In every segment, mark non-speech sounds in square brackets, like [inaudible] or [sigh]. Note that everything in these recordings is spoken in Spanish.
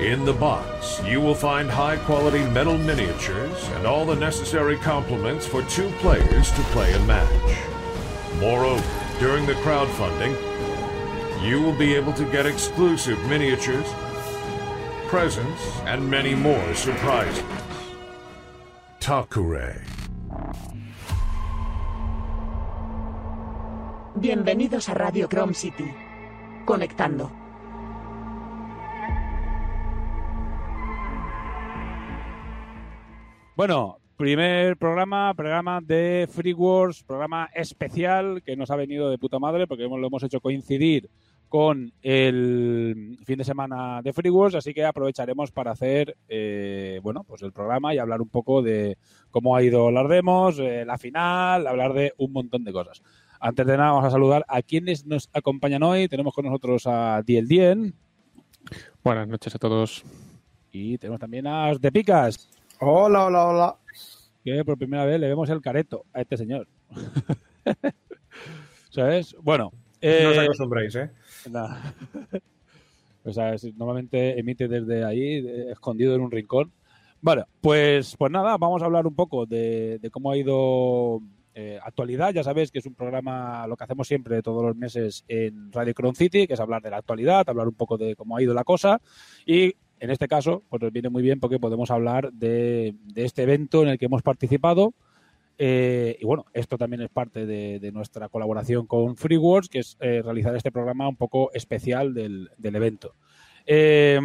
In the box, you will find high quality metal miniatures and all the necessary complements for two players to play a match. Moreover, during the crowdfunding, you will be able to get exclusive miniatures, presents, and many more surprises. Takure. Bienvenidos a Radio Chrome City. Conectando. Bueno, primer programa, programa de Free Wars, programa especial que nos ha venido de puta madre porque hemos- lo hemos hecho coincidir con el fin de semana de Free Wars, así que aprovecharemos para hacer eh, bueno, pues el programa y hablar un poco de cómo ha ido las demos, eh, la final, hablar de un montón de cosas. Antes de nada, vamos a saludar a quienes nos acompañan hoy. Tenemos con nosotros a Diel Dien Buenas noches a todos. y tenemos también a de Picas. Hola, hola, hola. que por primera vez le vemos el careto a este señor. [laughs] ¿Sabes? Bueno. eh, no os acostumbréis, ¿eh? nada. [laughs] O sea, normalmente emite desde ahí, escondido en un rincón. Vale, pues, pues nada, vamos a hablar un poco de, de cómo ha ido eh, actualidad. Ya sabéis que es un programa, lo que hacemos siempre todos los meses en Radio Crown City, que es hablar de la actualidad, hablar un poco de cómo ha ido la cosa. Y en este caso, pues nos viene muy bien porque podemos hablar de, este evento en el que hemos participado. Eh, y bueno, esto también es parte de, nuestra colaboración con FreeWorks, que es eh, realizar este programa un poco especial del, evento. Eh,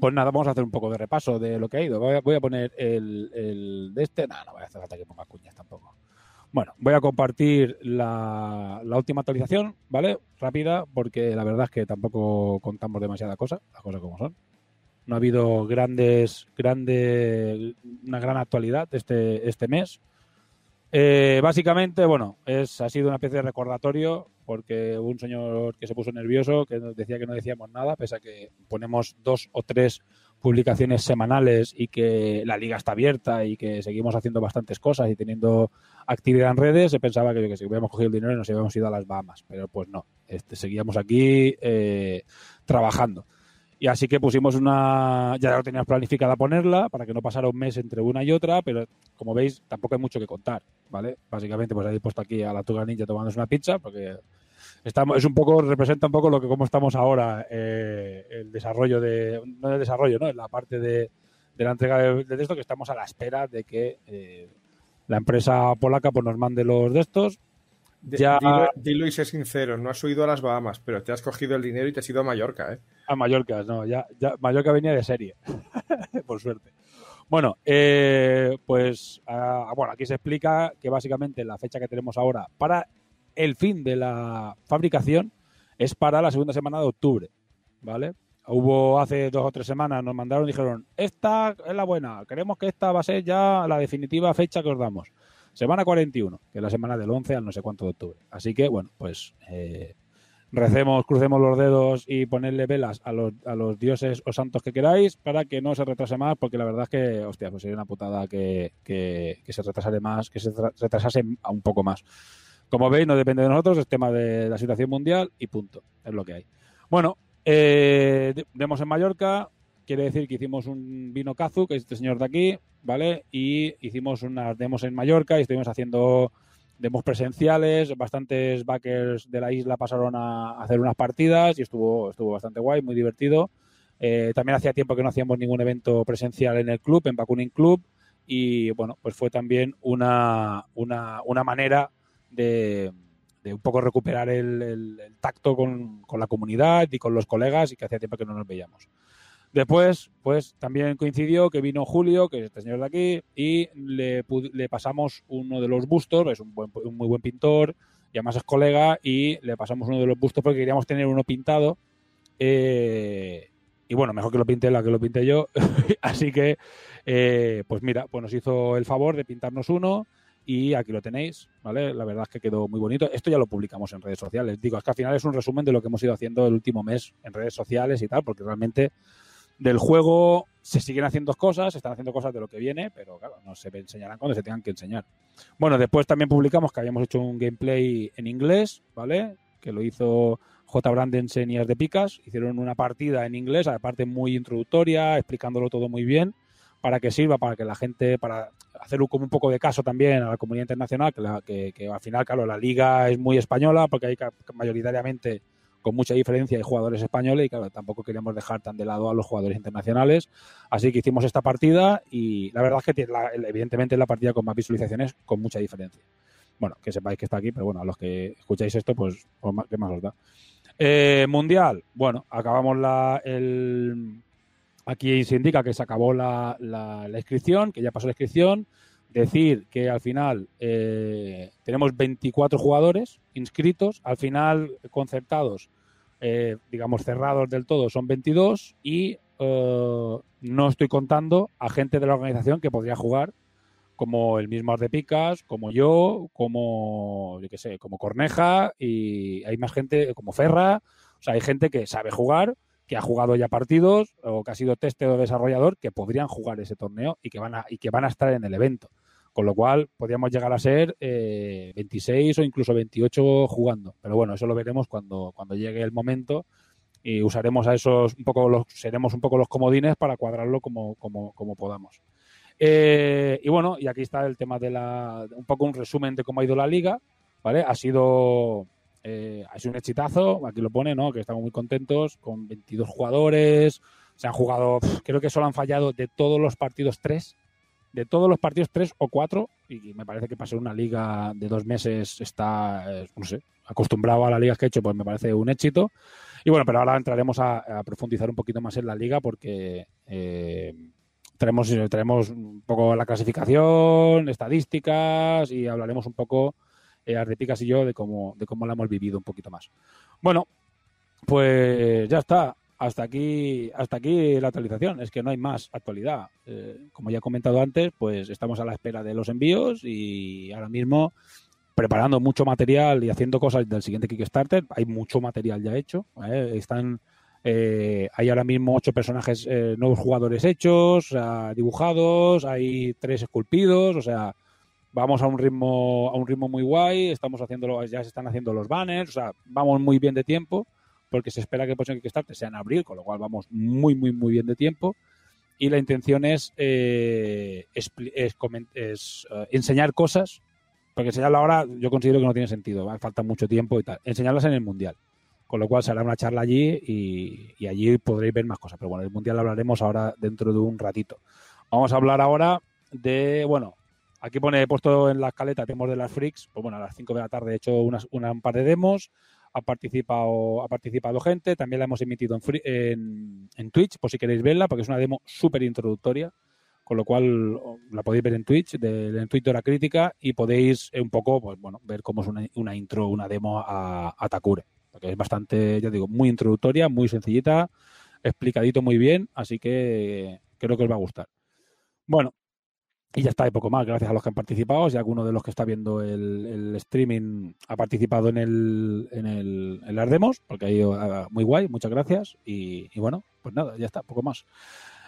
pues nada, vamos a hacer un poco de repaso de lo que ha ido. Voy a, poner el, de este. No, no voy a hacer falta que ponga cuñas tampoco. Bueno, voy a compartir la última actualización, ¿vale? Rápida, porque la verdad es que tampoco contamos demasiada cosa, las cosas como son. No ha habido grandes, grandes, una gran actualidad este, este mes. Eh, básicamente, bueno, es, ha sido una especie de recordatorio porque hubo un señor que se puso nervioso, que nos decía que no decíamos nada, pese a que ponemos dos o tres publicaciones semanales y que la liga está abierta y que seguimos haciendo bastantes cosas y teniendo actividad en redes, se pensaba que, que si hubiéramos cogido el dinero y nos habíamos ido a las Bahamas, pero pues no, este, seguíamos aquí eh, trabajando. Y así que pusimos una, ya lo teníamos planificada ponerla para que no pasara un mes entre una y otra, pero como veis tampoco hay mucho que contar, ¿vale? Básicamente pues habéis puesto aquí a la Tuga Ninja tomándose una pizza porque estamos, es un poco, representa un poco lo que cómo estamos ahora, eh, el desarrollo de, no el desarrollo, ¿no? En la parte de, de la entrega de, de esto que estamos a la espera de que eh, la empresa polaca pues nos mande los de estos. Ya- Dilo, dilo y sé sincero, no has huido a las Bahamas, pero te has cogido el dinero y te has ido a Mallorca, ¿eh? A Mallorca, no, ya, ya Mallorca venía de serie, [laughs] por suerte. Bueno, eh, pues ah, bueno, aquí se explica que básicamente la fecha que tenemos ahora para el fin de la fabricación es para la segunda semana de octubre, ¿vale? Hubo hace dos o tres semanas, nos mandaron y dijeron, esta es la buena, queremos que esta va a ser ya la definitiva fecha que os damos. Semana 41, que es la semana del 11 al no sé cuánto de octubre. Así que, bueno, pues eh, recemos, crucemos los dedos y ponerle velas a los, a los dioses o santos que queráis para que no se retrase más, porque la verdad es que, hostia, pues sería una putada que, que, se retrasase más, que se tra- retrasase un poco más. Como veis, no depende de nosotros, es tema de la situación mundial y punto. Es lo que hay. Bueno, eh, en Mallorca, quiere decir que hicimos un vino Kazu, que es este señor de aquí, ¿vale? Y hicimos unas demos en Mallorca y estuvimos haciendo demos presenciales, bastantes backers de la isla pasaron a hacer unas partidas y estuvo, estuvo bastante guay, muy divertido. Eh, también hacía tiempo que no hacíamos ningún evento presencial en el club, en Bakunin Club, y bueno, pues fue también una, una, una manera de, de un poco recuperar el, el- el tacto con, con la comunidad y con los colegas y que hacía tiempo que no nos veíamos. Después, pues también coincidió que vino Julio, que es este señor de aquí, y le, le pasamos uno de los bustos, es un, buen- un muy buen pintor, y además es colega, y le pasamos uno de los bustos porque queríamos tener uno pintado. eh, y bueno, mejor que lo pinte la que lo pinte yo. [laughs] Así que, eh, pues mira, pues nos hizo el favor de pintarnos uno y aquí lo tenéis, ¿vale? La verdad es que quedó muy bonito. Esto ya lo publicamos en redes sociales. Digo, es que al final es un resumen de lo que hemos ido haciendo el último mes en redes sociales y tal, porque realmente del juego se siguen haciendo cosas, se están haciendo cosas de lo que viene, pero claro, no se enseñarán cuando se tengan que enseñar. Bueno, después también publicamos que habíamos hecho un gameplay en inglés, ¿vale? Que lo hizo J. Brandensen y As de Picas. Hicieron una partida en inglés, aparte muy introductoria, explicándolo todo muy bien, para que sirva, para que la gente, para hacer un, como un poco de caso también a la comunidad internacional, que, la- que- que al final, claro, la liga es muy española, porque hay mayoritariamente con mucha diferencia hay jugadores españoles y claro, tampoco queríamos dejar tan de lado a los jugadores internacionales. Así que hicimos esta partida y la verdad es que la- evidentemente es la partida con más visualizaciones con mucha diferencia. Bueno, que sepáis que está aquí, pero bueno, a los que escucháis esto, pues, pues ¿qué más os da? Eh, mundial, bueno, acabamos la, el... Aquí se indica que se acabó la, la- la inscripción, que ya pasó la inscripción. Decir que al final eh, tenemos 24 jugadores inscritos, al final concertados, eh, digamos cerrados del todo, son 22 y eh, no estoy contando a gente de la organización que podría jugar, como el mismo de Picas, como yo, como, yo qué sé, como Corneja y hay más gente como Ferra, o sea, hay gente que sabe jugar, que ha jugado ya partidos o que ha sido tester o desarrollador que podrían jugar ese torneo y que van a, y que van a estar en el evento. Con lo cual, podríamos llegar a ser eh, 26 o incluso 28 jugando. Pero bueno, eso lo veremos cuando, cuando llegue el momento y usaremos a esos un poco los, seremos un poco los comodines para cuadrarlo como, como, como podamos. Eh, y bueno, y aquí está el tema de la, un poco un resumen de cómo ha ido la liga, ¿vale? Ha sido, eh, ha sido un exitazo, aquí lo pone, ¿no? Que estamos muy contentos con 22 jugadores, se han jugado, creo que solo han fallado de todos los partidos tres, de todos los partidos tres o cuatro, y me parece que para ser una liga de dos meses está, eh, no sé, acostumbrado a las ligas que he hecho, pues me parece un éxito. Y bueno, pero ahora entraremos a, profundizar un poquito más en la liga porque eh, traemos, traemos un poco la clasificación, estadísticas y hablaremos un poco, eh, y yo, de cómo, de cómo la hemos vivido un poquito más. Bueno, pues ya está. Hasta aquí, hasta aquí la actualización. Es que no hay más actualidad. Eh, como ya he comentado antes, pues estamos a la espera de los envíos y ahora mismo preparando mucho material y haciendo cosas del siguiente Kickstarter. Hay mucho material ya hecho. ¿eh? Están, eh, hay ahora mismo ocho personajes, eh, nuevos jugadores hechos, dibujados, hay tres esculpidos, o sea, vamos a un ritmo, a un ritmo muy guay, estamos haciéndolo, ya se están haciendo los banners, o sea, vamos muy bien de tiempo, porque se espera que el próximo Kickstarter sea en abril, con lo cual vamos muy, muy, muy bien de tiempo. Y la intención es, eh, eh, enseñar cosas porque enseñarlo ahora yo considero que no tiene sentido, ¿vale? falta mucho tiempo y tal. Enseñarlas en el Mundial. Con lo cual se hará una charla allí y, allí podréis ver más cosas. Pero bueno, el Mundial hablaremos ahora dentro de un ratito. Vamos a hablar ahora de, bueno, aquí pone, puesto en la escaleta, tenemos de las freaks, pues bueno, a las 5 de la tarde he hecho unas, una, un par de demos, ha participado, ha participado gente, también la hemos emitido en, free- en, en Twitch, por si queréis verla, porque es una demo súper introductoria con lo cual la podéis ver en Twitch, de, en Twitch de la crítica, y podéis eh, un poco, pues bueno, ver cómo es una, una intro, una demo a, a Takure. Porque es bastante, ya digo, muy introductoria, muy sencillita, explicadito muy bien, así que creo que os va a gustar. Bueno, y ya está, y poco más, gracias a los que han participado. Si alguno de los que está viendo el, el streaming ha participado en el, en el, en las demos, porque ha ido ah, muy guay, muchas gracias. Y, y bueno, pues nada, ya está, poco más.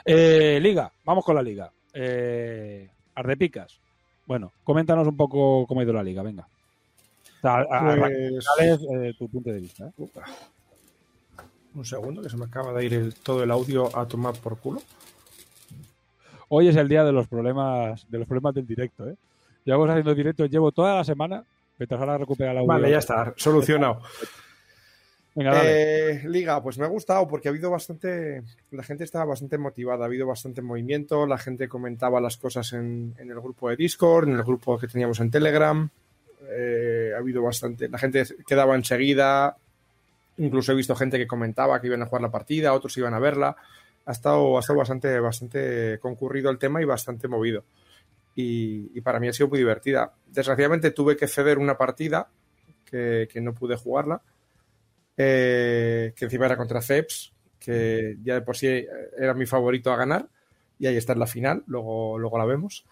Eh, liga, vamos con la liga. Eh, Ardepicas. Bueno, coméntanos un poco cómo ha ido la liga, venga. sea, a- a- a- Pues- eh, tu punto de vista. ¿eh? Un segundo, que se me acaba de ir el- todo el audio a tomar por culo. Hoy es el día de los problemas de los problemas del directo. ¿eh? Llevamos haciendo directo, llevo toda la semana mientras ahora recupera audio. Vale, ya está, solucionado. Venga, dale. Eh, Liga, pues me ha gustado porque ha habido bastante. La gente estaba bastante motivada, ha habido bastante movimiento, la gente comentaba las cosas en, en el grupo de Discord, en el grupo que teníamos en Telegram. Eh, ha habido bastante. La gente quedaba enseguida. Incluso he visto gente que comentaba que iban a jugar la partida, otros iban a verla. Ha estado, bastante, concurrido el tema y bastante movido. Y, para mí ha sido muy divertida. Desgraciadamente tuve que ceder una partida que, que no pude jugarla eh, que encima era contra Ceps, que ya de por sí era mi favorito a ganar, y ahí está en la final, luego, luego la vemos.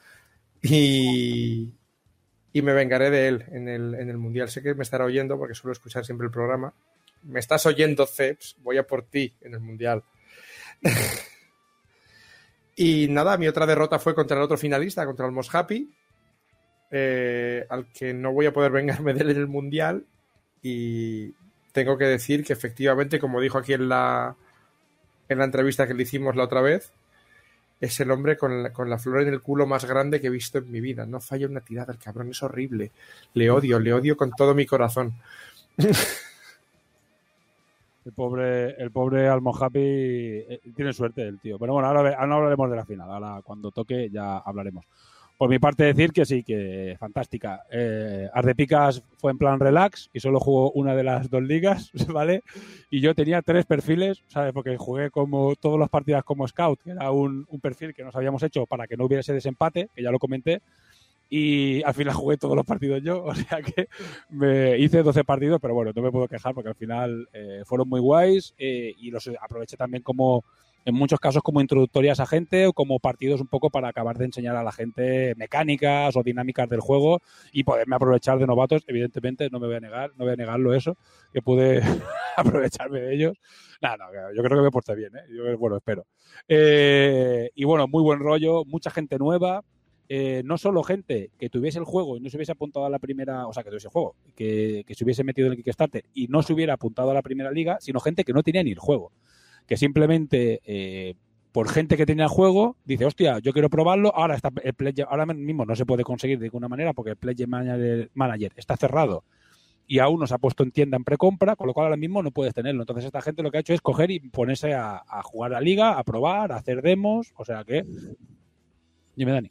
Y, y me vengaré de él en el, en el Mundial. Sé que me estará oyendo porque suelo escuchar siempre el programa. Me estás oyendo, Ceps, voy a por ti en el Mundial. [laughs] y nada, mi otra derrota fue contra el otro finalista, contra el Most Happy, eh, al que no voy a poder vengarme de él en el Mundial. Y, tengo que decir que efectivamente, como dijo aquí en la, en la entrevista que le hicimos la otra vez, es el hombre con la, con la flor en el culo más grande que he visto en mi vida. No falla una tirada, el cabrón es horrible. Le odio, le odio con todo mi corazón. [laughs] El pobre, el pobre Almohapi eh, tiene suerte el tío. Pero bueno, ahora, ahora hablaremos de la final. Ahora cuando toque ya hablaremos. Por mi parte decir que sí, que fantástica. Eh, Ardepicas fue en plan relax y solo jugó una de las dos ligas, [laughs] ¿vale? Y yo tenía tres perfiles, ¿sabes? Porque jugué como todas las partidas como scout, que era un, un perfil que nos habíamos hecho para que no hubiese desempate, que ya lo comenté. Y al final jugué todos los partidos yo, [laughs] o sea que me hice 12 partidos, pero bueno, no me puedo quejar porque al final eh, fueron muy guays eh, y los aproveché también como, en muchos casos, como introductorias a gente o como partidos un poco para acabar de enseñar a la gente mecánicas o dinámicas del juego y poderme aprovechar de novatos. Evidentemente, no me voy a negar, no voy a negarlo eso, que pude [laughs] aprovecharme de ellos. Nada, no, yo creo que me porté bien, ¿eh? Yo, bueno, espero. Eh, y bueno, muy buen rollo, mucha gente nueva. Eh, no solo gente que tuviese el juego y no se hubiese apuntado a la primera, o sea, que tuviese el juego, que, se hubiese metido en el Kickstarter y no se hubiera apuntado a la primera liga, sino gente que no tenía ni el juego. Que simplemente eh, por gente que tenía el juego dice, hostia, yo quiero probarlo, ahora está el Pledge, ahora mismo no se puede conseguir de ninguna manera porque el Pledge Manager, está cerrado y aún no se ha puesto en tienda en precompra, con lo cual ahora mismo no puedes tenerlo. Entonces esta gente lo que ha hecho es coger y ponerse a, a jugar la liga, a probar, a hacer demos, o sea que... Dime, Dani.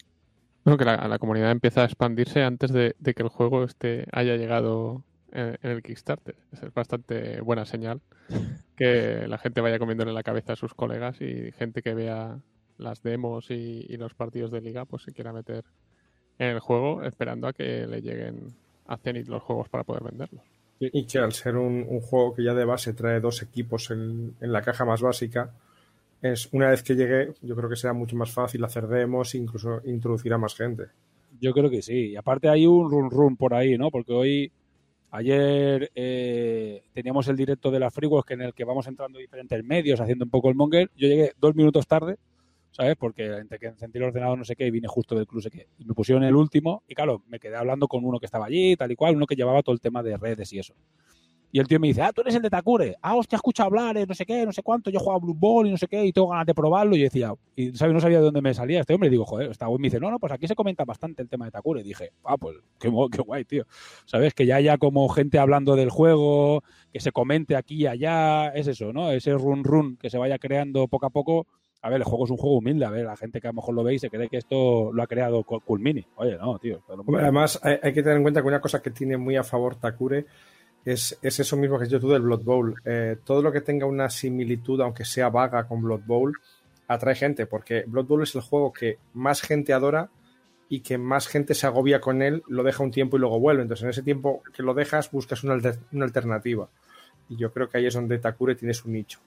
Bueno, que la, la comunidad empieza a expandirse antes de, de que el juego este haya llegado en, en el Kickstarter. Esa Es bastante buena señal [laughs] que la gente vaya comiéndole la cabeza a sus colegas y gente que vea las demos y, y los partidos de liga, pues se quiera meter en el juego esperando a que le lleguen a Zenith los juegos para poder venderlos. Y que al ser un, un juego que ya de base trae dos equipos en, en la caja más básica, es una vez que llegue, yo creo que será mucho más fácil hacer demos e incluso introducir a más gente. Yo creo que sí. Y aparte hay un run run por ahí, ¿no? Porque hoy, ayer eh, teníamos el directo de la FreeWorks en el que vamos entrando diferentes medios haciendo un poco el monger. Yo llegué dos minutos tarde, ¿sabes? Porque entre que encendí el ordenador no sé qué y vine justo del club sé. Y me pusieron el último y claro, me quedé hablando con uno que estaba allí, tal y cual, uno que llevaba todo el tema de redes y eso. Y el tío me dice, ah, tú eres el de Takure. Ah, hostia, escucha hablar, eh, no sé qué, no sé cuánto. Yo he jugado Blue Ball y no sé qué, y tengo ganas de probarlo. Y yo decía, y ¿sabes? no sabía de dónde me salía este hombre. Y digo, joder, está. Me dice, no, no, pues aquí se comenta bastante el tema de Takure. Y dije, ah, pues qué, qué guay, tío. ¿Sabes? Que ya haya como gente hablando del juego, que se comente aquí y allá. Es eso, ¿no? Ese run run que se vaya creando poco a poco. A ver, el juego es un juego humilde. A ver, la gente que a lo mejor lo veis se cree que esto lo ha creado Co- Cool. Oye, no, tío. Además, hay que tener en cuenta que una cosa que tiene muy a favor Takure es, es eso mismo que has dicho tú del Blood Bowl. Eh, todo lo que tenga una similitud, aunque sea vaga, con Blood Bowl, atrae gente, porque Blood Bowl es el juego que más gente adora y que más gente se agobia con él, lo deja un tiempo y luego vuelve. Entonces, en ese tiempo que lo dejas, buscas una, alter- una alternativa. Y yo creo que ahí es donde Takure tiene su nicho.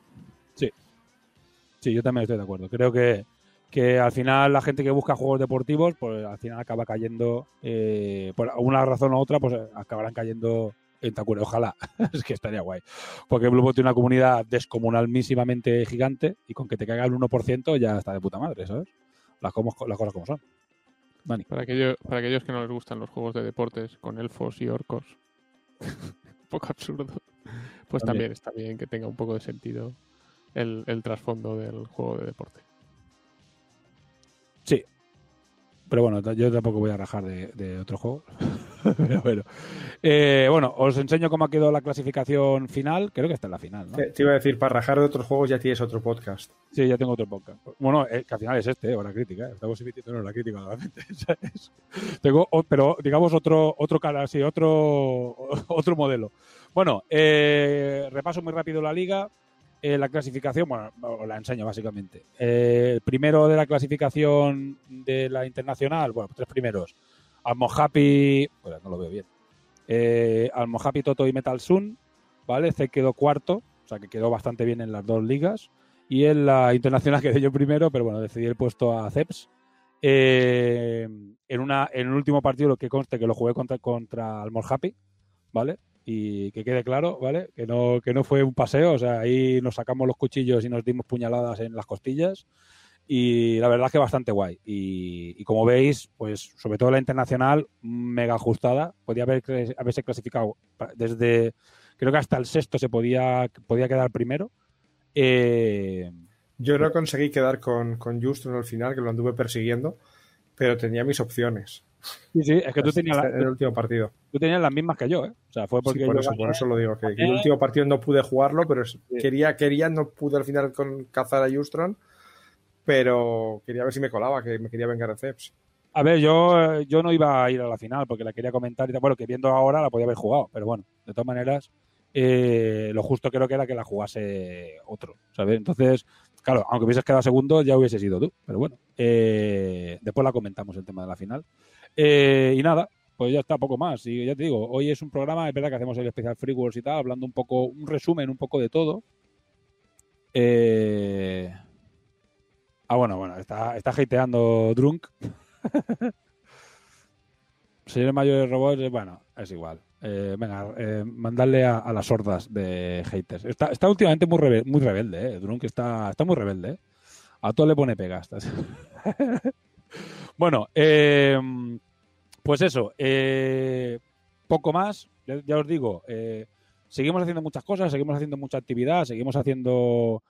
Sí, yo también estoy de acuerdo. Creo que, que al final la gente que busca juegos deportivos, pues al final acaba cayendo, eh, por una razón u otra, pues acabarán cayendo en Takure. Ojalá, [laughs] es que estaría guay. Porque Blue Ball tiene una comunidad descomunalísimamente gigante y con que te caiga el 1% ya está de puta madre, ¿sabes? Las, como- las cosas como son. Dani. Para aquellos, para aquellos que no les gustan los juegos de deportes con elfos y orcos, un [laughs] poco absurdo, pues También. también está bien que tenga un poco de sentido el, el trasfondo del juego de deporte. Sí. Pero bueno, yo tampoco voy a rajar de, de otro juego. [laughs] [laughs] Pero bueno. Eh, bueno, os enseño cómo ha quedado la clasificación final. Creo que está en la final, ¿no? Te, te iba a decir, para rajar de otros juegos ya tienes otro podcast. Sí, ya tengo otro podcast. Bueno, eh, que al final es este, eh, hora crítica. eh. Estamos emitiendo en hora crítica nuevamente. [laughs] ¿sabes? Tengo, o- pero digamos otro, otro cara, sí, otro, [laughs] otro modelo. Bueno, eh, repaso muy rápido la liga. Eh, la clasificación, bueno, os la enseño básicamente. Eh, el primero de la clasificación de la internacional, bueno, tres primeros. Almohapi, bueno, no lo veo bien. Eh, Almohapi, Toto y Metal Sun, ¿vale? C quedó cuarto, o sea que quedó bastante bien en las dos ligas. Y en la internacional [laughs] quedé yo primero, pero bueno, decidí el puesto a Ceps. Eh, en, una, en un último partido, lo que conste que lo jugué contra, contra ¿vale? Y que quede claro, ¿vale? Que no, que no fue un paseo, o sea, ahí nos sacamos los cuchillos y nos dimos puñaladas en las costillas. Y la verdad es que bastante guay. Y, y como veis, pues sobre todo la internacional, mega ajustada. Podía haber, haberse clasificado desde, creo que hasta el sexto se podía, podía quedar primero. Eh, Yo no conseguí quedar con, con Justron al final, que lo anduve persiguiendo, pero tenía mis opciones. sí, sí, es que tú tenías, la- en el último partido. tú tenías las mismas que yo, ¿eh? O sea, fue Sí, porque por, yo eso, por eso lo digo, que, que Eh. el último partido no pude jugarlo, pero quería, quería, no pude al final con cazar a Justron, pero quería ver si me colaba, que me quería vengar de Ceps. A ver, yo, yo no iba a ir a la final porque la quería comentar y tal. Bueno, que viendo ahora la podía haber jugado, pero bueno, de todas maneras, eh, lo justo creo que era que la jugase otro, ¿sabes? Entonces, claro, aunque hubieses quedado segundo, ya hubiese sido tú, pero bueno, eh, después la comentamos el tema de la final. Eh, y nada, pues ya está, poco más. Y ya te digo, hoy es un programa, es verdad que hacemos el especial Free Wars y tal, hablando un poco, un resumen un poco de todo. Eh... Ah, bueno, bueno, está, está hateando Drunk. [laughs] Señores mayores robots, eh, bueno, es igual. Eh, venga, eh, mandarle a, las sordas de haters. Está, está últimamente muy, rebe- muy rebelde, ¿eh? Drunk está, está muy rebelde, ¿eh? A todo le pone pegas. [laughs] bueno, pues eso. poco más. Ya, os digo, seguimos haciendo muchas cosas, seguimos haciendo mucha actividad, seguimos haciendo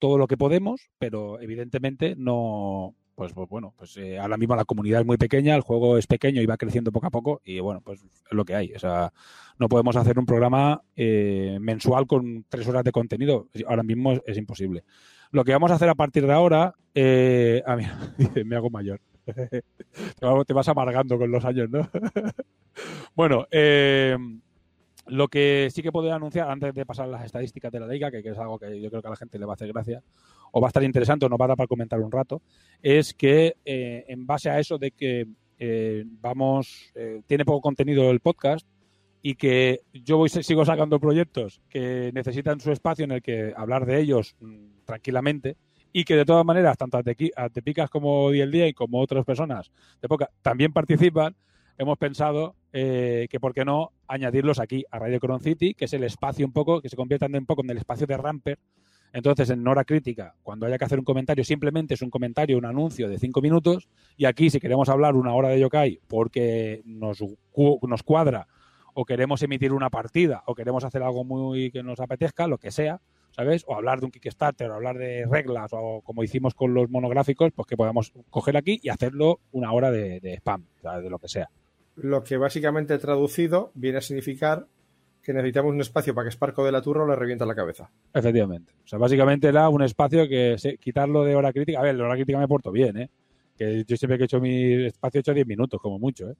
todo lo que podemos, pero evidentemente no. Pues, pues bueno, pues eh, ahora mismo la comunidad es muy pequeña, el juego es pequeño y va creciendo poco a poco y bueno, pues es lo que hay. O sea, no podemos hacer un programa eh, mensual con tres horas de contenido. Ahora mismo es, imposible. Lo que vamos a hacer a partir de ahora, eh, a mí, [laughs] dice, me hago mayor. [laughs] te vas amargando con los años, ¿no? [laughs] bueno, eh, lo que sí que puedo anunciar antes de pasar a las estadísticas de la liga, que, es algo que yo creo que a la gente le va a hacer gracia, o va a estar interesante o nos va a dar para comentar un rato, es que eh, en base a eso de que eh, vamos, eh, tiene poco contenido el podcast y que yo voy sigo sacando proyectos que necesitan su espacio en el que hablar de ellos mm, tranquilamente y que de todas maneras tanto Atequi- Atepicas como DLD y como otras personas de poca también participan hemos pensado eh, que por qué no añadirlos aquí a Radio Cron City que es el espacio un poco que se conviertan un poco en el espacio de Ramper entonces, en hora crítica, cuando haya que hacer un comentario, simplemente es un comentario, un anuncio de cinco minutos. Y aquí, si queremos hablar una hora de yokai porque nos, nos cuadra, o queremos emitir una partida, o queremos hacer algo muy que nos apetezca, lo que sea, ¿sabes? O hablar de un Kickstarter, o hablar de reglas, o como hicimos con los monográficos, pues que podamos coger aquí y hacerlo una hora de, de spam, de lo que sea. Lo que básicamente traducido viene a significar que necesitamos un espacio para que Sparco de la Turro le revienta la cabeza. Efectivamente. O sea, básicamente era un espacio que se- quitarlo de hora crítica. A ver, de hora crítica me porto bien, ¿eh? Que yo siempre que he hecho mi espacio he hecho 10 minutos, como mucho, ¿eh?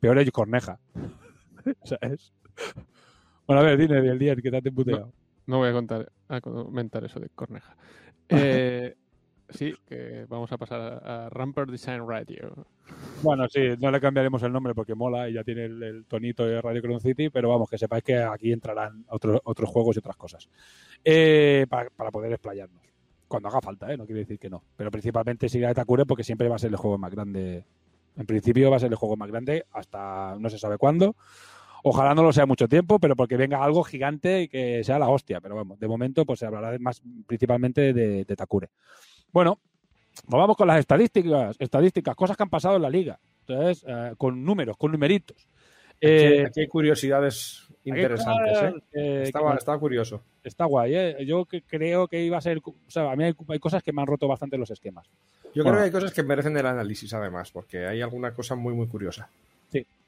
Peor es Corneja. [laughs] ¿Sabes? Bueno, a ver, dime el día que te has emputeado. No voy a, contar, a comentar eso de Corneja. [laughs] Eh, sí, que vamos a pasar a, Ramper Design Radio. Bueno, sí, no le cambiaremos el nombre porque mola y ya tiene el, tonito de Radio Crown City, pero vamos, que sepáis que aquí entrarán otros otros juegos y otras cosas. Eh, para, poder explayarnos. Cuando haga falta, ¿eh? No quiere decir que no. Pero principalmente sigue a Takure porque siempre va a ser el juego más grande. En principio va a ser el juego más grande hasta no se sabe cuándo. Ojalá no lo sea mucho tiempo, pero porque venga algo gigante y que sea la hostia. Pero vamos, de momento pues se hablará de- más principalmente de, de Takure. Bueno, vamos con las estadísticas, estadísticas, cosas que han pasado en la liga. Entonces, eh, con números, con numeritos. Eh, aquí, hay curiosidades interesantes. ¿eh? eh, estaba, que- estaba curioso. está guay, ¿eh? Yo que- creo que iba a ser. O sea, a mí hay, hay cosas que me han roto bastante los esquemas. Yo Bueno. creo que hay cosas que merecen el análisis, además, porque hay alguna cosa muy, muy curiosa.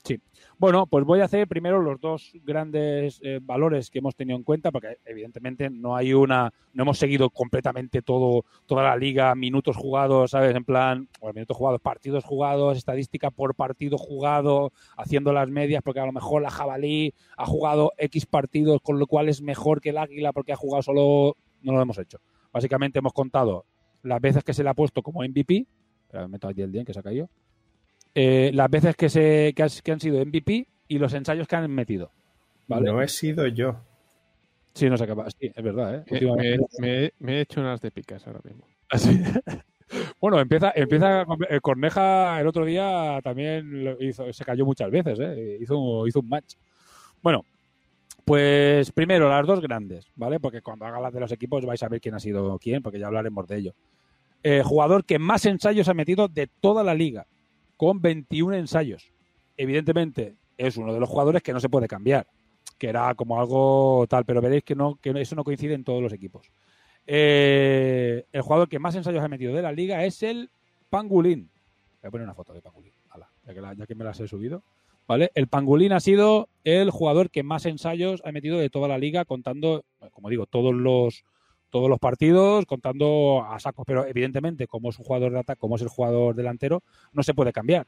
Sí. Bueno, pues voy a hacer primero los dos grandes eh, valores que hemos tenido en cuenta, porque evidentemente no hay una, no hemos seguido completamente todo, toda la liga, minutos jugados, ¿sabes? En plan, bueno, minutos jugados, partidos jugados, estadística por partido jugado, haciendo las medias, porque a lo mejor la jabalí ha jugado X partidos, con lo cual es mejor que el águila porque ha jugado solo, no lo hemos hecho. Básicamente hemos contado las veces que se le ha puesto como MVP, me meto aquí el día que se ha caído, eh, las veces que, se, que, has- que han sido MVP y los ensayos que han metido. ¿Vale? No he sido yo. Sí, no se acaba. Sí, es verdad, ¿eh? Me, Últimamente- me- me- me he hecho unas de picas ahora mismo. Así. [laughs] Bueno, empieza, empieza eh, Corneja el otro día también lo hizo, se cayó muchas veces, ¿eh? hizo, hizo un match. Bueno, pues primero las dos grandes, ¿vale? Porque cuando haga las de los equipos vais a ver quién ha sido quién, porque ya hablaremos de ello. Eh, jugador que más ensayos ha metido de toda la liga, con 21 ensayos. Evidentemente es uno de los jugadores que no se puede cambiar, que era como algo tal, pero veréis que eso no coincide en todos los equipos. Eh, el jugador que más ensayos ha metido de la liga es el Pangulín. Voy a poner una foto de Pangulín, ya que me las he subido. ¿Vale? El Pangulín ha sido el jugador que más ensayos ha metido de toda la liga, contando, como digo, todos los todos los partidos, contando a sacos, pero evidentemente, como es un jugador de ataque, como es el jugador delantero, no se puede cambiar.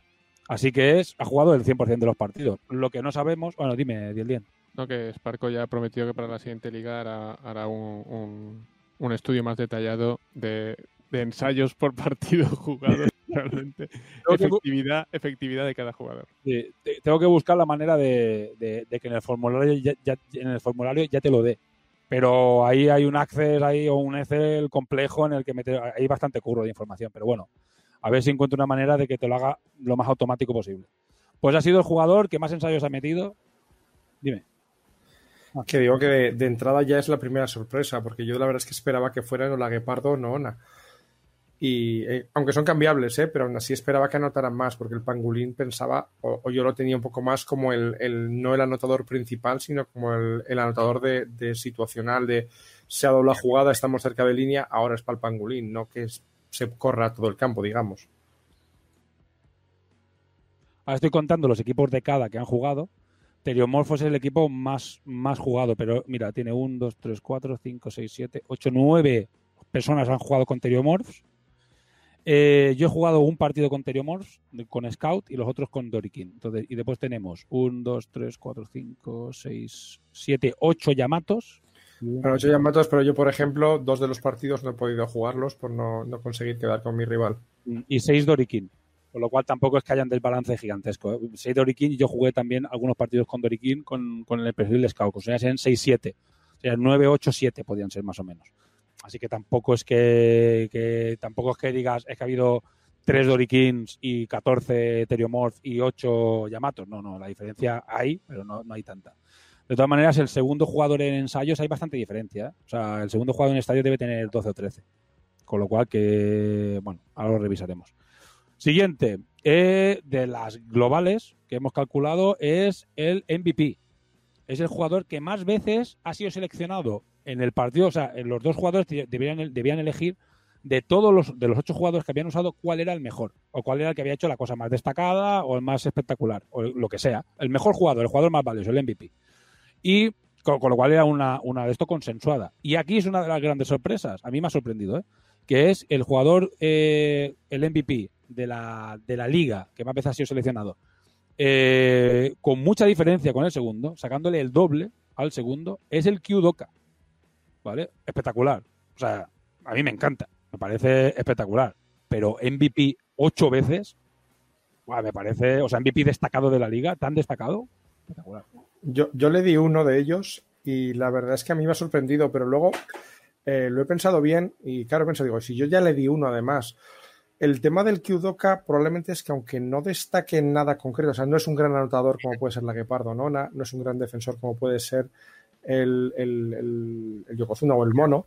Así que es, ha jugado el 100% de los partidos. Lo que no sabemos, bueno, dime, Dielien. No, que Sparco ya ha prometido que para la siguiente liga hará, hará un, un- un estudio más detallado de, de ensayos por [laughs] partido jugados [laughs] realmente. Que- Efectividad, efectividad de cada jugador. Sí, tengo que buscar la manera de, de- de que en el formulario ya, ya- en el formulario ya te lo dé. Pero ahí hay un Access ahí o un Excel complejo en el que meter, hay bastante curro de información. Pero bueno, a ver si encuentro una manera de que te lo haga lo más automático posible. Pues ha sido el jugador que más ensayos ha metido. Dime. Que digo que de, entrada ya es la primera sorpresa, porque yo la verdad es que esperaba que fuera la Guepardo o Noona. Y eh, aunque son cambiables, ¿eh? pero aún así esperaba que anotaran más, porque el pangolín pensaba, o, yo lo tenía un poco más como el, el- no el anotador principal, sino como el, el anotador de, situacional, de se ha dado la jugada, estamos cerca de línea, ahora es para el pangolín, no que se corra todo el campo, digamos. Ahora estoy contando los equipos de cada que han jugado. Teriomorfos es el equipo más, más jugado, pero mira, tiene 1, 2, 3, 4, 5, 6, 7, 8, 9 personas han jugado con Teriomorphs. Eh, yo he jugado un partido con Teriomorphs, de- con Scout, y los otros con Dorikin. Entonces, y después tenemos 1, 2, 3, 4, 5, 6, 7, 8 Yamatos. Bueno, ocho llamados, pero yo, por ejemplo, dos de los partidos no he podido jugarlos por no, no conseguir quedar con mi rival. y 6 Dorikin. Con lo cual tampoco es que hayan desbalance gigantesco. 6 Dorikin y yo jugué también algunos partidos con Dorikin con, con el perfil de Scout. O sea, sean 6-7. O sea, 9, 8, 7 podían ser más o menos. Así que tampoco es que, tampoco es que digas es que ha habido 3 Dorikins y 14 Teriomorph y 8 Yamatos. No, no, la diferencia hay, pero no, no hay tanta. De todas maneras, el segundo jugador en ensayos hay bastante diferencia. ¿eh? O sea, el segundo jugador en estadio debe tener 12 o 13. Con lo cual que, bueno, ahora lo revisaremos. Siguiente, eh, de las globales que hemos calculado es el MVP. Es el jugador que más veces ha sido seleccionado en el partido. O sea, los dos jugadores debían, elegir de todos los, de los ocho jugadores que habían usado cuál era el mejor. O cuál era el que había hecho la cosa más destacada o el más espectacular. O lo que sea. El mejor jugador, el jugador más valioso, el MVP. Y con, lo cual era una, una de esto consensuada. Y aquí es una de las grandes sorpresas. A mí me ha sorprendido, ¿eh? que es el jugador, eh, el MVP de la, de la liga, que más veces ha sido seleccionado, eh, con mucha diferencia con el segundo, sacándole el doble al segundo, es el Qdoka. ¿Vale? Espectacular. O sea, a mí me encanta, me parece espectacular. Pero MVP ocho veces, me parece, o sea, MVP destacado de la liga, tan destacado, espectacular. Yo, yo le di uno de ellos y la verdad es que a mí me ha sorprendido, pero luego eh, lo he pensado bien y claro, pensado, digo, si yo ya le di uno además, el tema del Qdoka probablemente es que aunque no destaque en nada concreto, o sea, no es un gran anotador como puede ser la Guepardo Nona, no es un gran defensor como puede ser el, el, el, Yokozuna o el Mono,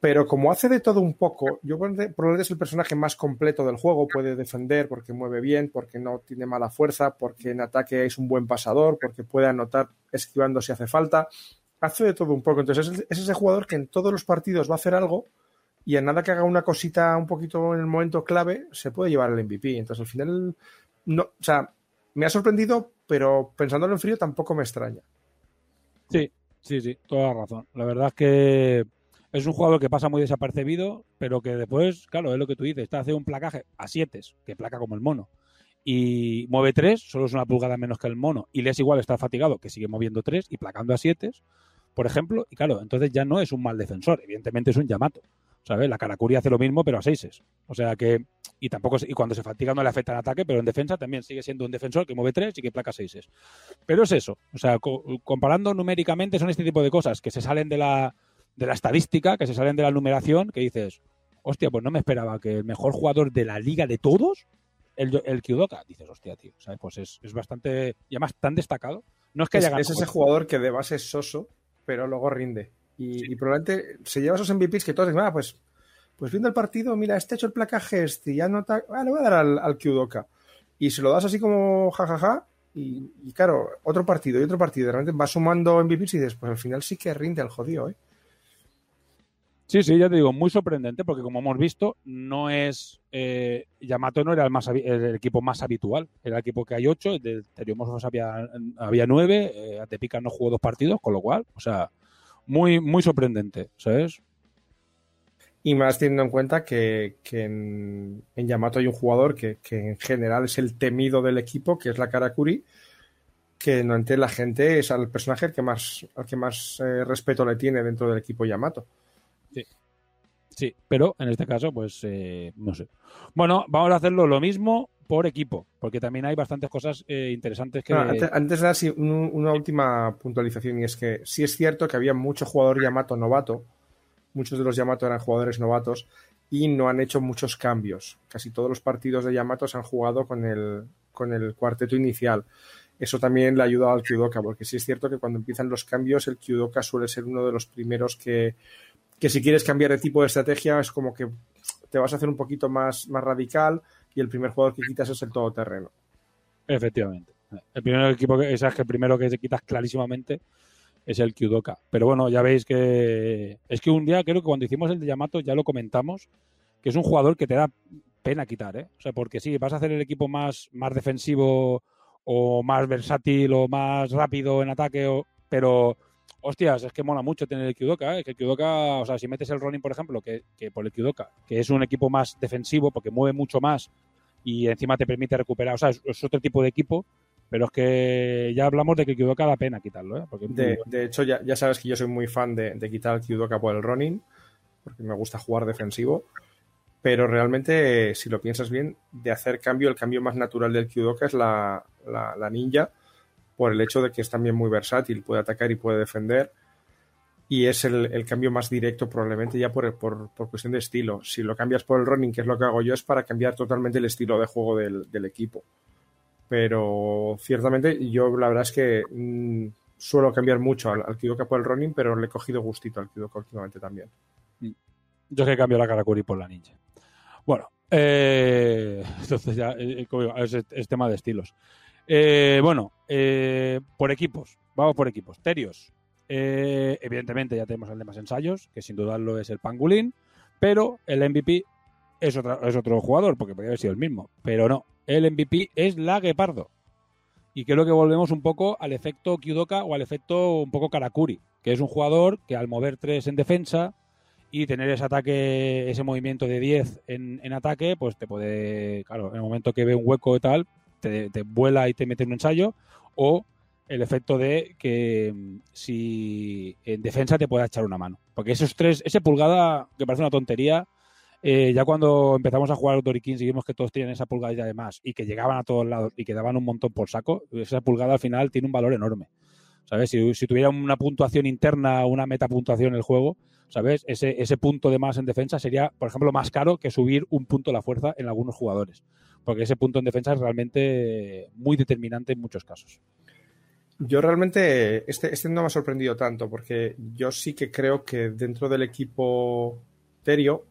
Pero como hace de todo un poco, yo probablemente es el personaje más completo del juego. Puede defender porque mueve bien, porque no tiene mala fuerza, porque en ataque es un buen pasador, porque puede anotar esquivando si hace falta. Hace de todo un poco. Entonces es, es ese jugador que en todos los partidos va a hacer algo y en nada que haga una cosita un poquito en el momento clave, se puede llevar el MVP. Entonces al final, no, o sea, me ha sorprendido, pero pensándolo en frío tampoco me extraña. Sí, sí, sí, toda razón. La verdad es que es un jugador que pasa muy desapercibido, pero que después, claro, es lo que tú dices, está hace un placaje a 7, que placa como el mono, y mueve 3, solo es una pulgada menos que el mono, y le es igual estar fatigado, que sigue moviendo 3 y placando a 7, por ejemplo, y claro, entonces ya no es un mal defensor, evidentemente es un Yamato. ¿Sabes? La Karakuri hace lo mismo, pero a 6. O sea que. Y tampoco. Y cuando se fatiga no le afecta el ataque, pero en defensa también sigue siendo un defensor que mueve 3 y que placa 6. Pero es eso. O sea, comparando numéricamente, son este tipo de cosas que se salen de la, de la estadística, que se salen de la numeración, que dices, hostia, pues no me esperaba que el mejor jugador de la liga de todos, el, el Kyudoka, dices, hostia, tío, ¿sabes? Pues es, es bastante, y además tan destacado. No es que haya es, es ese jugador que de base es soso, pero luego rinde. Y, sí. y, probablemente se lleva esos MVPs que todos dicen, ah, pues, pues viendo el partido, mira, este hecho el placaje este, ya no ah, le voy a dar al, al Kyudoka. Y se lo das así como jajaja, ja, ja, y, y, claro, otro partido y otro partido, de repente va sumando MVPs y dices, pues al final sí que rinde al jodido, ¿eh? Sí, sí, ya te digo, muy sorprendente porque como hemos visto, no es eh, Yamato no era el, más, el equipo más habitual, era el equipo que hay ocho, de Teriomorphos había, había nueve, eh, Atepica no jugó dos partidos, con lo cual, o sea, muy, muy sorprendente, ¿sabes? Y más teniendo en cuenta que, que en, en, Yamato hay un jugador que, que, en general es el temido del equipo, que es la Karakuri, que no ante la gente es al personaje que más, al que más eh, respeto le tiene dentro del equipo Yamato. Sí. Sí, pero en este caso, pues eh, no sé. Bueno, vamos a hacerlo lo mismo por equipo, porque también hay bastantes cosas eh, interesantes que. Antes, antes, de dar sí, un, una última puntualización, y es que sí es cierto que había mucho jugador Yamato novato, muchos de los Yamato eran jugadores novatos y no han hecho muchos cambios. Casi todos los partidos de Yamato se han jugado con el, con el cuarteto inicial. Eso también le ha ayudado al Kyudoka, porque sí es cierto que cuando empiezan los cambios, el Kyudoka suele ser uno de los primeros que que si quieres cambiar de tipo de estrategia es como que te vas a hacer un poquito más, más radical y el primer jugador que quitas es el todoterreno. Efectivamente. El primer equipo que, es que el primero que te quitas clarísimamente es el Kyudoka. Pero bueno, ya veis que es que un día creo que cuando hicimos el de Yamato ya lo comentamos, que es un jugador que te da pena quitar, ¿eh? O sea, porque sí, vas a hacer el equipo más, más defensivo o más versátil o más rápido en ataque, pero hostias, es que mola mucho tener el Kyudoka, ¿eh? que el Kyudoka, o sea, si metes el Ronin, por ejemplo, que, que, por el Kyudoka, que es un equipo más defensivo porque mueve mucho más y encima te permite recuperar, o sea, es, es otro tipo de equipo, pero es que ya hablamos de que el Kyudoka da pena quitarlo, ¿eh? Porque de, de, hecho, ya, ya, sabes que yo soy muy fan de, de quitar el Kyudoka por el Ronin, porque me gusta jugar defensivo, pero realmente, si lo piensas bien, de hacer cambio, el cambio más natural del Kyudoka es la, la, la ninja, por el hecho de que es también muy versátil, puede atacar y puede defender. Y es el, el cambio más directo probablemente ya por, por, por, cuestión de estilo. Si lo cambias por el running, que es lo que hago yo, es para cambiar totalmente el estilo de juego del, del equipo. Pero ciertamente yo la verdad es que mmm, suelo cambiar mucho al, al Kidoka por el running, pero le he cogido gustito al Kidoka últimamente también. Yo es que cambio la Karakuri por la ninja. Bueno, eh, [laughs] entonces ya eh, es, es tema de estilos. Eh, bueno, eh, por equipos. Vamos por equipos. Terios. Eh, evidentemente ya tenemos el de más ensayos, que sin dudarlo es el Pangolín, pero el MVP es, otra, es otro jugador, porque podría haber sido el mismo. Pero no, el MVP es la Guepardo. Y creo que volvemos un poco al efecto Kyudoka o al efecto un poco Karakuri, que es un jugador que al mover 3 en defensa y tener ese ataque, ese movimiento de 10 en, en ataque, pues te puede, claro, en el momento que ve un hueco y tal, te, te, vuela y te mete un ensayo, o el efecto de que mm, si en defensa te pueda echar una mano. Porque esos tres, ese pulgada, que parece una tontería, eh, ya cuando empezamos a jugar Dorikin y vimos que todos tienen esa pulgada y además y que llegaban a todos lados y que daban un montón por saco, esa pulgada al final tiene un valor enorme. ¿Sabes? Si, si tuviera una puntuación interna, una metapuntuación en el juego, ¿sabes? Ese, ese punto de más en defensa sería, por ejemplo, más caro que subir un punto la fuerza en algunos jugadores porque ese punto en defensa es realmente muy determinante en muchos casos. Yo realmente, este, este no me ha sorprendido tanto, porque yo sí que creo que dentro del equipo Terio,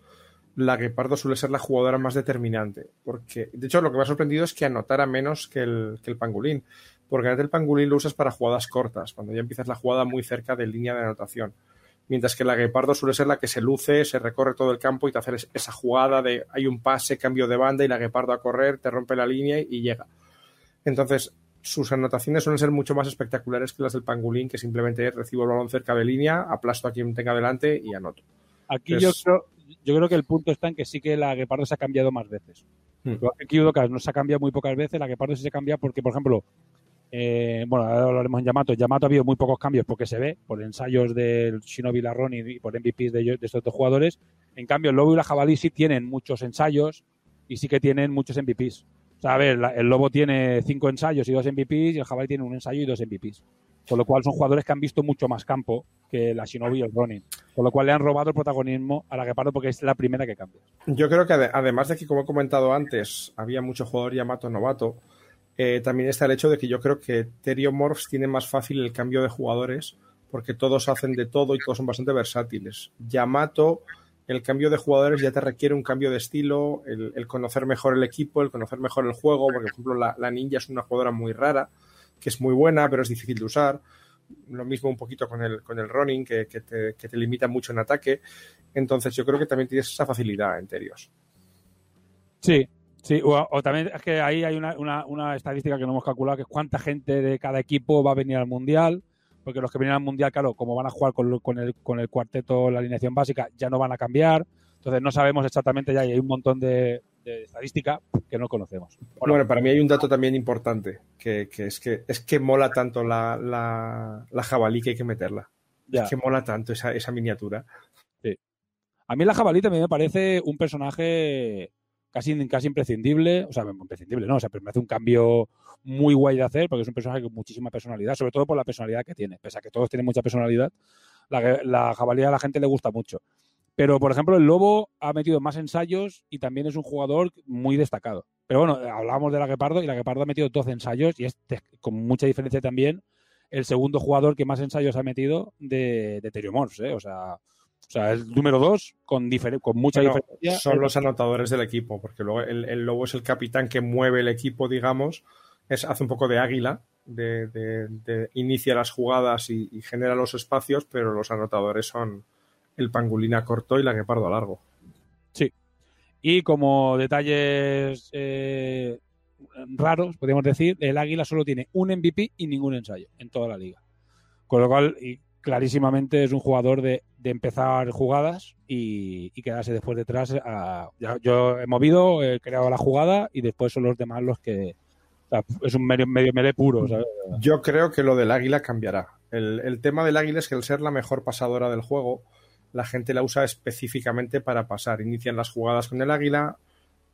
la Guepardo suele ser la jugadora más determinante. Porque, de hecho, lo que me ha sorprendido es que anotara menos que el, que el Pangolín. Porque el Pangolín lo usas para jugadas cortas, cuando ya empiezas la jugada muy cerca de línea de anotación. Mientras que la Guepardo suele ser la que se luce, se recorre todo el campo y te hace esa jugada de hay un pase, cambio de banda y la Guepardo a correr, te rompe la línea y llega. Entonces, sus anotaciones suelen ser mucho más espectaculares que las del Pangolín, que simplemente recibo el balón cerca de línea, aplasto a quien tenga delante y anoto. Aquí yo, creo, yo creo que el punto está en que sí que la Guepardo se ha cambiado más veces. Hmm. Aquí no se ha cambiado muy pocas veces, la Guepardo sí se cambia porque, por ejemplo, eh, bueno, ahora hablaremos en Yamato. En Yamato ha habido muy pocos cambios porque se ve por ensayos del Shinobi Larron y por MVPs de, ellos- de estos dos jugadores. En cambio, el Lobo y la Jabalí sí tienen muchos ensayos y sí que tienen muchos MVPs. O a ver, la- el Lobo tiene cinco ensayos y dos MVPs y el Jabalí tiene un ensayo y dos MVPs. Con lo cual son jugadores que han visto mucho más campo que la Shinobi y el Ronin. Con lo cual le han robado el protagonismo a la Guepardo porque es la primera que cambia. Yo creo que ade- además de que, como he comentado antes, había mucho jugador Yamato novato, eh, también está el hecho de que yo creo que Teriomorphs tiene más fácil el cambio de jugadores porque todos hacen de todo y todos son bastante versátiles. Yamato, el cambio de jugadores ya te requiere un cambio de estilo, el, conocer mejor el equipo, el conocer mejor el juego, porque, por ejemplo, la, la ninja es una jugadora muy rara, que es muy buena, pero es difícil de usar. Lo mismo un poquito con el, con el running, que, que te, que te limita mucho en ataque. Entonces, yo creo que también tienes esa facilidad en Terios. Sí, sí. O, o también es que ahí hay una, una- una estadística que no hemos calculado, que es cuánta gente de cada equipo va a venir al Mundial. Porque los que vienen al Mundial, claro, como van a jugar con, el, con el cuarteto, la alineación básica, ya no van a cambiar. Entonces no sabemos exactamente ya y hay un montón de, de estadística que no conocemos. Bueno, para mí hay un dato también importante, que, que es que es que mola tanto la, la, la jabalí que hay que meterla. Ya. Es que mola tanto esa, esa miniatura. A mí la jabalí también me parece un personaje casi, casi imprescindible. O sea, imprescindible, no. O sea, pero me hace un cambio muy guay de hacer porque es un personaje con muchísima personalidad, sobre todo por la personalidad que tiene. Pese a que todos tienen mucha personalidad, la, la jabalí a la gente le gusta mucho. Pero, por ejemplo, el Lobo ha metido más ensayos y también es un jugador muy destacado. Pero bueno, hablábamos de la Guepardo y la Guepardo ha metido 12 ensayos y es con mucha diferencia también el segundo jugador que más ensayos ha metido de, de Teriomorphs, ¿eh? O sea, o sea, el número dos con, mucha Bueno, diferencia. son es- los anotadores del equipo, porque luego el, el lobo es el capitán que mueve el equipo, digamos, es, hace un poco de águila, de, de- de- inicia las jugadas y, y genera los espacios, pero los anotadores son el pangolina corto y la guepardo largo. Y como detalles eh, raros, podríamos decir, el Águila solo tiene un MVP y ningún ensayo en toda la liga. Con lo cual, y clarísimamente es un jugador de, de empezar jugadas y, y quedarse después detrás. a- ya- yo he movido, he creado la jugada y después son los demás los que... o sea, es un medio, medio melee puro, ¿sabes? Yo creo que lo del águila cambiará. El, el tema del águila es que al ser la mejor pasadora del juego, la gente la usa específicamente para pasar. Inician las jugadas con el águila,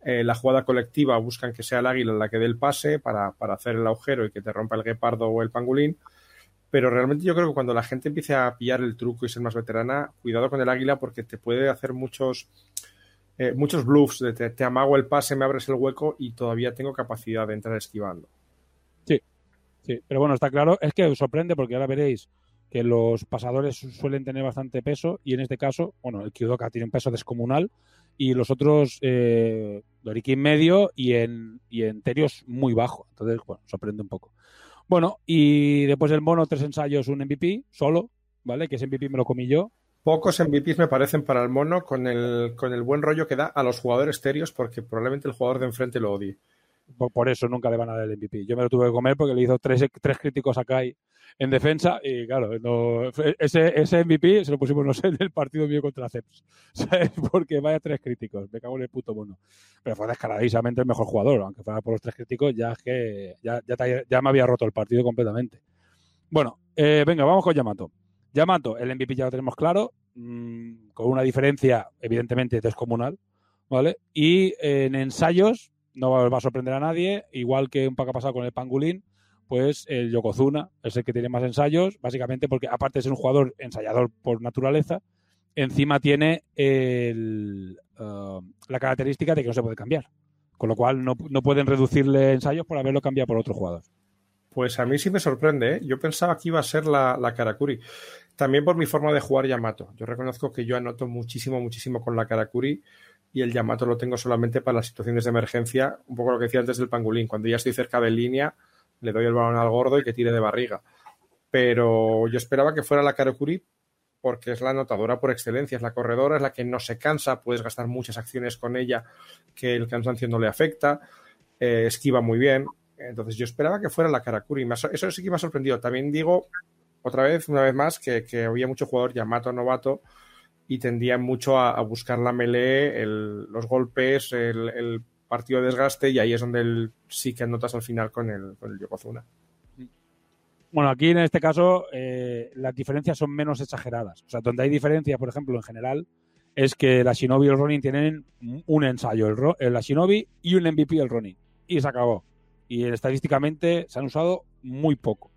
eh, la jugada colectiva buscan que sea el águila la que dé el pase para, para hacer el agujero y que te rompa el guepardo o el pangolín. Pero realmente yo creo que cuando la gente empiece a pillar el truco y ser más veterana, cuidado con el águila porque te puede hacer muchos, eh, muchos bluffs. De te, amago el pase, me abres el hueco y todavía tengo capacidad de entrar esquivando. Sí, pero bueno, está claro. Es que os sorprende porque ahora veréis que los pasadores su- suelen tener bastante peso y en este caso, bueno, el Kyudoka tiene un peso descomunal y los otros, eh, Dorikin medio y en, y en Terios muy bajo. Entonces, bueno, sorprende un poco. Bueno, y después el mono, tres ensayos, un MVP solo, ¿vale? Que ese MVP me lo comí yo. Pocos MVPs me parecen para el mono con el, con el buen rollo que da a los jugadores terios porque probablemente el jugador de enfrente lo odie. Por, eso nunca le van a dar el MVP. Yo me lo tuve que comer porque le hizo tres, tres críticos a Kai en defensa y claro, ese, ese MVP se lo pusimos no sé, en el partido mío contra Ceps. [laughs] ¿sabes? Porque vaya tres críticos, me cago en el puto mono. Pero fue descaradísimamente el mejor jugador, aunque fuera por los tres críticos, ya que ya, ya, te- me había roto el partido completamente. Bueno, eh, venga, vamos con Yamato. Yamato, el MVP ya lo tenemos claro, mm, con una diferencia evidentemente descomunal, ¿vale? Y en ensayos no va a sorprender a nadie, igual que un poco ha pasado con el Pangolín, pues el Yokozuna es el que tiene más ensayos, básicamente porque aparte de ser un jugador ensayador por naturaleza, encima tiene el, uh, la característica de que no se puede cambiar. Con lo cual no, no pueden reducirle ensayos por haberlo cambiado por otro jugador. Pues a mí sí me sorprende, ¿eh? Yo pensaba que iba a ser la, la Karakuri. También por mi forma de jugar Yamato. Yo reconozco que yo anoto muchísimo, muchísimo con la Karakuri y el Yamato lo tengo solamente para las situaciones de emergencia, un poco lo que decía antes del pangolín. Cuando ya estoy cerca de línea, le doy el balón al gordo y que tire de barriga. Pero yo esperaba que fuera la Karakuri porque es la anotadora por excelencia, es la corredora, es la que no se cansa, puedes gastar muchas acciones con ella que el cansancio no le afecta, eh, esquiva muy bien. Entonces yo esperaba que fuera la Karakuri. Eso sí que me ha sorprendido. También digo, otra vez, una vez más, que, había mucho jugador Yamato novato y tendían mucho a, buscar la melee, los golpes, el, partido de desgaste y ahí es donde sí que anotas al final con el, con el Yokozuna. Bueno, aquí en este caso eh, las diferencias son menos exageradas. O sea, donde hay diferencia, por ejemplo, en general, es que la Shinobi y el Ronin tienen un ensayo, el, la Shinobi y un MVP el Ronin. Y se acabó. Y estadísticamente se han usado muy poco.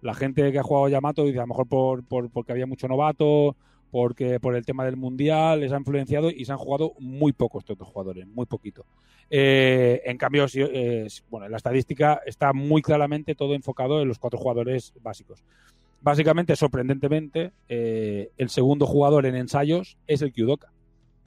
La gente que ha jugado Yamato dice a lo mejor por, porque había mucho novato, porque por el tema del mundial les ha influenciado y se han jugado muy pocos estos jugadores, muy poquito. Eh, en cambio, eh, bueno, en la estadística está muy claramente todo enfocado en los cuatro jugadores básicos. Básicamente, sorprendentemente, eh, el segundo jugador en ensayos es el Kyudoka.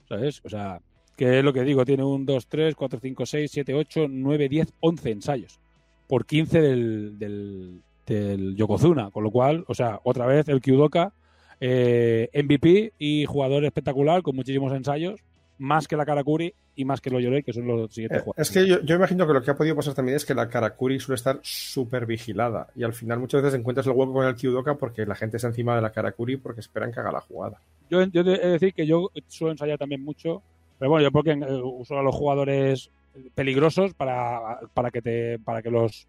¿Sabes? O sea, que es lo que digo, tiene un 2, 3, 4, 5, 6, 7, 8, 9, 10, 11 ensayos. Por 15 del, del, del Yokozuna. Con lo cual, o sea, otra vez el Kyudoka eh, MVP y jugador espectacular con muchísimos ensayos, más que la Karakuri y más que lo Yorei, que son los siguientes eh, jugadores. Es que yo, imagino que lo que ha podido pasar también es que la Karakuri suele estar súper vigilada y al final muchas veces encuentras el hueco con el Kyudoka porque la gente está encima de la Karakuri porque esperan que haga la jugada. Yo, yo he de decir que yo suelo ensayar también mucho, pero bueno, yo porque eh, uso a los jugadores peligrosos para, para que te para que los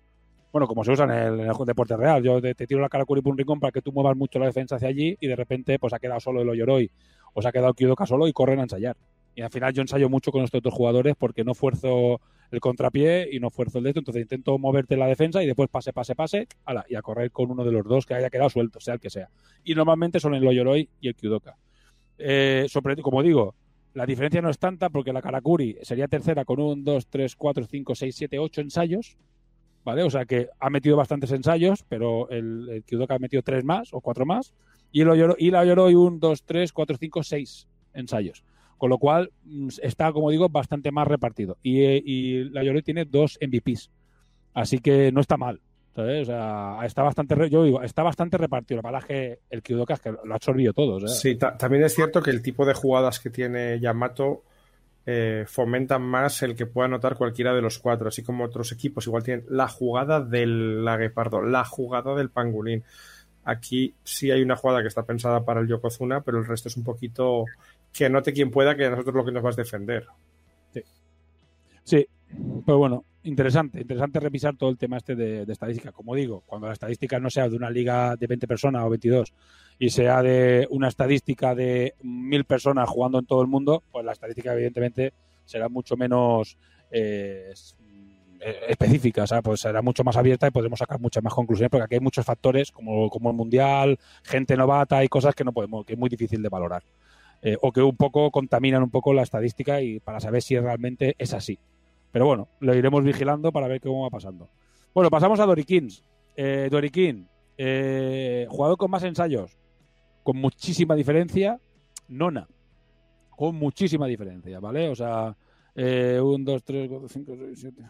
bueno, como se usa en el, en el deporte real. Yo te, tiro la cara por un rincón para que tú muevas mucho la defensa hacia allí y de repente pues ha quedado solo el Oyoroi o se ha quedado Kyudoka solo y corren a ensayar. Y al final yo ensayo mucho con estos otros jugadores porque no fuerzo el contrapié y no fuerzo el dedo, entonces intento moverte la defensa y después pase, pase, pase, ala, y a correr con uno de los dos que haya quedado suelto, sea el que sea. Y normalmente son el Oyoroi y el Kyudoka. Eh, como digo, la diferencia no es tanta porque la Karakuri sería tercera con un 2, 3, 4, 5, 6, 7, 8 ensayos ¿vale? O sea que ha metido bastantes ensayos, pero el, el Kyudoka ha metido tres más o cuatro más. Y, el y la un, dos, tres, cuatro, cinco, seis ensayos. Con lo cual mm, está, como digo, bastante más repartido. Y, y la Yoroi tiene dos MVPs. Así que no está mal. Sea, está bastante, yo digo, está bastante repartido. La verdad que el Kyudoka es que lo ha absorbido todo. Sí, también es cierto que el tipo de jugadas que tiene Yamato eh, fomentan más el que pueda anotar cualquiera de los cuatro, así como otros equipos igual tienen la jugada del Laguepardo, la jugada del Pangolín. Aquí sí hay una jugada que está pensada para el Yokozuna, pero el resto es un poquito que note quien pueda que a nosotros lo que nos vas a defender. Sí. Pero bueno, interesante, interesante revisar todo el tema este de, de, estadística. Como digo, cuando la estadística no sea de una liga de 20 personas o 22 y sea de una estadística de mil personas jugando en todo el mundo, pues la estadística evidentemente será mucho menos eh, específica, o sea, pues será mucho más abierta y podremos sacar muchas más conclusiones porque aquí hay muchos factores como, como el mundial, gente novata y cosas que no podemos, que es muy difícil de valorar. Eh, o que un poco contaminan un poco la estadística y para saber si realmente es así. Pero bueno, lo iremos vigilando para ver cómo va pasando. Bueno, pasamos a Dorikins. Eh, Dorikin, eh, jugador con más ensayos, con muchísima diferencia, Nona, con muchísima diferencia, ¿vale? O sea, eh, un, dos, tres, cuatro, cinco, seis, siete.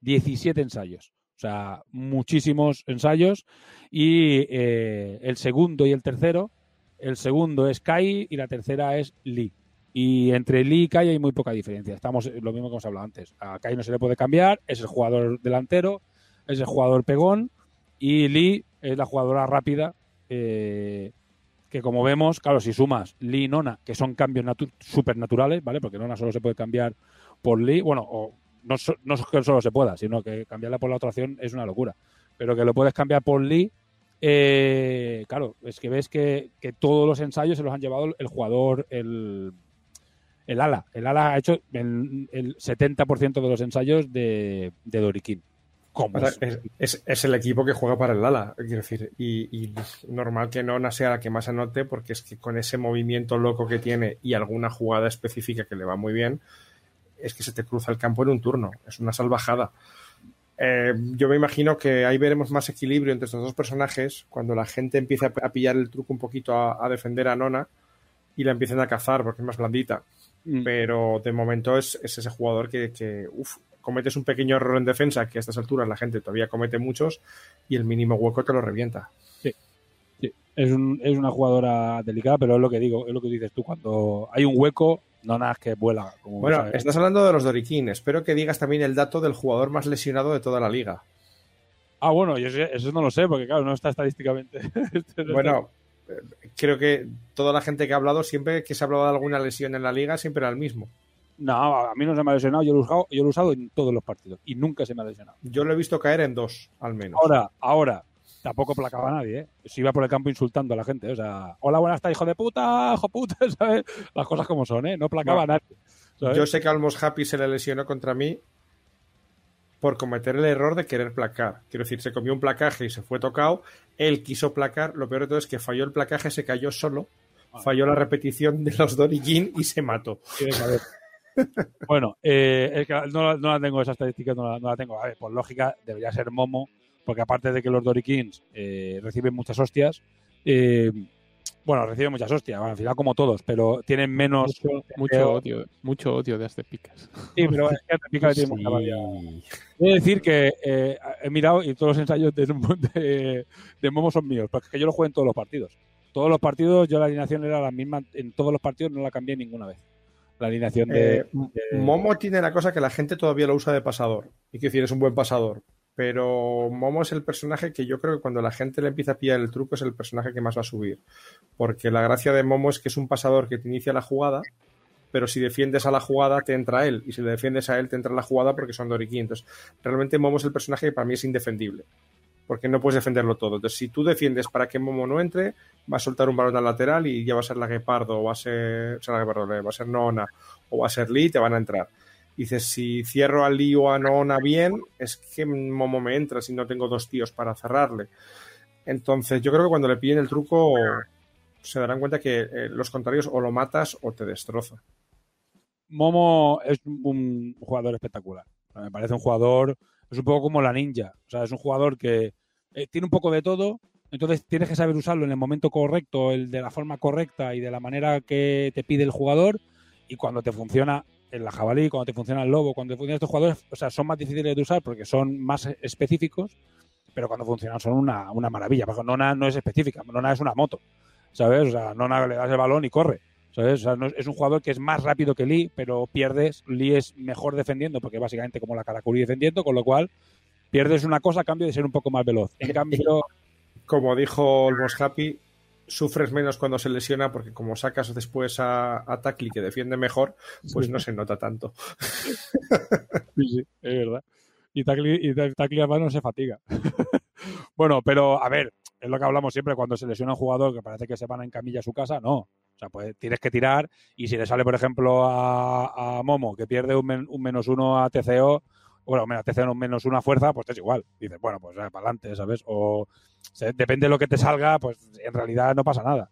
17 ensayos. O sea, muchísimos ensayos. Y eh, el segundo y el tercero, el segundo es Kai y la tercera es Lee. Y entre Lee y Kai hay muy poca diferencia. Estamos lo mismo que hemos hablado antes. A Kai no se le puede cambiar, es el jugador delantero, es el jugador pegón. Y Lee es la jugadora rápida eh, que como vemos, claro, si sumas Lee y Nona, que son cambios super naturales, ¿vale? Porque Nona solo se puede cambiar por Lee, bueno, no, que solo se pueda, sino que cambiarla por la otra opción es una locura. Pero que lo puedes cambiar por Lee, eh, claro, es que ves que, todos los ensayos se los han llevado el jugador, el, el ala. El ala ha hecho el, 70% de los ensayos de, de Doriquín es, el equipo que juega para el ala, quiero decir, y, normal que Nona sea la que más anote porque es que con ese movimiento loco que tiene y alguna jugada específica que le va muy bien, es que se te cruza el campo en un turno, es una salvajada. Eh, yo me imagino que ahí veremos más equilibrio entre estos dos personajes cuando la gente empiece a, pillar el truco un poquito a, defender a Nona y la empiecen a cazar porque es más blandita. Mm. Pero de momento es, ese jugador que, que cometes un pequeño error en defensa, que a estas alturas la gente todavía comete muchos, y el mínimo hueco te lo revienta. Sí, sí. Es, es una jugadora delicada, pero es lo que digo, es lo que dices tú, cuando hay un hueco, no nada que vuela. bueno, estás hablando de los Doriquín. Espero que digas también el dato del jugador más lesionado de toda la liga. Ah, bueno, eso no lo sé, porque claro, no está estadísticamente. [laughs] Bueno, eh, creo que toda la gente que ha hablado, siempre que se ha hablado de alguna lesión en la liga, siempre era el mismo. No, a mí no se me ha lesionado. Yo lo, he usado, yo lo he usado en todos los partidos y nunca se me ha lesionado. Yo lo he visto caer en dos, al menos. Ahora, ahora, tampoco placaba a nadie, ¿eh? Se iba por el campo insultando a la gente. O sea, hola, buenas tardes, hijo de puta, hijo puta, [laughs] ¿sabes? Las cosas como son, ¿eh? No placaba a nadie. Yo sé que Almos Happy se le lesionó contra mí por cometer el error de querer placar. Quiero decir, se comió un placaje y se fue tocado. Él quiso placar. Lo peor de todo es que falló el placaje, se cayó solo. Ah. Falló la repetición de los Dorigin y se mató. Bueno, eh, no, la tengo esa estadística, no la, tengo. A ver, por lógica, debería ser Momo porque aparte de que los Dorikins eh, reciben muchas hostias, eh, bueno, reciben muchas hostias, al final como todos, pero tienen menos... Mucho, odio, mucho odio de este picas. Sí, pero es que Picas tiene mucha rabia. He decir que eh, he mirado y todos los ensayos de, de, Momo son míos, porque es que yo lo juego en todos los partidos. Todos los partidos, yo la alineación era la misma, en todos los partidos no la cambié ninguna vez. La alineación de, eh, Momo tiene la cosa que la gente todavía lo usa de pasador. Y que decir, es un buen pasador pero Momo es el personaje que yo creo que cuando la gente le empieza a pillar el truco es el personaje que más va a subir. Porque la gracia de Momo es que es un pasador que te inicia la jugada, pero si defiendes a la jugada te entra él, y si le defiendes a él te entra la jugada porque son Doriki. Entonces, realmente Momo es el personaje que para mí es indefendible, porque no puedes defenderlo todo. Entonces, si tú defiendes para que Momo no entre, va a soltar un balón al lateral y ya va a ser la Guepardo, o va a ser, o la va a ser Nona, o va a ser Lee, te van a entrar dices, si cierro al lío a Nona bien, es que Momo me entra si no tengo dos tíos para cerrarle. Entonces, yo creo que cuando le piden el truco, se darán cuenta que eh, los contrarios o lo matas o te destroza. Momo es un jugador espectacular. Me parece un jugador, es un poco como la ninja. O sea, es un jugador que eh, tiene un poco de todo, entonces tienes que saber usarlo en el momento correcto, el de la forma correcta y de la manera que te pide el jugador. Y cuando te funciona, en la jabalí, cuando te funciona el lobo, cuando te funcionan estos jugadores, o sea, son más difíciles de usar porque son más específicos, pero cuando funcionan son una, una maravilla. Porque Nona no es específica, Nona es una moto, ¿sabes? O sea, Nona le das el balón y corre, ¿sabes? O sea, es un jugador que es más rápido que Lee, pero pierdes, Lee es mejor defendiendo, porque básicamente como la Karakuri defendiendo, con lo cual pierdes una cosa a cambio de ser un poco más veloz. En cambio... Como dijo Olmos Happy, sufres menos cuando se lesiona porque como sacas después a, a Takli que defiende mejor, pues no se nota tanto. [laughs] Sí, sí, es verdad. Y Takli, y además no se fatiga. [laughs] bueno, pero a ver, es lo que hablamos siempre, cuando se lesiona un jugador que parece que se van en camilla a su casa, no. O sea, pues tienes que tirar y si le sale, por ejemplo, a, a Momo que pierde un, un menos uno a TCO, bueno, menos TCO menos una fuerza, pues es igual. Dices, bueno, pues para adelante, ¿sabes? O depende de lo que te salga, pues en realidad no pasa nada.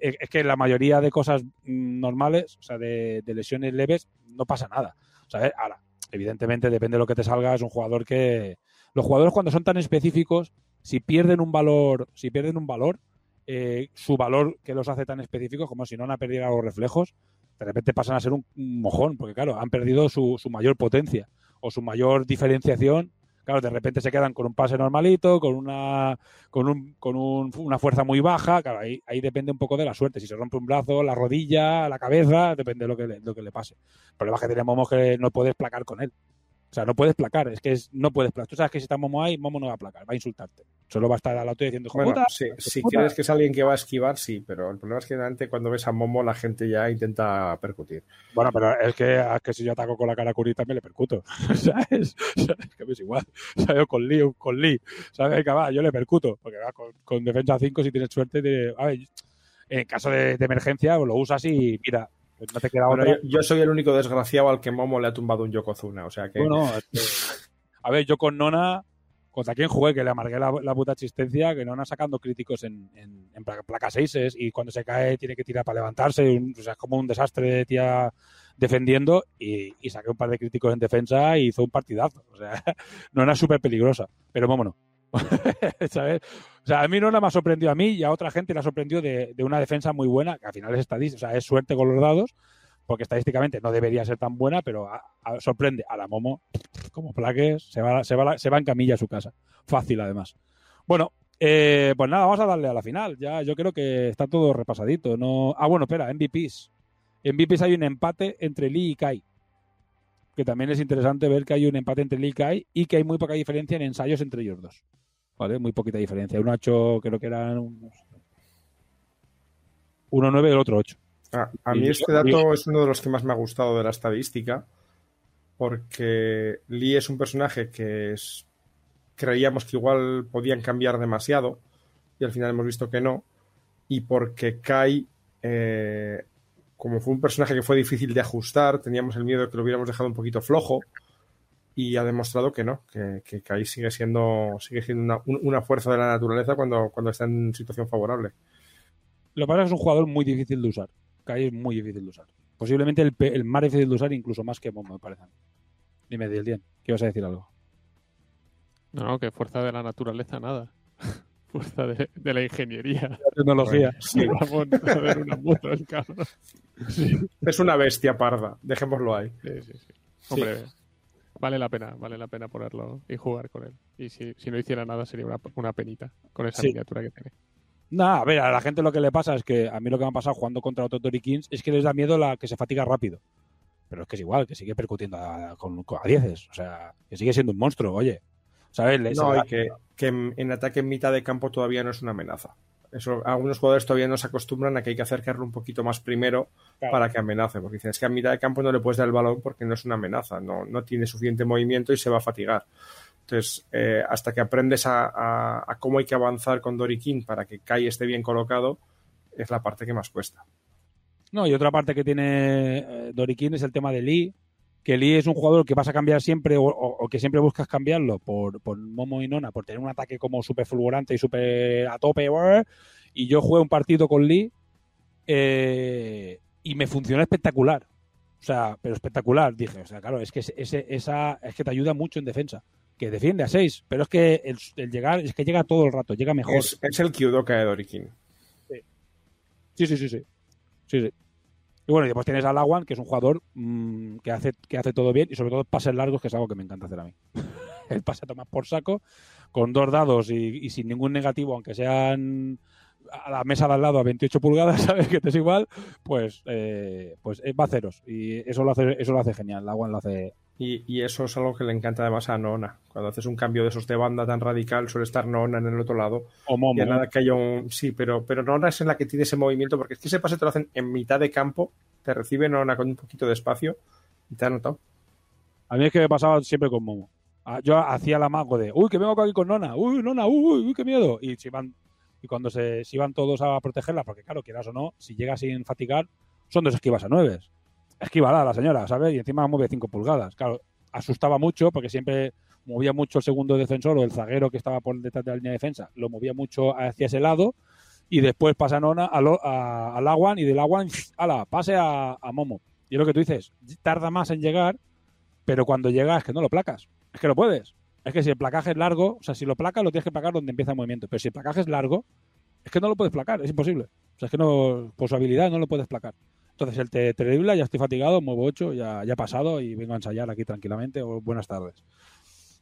Es que la mayoría de cosas normales, o sea, de, lesiones leves, no pasa nada. ¿sabes? Ahora, evidentemente, depende de lo que te salga, es un jugador que. Los jugadores cuando son tan específicos, si pierden un valor, si pierden un valor, eh, su valor que los hace tan específicos, como si no han perdido los reflejos, de repente pasan a ser un, mojón, porque claro, han perdido su, su mayor potencia o su mayor diferenciación Claro, de repente se quedan con un pase normalito, con una con, un, con un, una fuerza muy baja. Claro, ahí, ahí depende un poco de la suerte. Si se rompe un brazo, la rodilla, la cabeza, depende de lo que le, lo que le pase. El problema que tenemos es que no puedes placar con él. O sea, no puedes placar, es que no puedes placar. Tú sabes que si está Momo ahí, Momo no va a placar, va a insultarte. Solo va a estar al lado diciendo, bueno, si crees que es alguien que va a esquivar, sí, pero el problema es que antes cuando ves a Momo la gente ya intenta percutir. Bueno, pero es que, que si yo ataco con la cara curita me le percuto. [laughs] ¿Sabes? ¿Sabes? Que es igual. [laughs] ¿Sabes? Con Lee, con Lee. ¿Sabes? Que va, yo le percuto. Porque va, con, defensa 5 si tienes suerte de... A ver, en caso de, de emergencia, lo usas y mira, yo, soy el único desgraciado al que Momo le ha tumbado un Yokozuna, o sea [laughs] que... a ver, yo con Nona contra quién jugué, que le amargué la, la puta existencia, que no van sacando críticos en, en, en pla- placa 6 y cuando se cae tiene que tirar para levantarse, un- o sea, es como un desastre de tía defendiendo y, y saqué un par de críticos en defensa y hizo un partidazo. O sea, [laughs] no era súper peligrosa, pero vámonos. [laughs] O sea, a mí no me ha sorprendido a mí y a otra gente le ha sorprendido de, una defensa muy buena, que al final es estadística, o sea, es suerte con los dados, porque estadísticamente no debería ser tan buena, pero sorprende a la Momo como plaques, se va, se, va, la- se va en camilla a su casa. Fácil, además. Bueno, eh, pues nada, vamos a darle a la final. Ya yo creo que está todo repasadito. No... Ah, bueno, espera, MVPs. En MVPs hay un empate entre Lee y Kai. Que también es interesante ver que hay un empate entre Lee y Kai y que hay muy poca diferencia en ensayos entre ellos dos. ¿Vale? Muy poquita diferencia. Uno ha hecho, creo que eran unos... Uno 9 y el otro 8. A, a Y mí yo- este dato es uno de los que más me ha gustado de la estadística, porque Lee es un personaje que es, creíamos que igual podían cambiar demasiado, y al final hemos visto que no, y porque Kai, eh, como fue un personaje que fue difícil de ajustar, teníamos el miedo de que lo hubiéramos dejado un poquito flojo, y ha demostrado que no, que, que Kai sigue siendo, sigue siendo una, un- una fuerza de la naturaleza cuando, cuando está en situación favorable. Lo que pasa es que es un jugador muy difícil de usar. Kai es muy difícil de usar. Posiblemente el, el más difícil de usar, incluso más que Momo, me parece. Dime, Dien, ¿qué vas a decir algo? No, no, que fuerza de la naturaleza, nada. [laughs] fuerza de, de la ingeniería. La tecnología. [laughs] Sí. Vamos a ver una moto, el cabrón. [laughs] Es una bestia parda, dejémoslo ahí. Sí, sí, sí. Hombre, vale la pena, vale la pena ponerlo y jugar con él. Y si, si no hiciera nada sería una, una penita con esa Sí. miniatura que tiene. Nada, a ver, a la gente lo que le pasa es que a mí lo que me ha pasado jugando contra otros Dory Kings es que les da miedo la que se fatiga rápido. Pero es que es igual, que sigue percutiendo a, a dieces. O sea, que sigue siendo un monstruo, oye. ¿Sabes? No, y que, que en, en ataque en mitad de campo todavía no es una amenaza. Eso, algunos jugadores todavía no se acostumbran a que hay que acercarlo un poquito más primero Claro. para que amenace. Porque dicen, es que a mitad de campo no le puedes dar el balón porque no es una amenaza, no, no tiene suficiente movimiento y se va a fatigar. Entonces, eh, hasta que aprendes a, a- a cómo hay que avanzar con Dory King para que Kai esté bien colocado, es la parte que más cuesta. No, y otra parte que tiene eh, Dorikin es el tema de Lee, que Lee es un jugador que vas a cambiar siempre o, o- o que siempre buscas cambiarlo por, por Momo y Nona, por tener un ataque como súper fulgurante y súper a tope. brr, Y yo jugué un partido con Lee eh, y me funcionó espectacular. O sea, pero espectacular, dije. O sea, claro, es que ese- esa, es que te ayuda mucho en defensa. Que defiende a 6, pero es que el, el llegar, es que llega todo el rato, llega mejor. Es, es el Kyudoka de. Sí, sí, sí, sí. Sí, sí. Y bueno, y después tienes a Lawan, que es un jugador mm, que, hace, que hace todo bien y sobre todo pases largos, que es algo que me encanta hacer a mí. [laughs] El pase a tomar por saco, con dos dados y, sin ningún negativo, aunque sean a la mesa de al lado a 28 pulgadas, [laughs] ¿sabes? Que te es igual, pues, eh, pues eh, va a ceros. Y eso lo hace, eso lo hace genial. Lawan lo hace. Y, y eso es algo que le encanta además a Nona. Cuando haces un cambio de esos de banda tan radical, suele estar Nona en el otro lado. O Momo. Y a nada que haya un. Sí, pero, pero Nona es en la que tiene ese movimiento, porque es que ese pase te lo hacen en mitad de campo, te recibe Nona con un poquito de espacio y te ha notado. A mí es que me pasaba siempre con Momo. Ah, Yo hacía el amago de, uy, que vengo aquí con Nona, uy, Nona, uy, uy, qué miedo. Y si van, y cuando se, si van todos a protegerla, porque claro, quieras o no, si llega sin fatigar, son dos esquivas a nueve. Esquivala la señora, ¿sabes? Y encima mueve cinco pulgadas. Claro, asustaba mucho porque siempre movía mucho el segundo defensor o el zaguero que estaba por detrás de la línea de defensa, lo movía mucho hacia ese lado y después pasa Nona a, al Aguan y del Aguan, ala, pase a, a Momo. Y es lo que tú dices, tarda más en llegar, pero cuando llega es que no lo placas. Es que lo puedes. Es que si el placaje es largo, o sea, si lo placas lo tienes que placar donde empieza el movimiento. Pero si el placaje es largo, es que no lo puedes placar, es imposible. O sea, es que no, por su habilidad no lo puedes placar. Entonces el te, te dribla, ya estoy fatigado, muevo 8, ya, ya he pasado y vengo a ensayar aquí tranquilamente. O buenas tardes.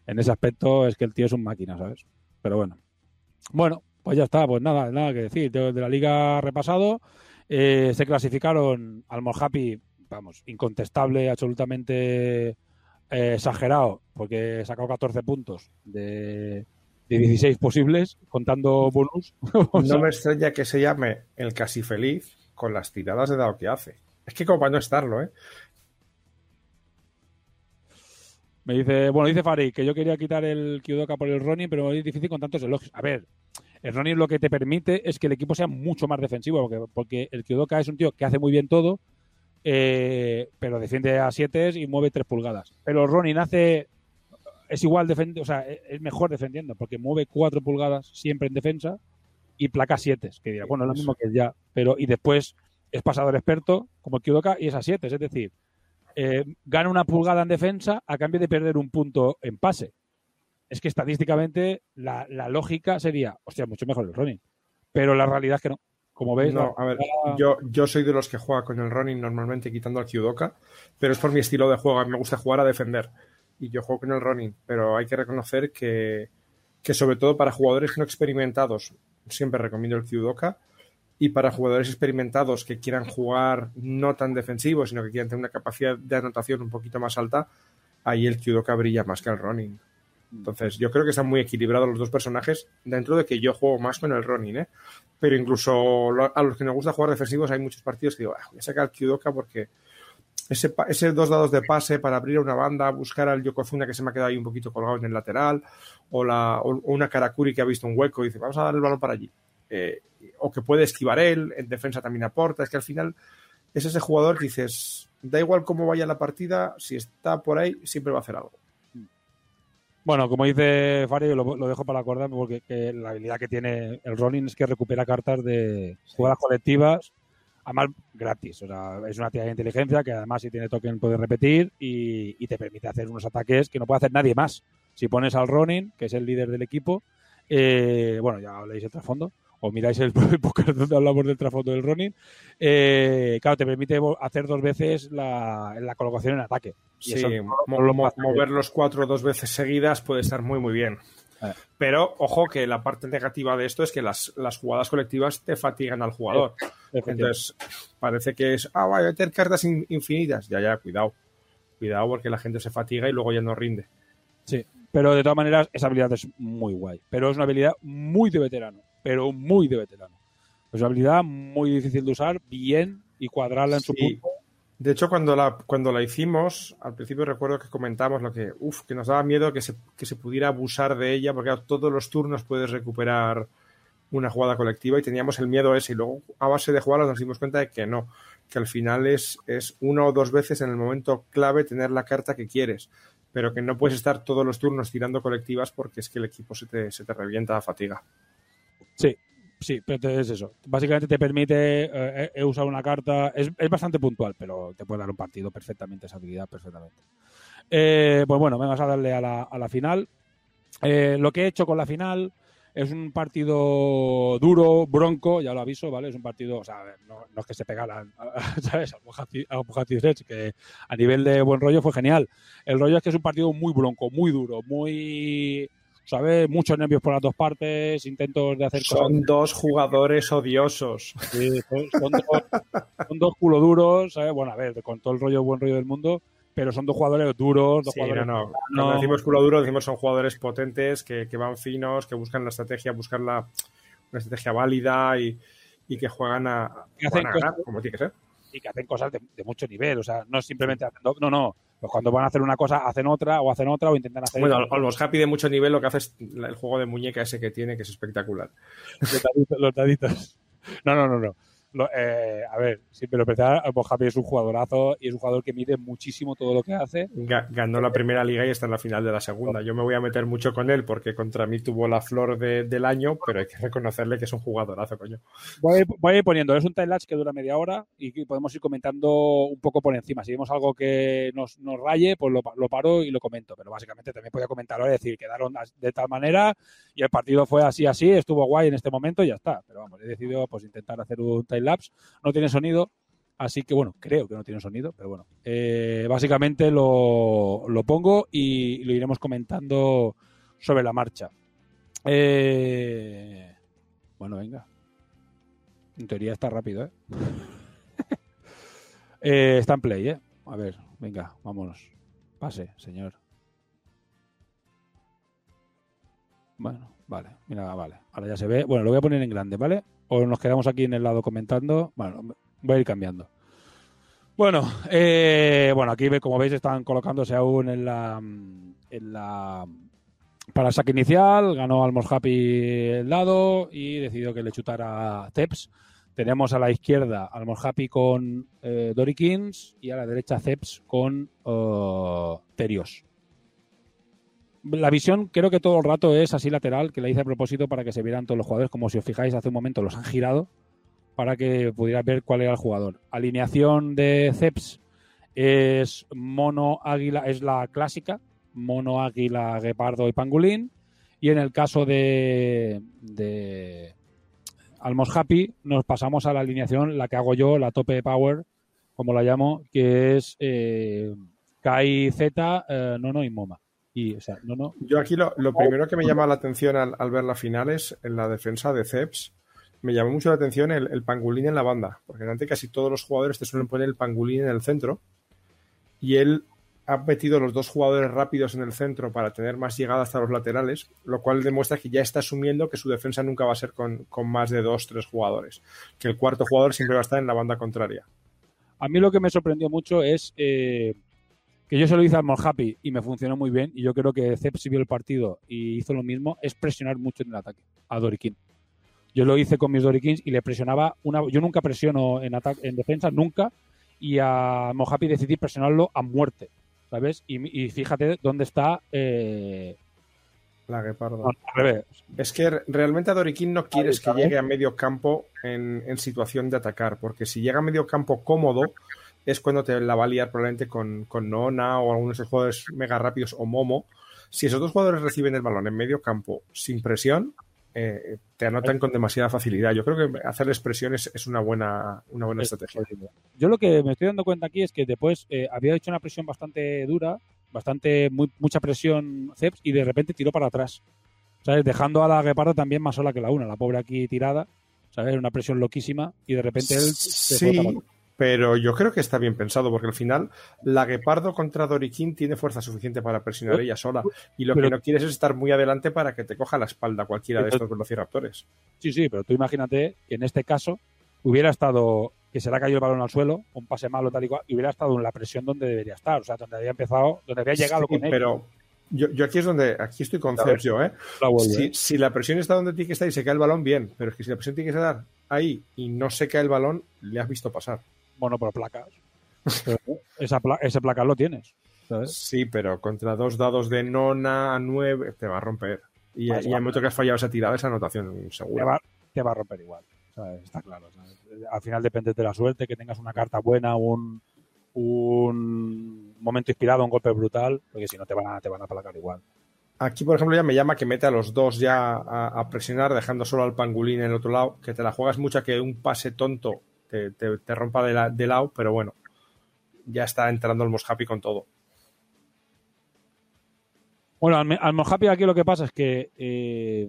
En ese aspecto es que el tío es un máquina, ¿sabes? Pero bueno. Bueno, pues ya está, pues nada, nada que decir. De, de la liga repasado, eh, se clasificaron al Happy, vamos, incontestable, absolutamente eh, exagerado, porque he sacado 14 puntos de, de 16 posibles, contando bonus. [laughs] O sea, No me extraña que se llame el casi feliz con las tiradas de dado que hace. Es que como para no estarlo, ¿eh? Me dice, bueno, dice Farid que yo quería quitar el Kyudoka por el Ronin, pero es difícil con tantos elogios. A ver, el Ronin lo que te permite es que el equipo sea mucho más defensivo, porque, porque el Kyudoka es un tío que hace muy bien todo, eh, pero defiende a 7 y mueve 3 pulgadas. Pero Ronin hace es igual defendiendo, o sea, es mejor defendiendo, porque mueve 4 pulgadas siempre en defensa y placa 7, que dirá, bueno, es lo mismo que ya, pero y después es pasador experto, como el Kyudoka, y es a 7, es decir, eh, gana una pulgada en defensa a cambio de perder un punto en pase. Es que estadísticamente la, la lógica sería, hostia, mucho mejor el Ronin. Pero la realidad es que no. Como veis, No, la- a ver, yo, yo soy de los que juega con el Ronin normalmente quitando al Kyudoka, pero es por mi estilo de juego. Me gusta jugar a defender. Y yo juego con el Ronin, pero hay que reconocer que, que sobre todo para jugadores no experimentados, siempre recomiendo el Kyudoka. Y para jugadores experimentados que quieran jugar no tan defensivos, sino que quieran tener una capacidad de anotación un poquito más alta, ahí el Kyudoka brilla más que el Ronin. Entonces, yo creo que están muy equilibrados los dos personajes, dentro de que yo juego más con el Ronin, ¿eh? Pero incluso a los que nos gusta jugar defensivos, hay muchos partidos que digo, ah, voy a sacar Kyudoka porque ese, ese dos dados de pase para abrir una banda, buscar al Yokozuna que se me ha quedado ahí un poquito colgado en el lateral, o, la, o, una Karakuri que ha visto un hueco y dice, vamos a dar el balón para allí. Eh, o que puede esquivar él, en defensa también aporta. Es que al final es ese jugador que dices, da igual cómo vaya la partida, si está por ahí, siempre va a hacer algo. Bueno, como dice Fari, lo, lo dejo para acordarme porque que la habilidad que tiene el Ronin es que recupera cartas de jugadas colectivas, además gratis. O sea, es una tía de inteligencia que además si tiene token puede repetir y, y te permite hacer unos ataques que no puede hacer nadie más. Si pones al Ronin, que es el líder del equipo, eh, bueno, ya leéis el trasfondo, o miráis el [laughs] podcast donde hablamos del trasfondo del Ronin, eh, claro, te permite hacer dos veces la, la colocación en ataque. Y Sí, eso mo- lo mover los cuatro dos veces seguidas puede estar muy, muy bien. Eh. Pero, ojo, que la parte negativa de esto es que las, las jugadas colectivas te fatigan al jugador. Entonces, parece que es, ah, voy a meter cartas in- infinitas. Ya, ya, cuidado. Cuidado porque la gente se fatiga y luego ya no rinde. Sí, pero de todas maneras esa habilidad es muy guay. Pero es una habilidad muy de veterano, pero muy de veterano. Es una habilidad muy difícil de usar, bien y cuadrarla en su punto. De hecho, cuando la, cuando la hicimos, al principio recuerdo que comentamos lo que, uf, que nos daba miedo que se, que se pudiera abusar de ella, porque claro, todos los turnos puedes recuperar una jugada colectiva y teníamos el miedo ese. Y luego, a base de jugarla, nos dimos cuenta de que no, que al final es, es una o dos veces en el momento clave tener la carta que quieres, pero que no puedes estar todos los turnos tirando colectivas porque es que el equipo se te, se te revienta a fatiga. Sí, sí, pero es eso. Básicamente te permite eh, eh, usar una carta. Es, es bastante puntual, pero te puede dar un partido perfectamente, esa habilidad perfectamente. Eh, pues bueno, vengas a darle a la, a la final. Eh, lo que he hecho con la final es un partido duro, bronco, ya lo aviso, ¿vale? Es un partido, o sea, no, es que se pegaran, [laughs] ¿sabes? A Sets, que a nivel de buen rollo fue genial. El rollo es que es un partido muy bronco, muy duro, muy, ¿sabes? Muchos nervios por las dos partes, intentos de hacer cosas Son dos jugadores odiosos. Sí, son, son dos, son dos culo duros, ¿sabes? Bueno, a ver, con todo el rollo, buen rollo del mundo, pero son dos jugadores duros, dos Sí, jugadores. no, no. no. Cuando decimos culo duro, decimos son jugadores potentes que, que van finos, que buscan la estrategia, buscan la, una estrategia válida y, y que juegan a, Que hacen juegan a ganar, cosas- como tiene que ser. Y que hacen cosas de, de mucho nivel, o sea, no simplemente hacen. do- No, no. Pues cuando van a hacer una cosa, hacen otra, o hacen otra, o intentan hacer. Bueno, al- los Happy de mucho nivel lo que hace es el juego de muñeca ese que tiene, que es espectacular. [laughs] los daditos. los daditos. No, no, no, no. Lo- eh, a ver, siempre lo empezar, Javi es un jugadorazo y es un jugador que mide muchísimo todo lo que hace. Ga- Ganó la primera liga y está en la final de la segunda. Yo me voy a meter mucho con él porque contra mí tuvo la flor de- del año, pero hay que reconocerle que es un jugadorazo, coño. Voy voy a ir poniendo, es un time lapse que dura media hora y podemos ir comentando un poco por encima. Si vemos algo que nos, nos raye, pues lo, lo paro y lo comento. Pero básicamente también podía comentar ahora, decir, quedaron de tal manera y el partido fue así, así, estuvo guay en este momento y ya está. Pero vamos, he decidido pues intentar hacer un time lapse. No tiene sonido, así que bueno, creo que no tiene sonido, pero bueno. Eh, básicamente lo, lo pongo y lo iremos comentando sobre la marcha. Eh, bueno, venga. En teoría está rápido, ¿eh? [laughs] Eh, está en play, ¿eh? A ver, venga, vámonos. Pase, señor. Bueno, vale, mira, vale. Ahora ya se ve. Bueno, lo voy a poner en grande, ¿vale? O nos quedamos aquí en el lado comentando. Bueno, voy a ir cambiando. Bueno, eh, bueno, aquí como veis están colocándose aún en la en la para el saque inicial, ganó Almos Happy el lado y decidió que le chutara Ceps. Tenemos a la izquierda Almos Happy con eh, Dorikins y a la derecha Ceps con eh, Terios. La visión creo que todo el rato es así lateral, que la hice a propósito para que se vieran todos los jugadores, como si os fijáis hace un momento los han girado para que pudieras ver cuál era el jugador. Alineación de Ceps es mono, águila, es la clásica, mono, águila, guepardo y pangolín. Y en el caso de, de Almos Happy, nos pasamos a la alineación, la que hago yo, la tope power, como la llamo, que es eh, Kai Z, eh, Nono y Moma. Y, o sea, Nono, Yo aquí lo, lo primero que me llama la atención al, al ver la final es en la defensa de Ceps. Me llamó mucho la atención el, el pangolín en la banda, porque antes casi todos los jugadores te suelen poner el pangolín en el centro. Y él ha metido los dos jugadores rápidos en el centro para tener más llegada hasta los laterales, lo cual demuestra que ya está asumiendo que su defensa nunca va a ser con, con más de dos, tres jugadores. Que el cuarto jugador siempre va a estar en la banda contraria. A mí lo que me sorprendió mucho es eh, que yo se lo hice al Happy y me funcionó muy bien. Y yo creo que Cep si vio el partido y hizo lo mismo, es presionar mucho en el ataque a Doriquín. Yo lo hice con mis Dorikins y le presionaba una. Yo nunca presiono en ataque, en defensa, nunca. Y a Mojapi decidí presionarlo a muerte, ¿sabes? Y, y fíjate dónde está. Eh, La Guepardo. Es que re- realmente a Doriquín no quieres que llegue a medio campo en, en situación de atacar, porque si llega a medio campo cómodo, es cuando te la va a liar probablemente con, con Nona o algunos de esos jugadores mega rápidos o Momo. Si esos dos jugadores reciben el balón en medio campo sin presión, eh, te anotan con demasiada facilidad. Yo creo que hacerles presión es, es una buena, una buena estrategia. Yo lo que me estoy dando cuenta aquí es que después eh, había hecho una presión bastante dura, bastante muy, mucha presión Ceps y de repente tiró para atrás. ¿Sabes? Dejando a la Guepardo también más sola que la una, la pobre aquí tirada, ¿sabes? Una presión loquísima y de repente él se fue Sí, para- pero yo creo que está bien pensado, porque al final la Guepardo contra Doriquín tiene fuerza suficiente para presionar ella sola. Y lo Pero- que no quieres es estar muy adelante para que te coja la espalda cualquiera de estos velociraptores. Sí, sí, pero tú imagínate que en este caso hubiera estado que se le ha caído el balón al suelo, un pase malo tal y cual, y hubiera estado en la presión donde debería estar, o sea, donde había empezado, donde había llegado Sí, con él. pero yo, yo aquí es donde, aquí estoy con yo, ¿eh? La vuelve, Si, ¿eh? si la presión está donde tiene que estar y se cae el balón, bien. Pero es que si la presión tiene que estar ahí y no se cae el balón, le has visto pasar. Bueno, por placas. Pero esa pla- ese placar lo tienes. ¿sabes? Sí, pero contra dos dados de nona a nueve te va a romper. Y, Vale, y al momento que has fallado esa tirada, esa anotación te segura. va, te va a romper igual. ¿sabes? Está claro. ¿sabes? Al final depende de la suerte, que tengas una carta buena, un, un momento inspirado, un golpe brutal, porque si no te van a, te van a aplacar igual. Aquí, por ejemplo, ya me llama que mete a los dos ya a, a presionar, dejando solo al pangolín en el otro lado, que te la juegas mucho a que un pase tonto te, te- te rompa de, la- de lado, pero bueno, ya está entrando el Moshappy con todo. Bueno, al, al aquí lo que pasa es que, eh,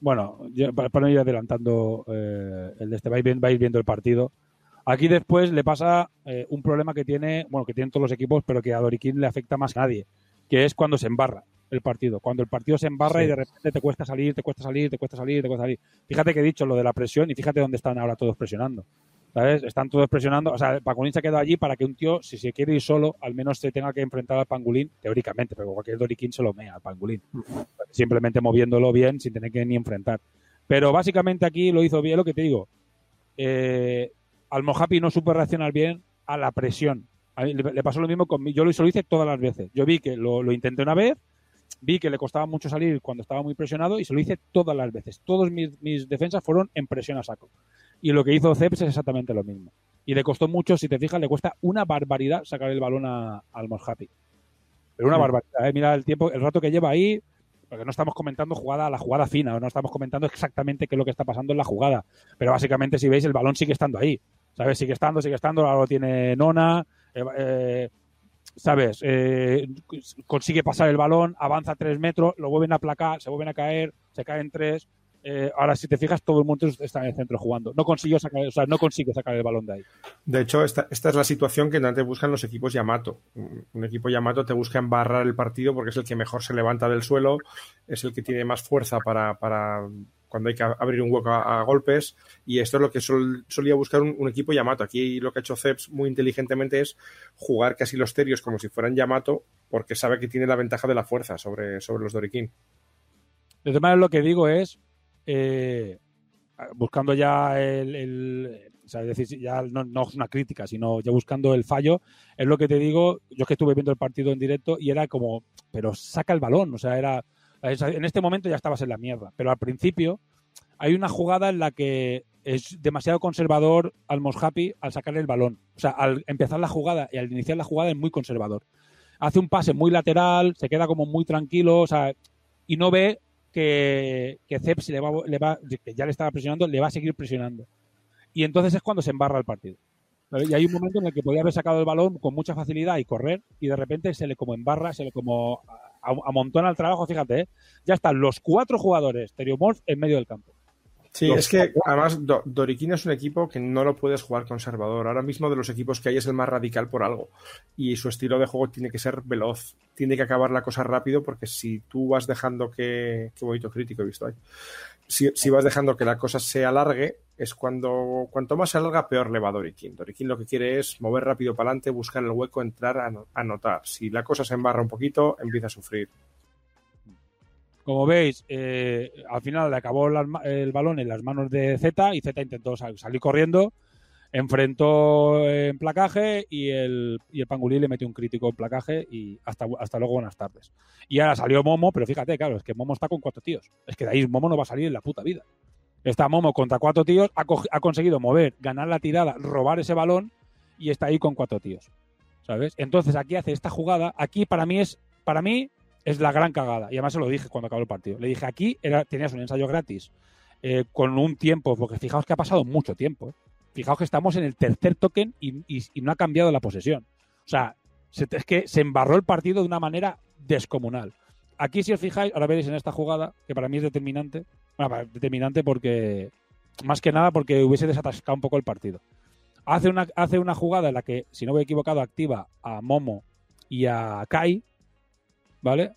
bueno, para, no ir adelantando eh, el de este, va a, ir, bien- va a ir viendo el partido. Aquí después le pasa eh, un problema que tiene, bueno, que tienen todos los equipos, pero que a Doriquín le afecta más que a nadie, que es cuando se embarra el partido. Cuando el partido se embarra Sí. y de repente te cuesta salir, te cuesta salir, te cuesta salir, te cuesta salir. Fíjate que he dicho lo de la presión y fíjate dónde están ahora todos presionando. ¿Sabes? Están todos presionando. O sea, Pangolín se ha quedado allí para que un tío, si se quiere ir solo, al menos se tenga que enfrentar al Pangolín, teóricamente, pero cualquier Doriquín se lo mea al Pangolín. Simplemente moviéndolo bien sin tener que ni enfrentar. Pero básicamente aquí lo hizo bien, lo que te digo. Eh, al Mojapi no supo reaccionar bien a la presión. A mí le, pasó lo mismo conmigo. Yo lo, lo hice todas las veces. Yo vi que lo, lo intenté una vez, vi que le costaba mucho salir cuando estaba muy presionado y se lo hice todas las veces. Todos mis, mis defensas fueron en presión a saco. Y lo que hizo Ceps es exactamente lo mismo. Y le costó mucho, si te fijas, le cuesta una barbaridad sacar el balón a- al Moshapi. Pero una Sí. barbaridad. ¿eh? Mira el tiempo, el rato que lleva ahí, porque no estamos comentando jugada la jugada fina, no estamos comentando exactamente qué es lo que está pasando en la jugada. Pero básicamente, si veis, el balón sigue estando ahí. ¿Sabes? Sigue estando, sigue estando, ahora lo tiene Nona. Eh, eh, ¿Sabes? Eh, consigue pasar el balón, avanza tres metros, lo vuelven a aplacar, se vuelven a caer, se caen tres. Ahora, si te fijas, todo el mundo está en el centro jugando. No consiguió sacar, o sea, no consigue sacar el balón de ahí. De hecho, esta, es la situación que antes buscan los equipos Yamato. Un un equipo Yamato te busca embarrar el partido porque es el que mejor se levanta del suelo, es el que tiene más fuerza para, para cuando hay que abrir un hueco a, a golpes, y esto es lo que sol- solía buscar un, un equipo Yamato. Aquí lo que ha hecho Ceps muy inteligentemente es jugar casi los terios como si fueran Yamato, porque sabe que tiene la ventaja de la fuerza sobre, sobre los Doriquín. De todas maneras, lo que digo es, eh, buscando ya el, el- O sea, es decir, ya no, no es una crítica, sino ya buscando el fallo. Es lo que te digo, yo es que estuve viendo el partido en directo y era como, pero saca el balón. O sea, era. En este momento ya estabas en la mierda. Pero al principio hay una jugada en la que es demasiado conservador al Happy al sacar el balón. O sea, al empezar la jugada y al iniciar la jugada es muy conservador. Hace un pase muy lateral, se queda como muy tranquilo, o sea, y no ve que, que le va, ya le estaba presionando, le va a seguir presionando. Y entonces es cuando se embarra el partido. Y hay un momento en el que podía haber sacado el balón con mucha facilidad y correr, y de repente se le como embarra, se le como amontona el trabajo, fíjate, ¿eh? ya están los cuatro jugadores Teriomorph en medio del campo. Sí, es que además Doriquín es un equipo que no lo puedes jugar conservador. Ahora mismo de los equipos que hay es el más radical por algo. Y su estilo de juego tiene que ser veloz. Tiene que acabar la cosa rápido porque si tú vas dejando que... Qué bonito crítico he visto ahí. Si, si, vas dejando que la cosa se alargue, es cuando cuanto más se alarga, peor le va a Doriquín. Doriquín lo que quiere es mover rápido para adelante, buscar el hueco, entrar a anotar. Si la cosa se embarra un poquito, empieza a sufrir. Como veis, eh, al final le acabó el balón en las manos de Z y Z intentó salir corriendo, enfrentó en placaje y el, y el Pangulí le metió un crítico en placaje y hasta, hasta luego, buenas tardes. Y ahora salió Momo, pero fíjate, claro, es que Momo está con cuatro tíos. Es que de ahí Momo no va a salir en la puta vida. Está Momo contra cuatro tíos, ha, ha conseguido mover, ganar la tirada, robar ese balón y está ahí con cuatro tíos. ¿Sabes? Entonces aquí hace esta jugada. Aquí para mí es, para mí, es la gran cagada. Y además se lo dije cuando acabó el partido. Le dije, aquí era, tenías un ensayo gratis eh, con un tiempo, porque fijaos que ha pasado mucho tiempo. ¿eh? Fijaos que estamos en el tercer token y, no ha cambiado la posesión. O sea, es que se embarró el partido de una manera descomunal. Aquí, si os fijáis, ahora veréis en esta jugada, que para mí es determinante. Bueno, determinante porque, más que nada, porque hubiese desatascado un poco el partido. Hace una, hace una jugada en la que, si no me he equivocado, activa a Momo y a Kai, ¿Vale?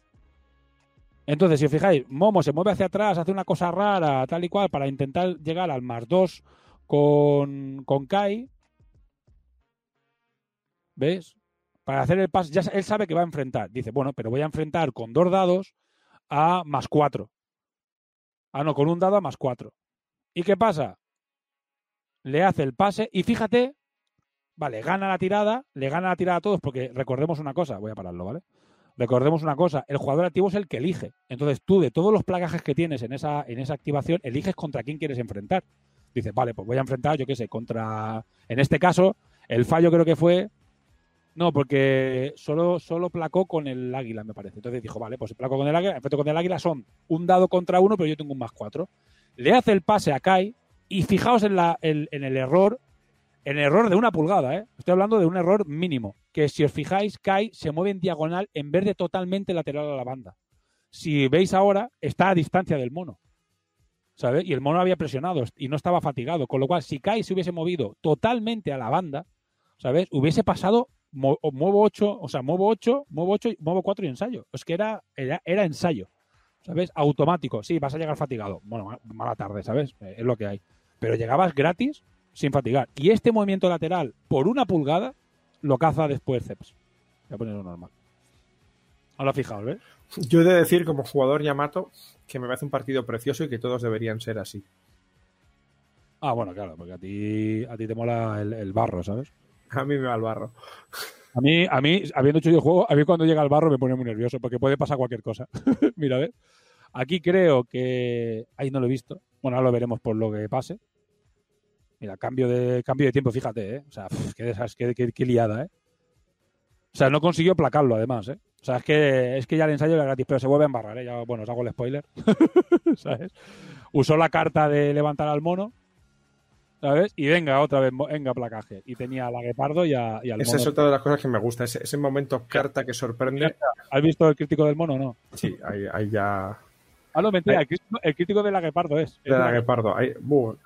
Entonces, si os fijáis, Momo se mueve hacia atrás, hace una cosa rara, tal y cual, para intentar llegar al más 2 con, con Kai. ¿Ves? Para hacer el paso, ya él sabe que va a enfrentar. Dice, bueno, pero voy a enfrentar con dos dados a más 4. Ah, no, con un dado a más 4. ¿Y qué pasa? Le hace el pase y fíjate, vale, gana la tirada, le gana la tirada a todos porque recordemos una cosa, voy a pararlo, ¿vale? Recordemos una cosa, el jugador activo es el que elige. Entonces tú, de todos los plagajes que tienes en esa, en esa activación, eliges contra quién quieres enfrentar. Dices, vale, pues voy a enfrentar, yo qué sé, contra... En este caso, el fallo creo que fue... No, porque solo, solo placó con el águila, me parece. Entonces dijo, vale, pues placo con el águila, enfrento con el águila, son un dado contra uno, pero yo tengo un más cuatro. Le hace el pase a Kai y fijaos en, la, en el error en error de una pulgada, ¿eh? Estoy hablando de un error mínimo. Que si os fijáis, Kai se mueve en diagonal en vez de totalmente lateral a la banda. Si veis ahora, está a distancia del mono. ¿Sabes? Y el mono había presionado y no estaba fatigado. Con lo cual, si Kai se hubiese movido totalmente a la banda, ¿sabes? Hubiese pasado, muevo 8, o sea, muevo 8, muevo 8, muevo 4 y ensayo. Es que era, era, era ensayo. ¿Sabes? Automático. Sí, vas a llegar fatigado. Bueno, mala tarde, ¿sabes? Es lo que hay. Pero llegabas gratis sin fatigar. Y este movimiento lateral por una pulgada lo caza después Ceps. Voy a ponerlo normal. Ahora fijaos, ¿ves? Yo he de decir, como jugador Yamato, que me parece un partido precioso y que todos deberían ser así. Ah, bueno, claro, porque a ti, a ti te mola el, barro, ¿sabes? A mí me va el barro. A mí, a mí, habiendo hecho yo juego, a mí cuando llega el barro me pone muy nervioso, porque puede pasar cualquier cosa. [laughs] Mira, ¿ves? Aquí creo que. Ahí no lo he visto. Bueno, ahora lo veremos por lo que pase. Mira, cambio de, cambio de tiempo, fíjate, ¿eh? O sea, qué, qué, liada, ¿eh? O sea, no consiguió placarlo, además, ¿eh? O sea, es que, es que ya el ensayo era gratis, pero se vuelve a embarrar, ¿eh? Bueno, os hago el spoiler. [laughs] ¿Sabes? Usó la carta de levantar al mono, ¿sabes? Y venga, otra vez, venga, placaje. Y tenía a la Guepardo y, a, y al Esa es otra de las cosas que me gusta, ese, ese momento carta que sorprende. ¿Has visto el crítico del mono o no? Sí, ahí, ahí ya Ah, no, mentira, el crítico, de la Guepardo es. De la Guepardo. Hay,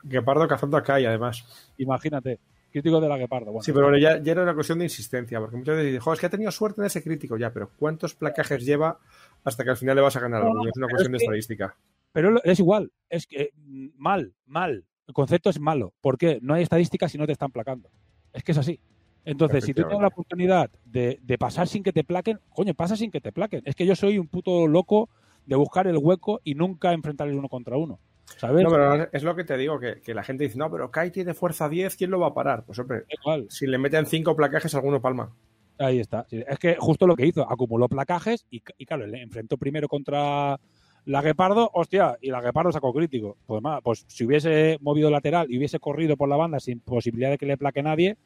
Guepardo cazando a Kai, además. Imagínate, crítico de la Guepardo. sí, pero ya, ya, era una cuestión de insistencia, porque muchas veces dices, es que ha tenido suerte en ese crítico, ya, pero ¿cuántos placajes lleva hasta que al final le vas a ganar algo? es una cuestión de estadística. Pero es igual, es que mm, mal, mal. El concepto es malo. ¿Por qué? No hay estadísticas si no te están placando. Es que es así. Entonces, si tú tienes la oportunidad de, de, pasar sin que te plaquen, coño, pasa sin que te plaquen. Es que yo soy un puto loco de buscar el hueco y nunca enfrentar el uno contra uno. ¿Sabes? No, pero es lo que te digo, que, que la gente dice, no, pero Kai tiene fuerza 10, ¿quién lo va a parar? Pues hombre, Igual. si le meten cinco placajes, alguno palma. Ahí está. Es que justo lo que hizo, acumuló placajes y, y claro, le enfrentó primero contra la Guepardo, hostia, y la Guepardo sacó crítico. Pues, ma- pues si hubiese movido lateral y hubiese corrido por la banda sin posibilidad de que le plaque nadie,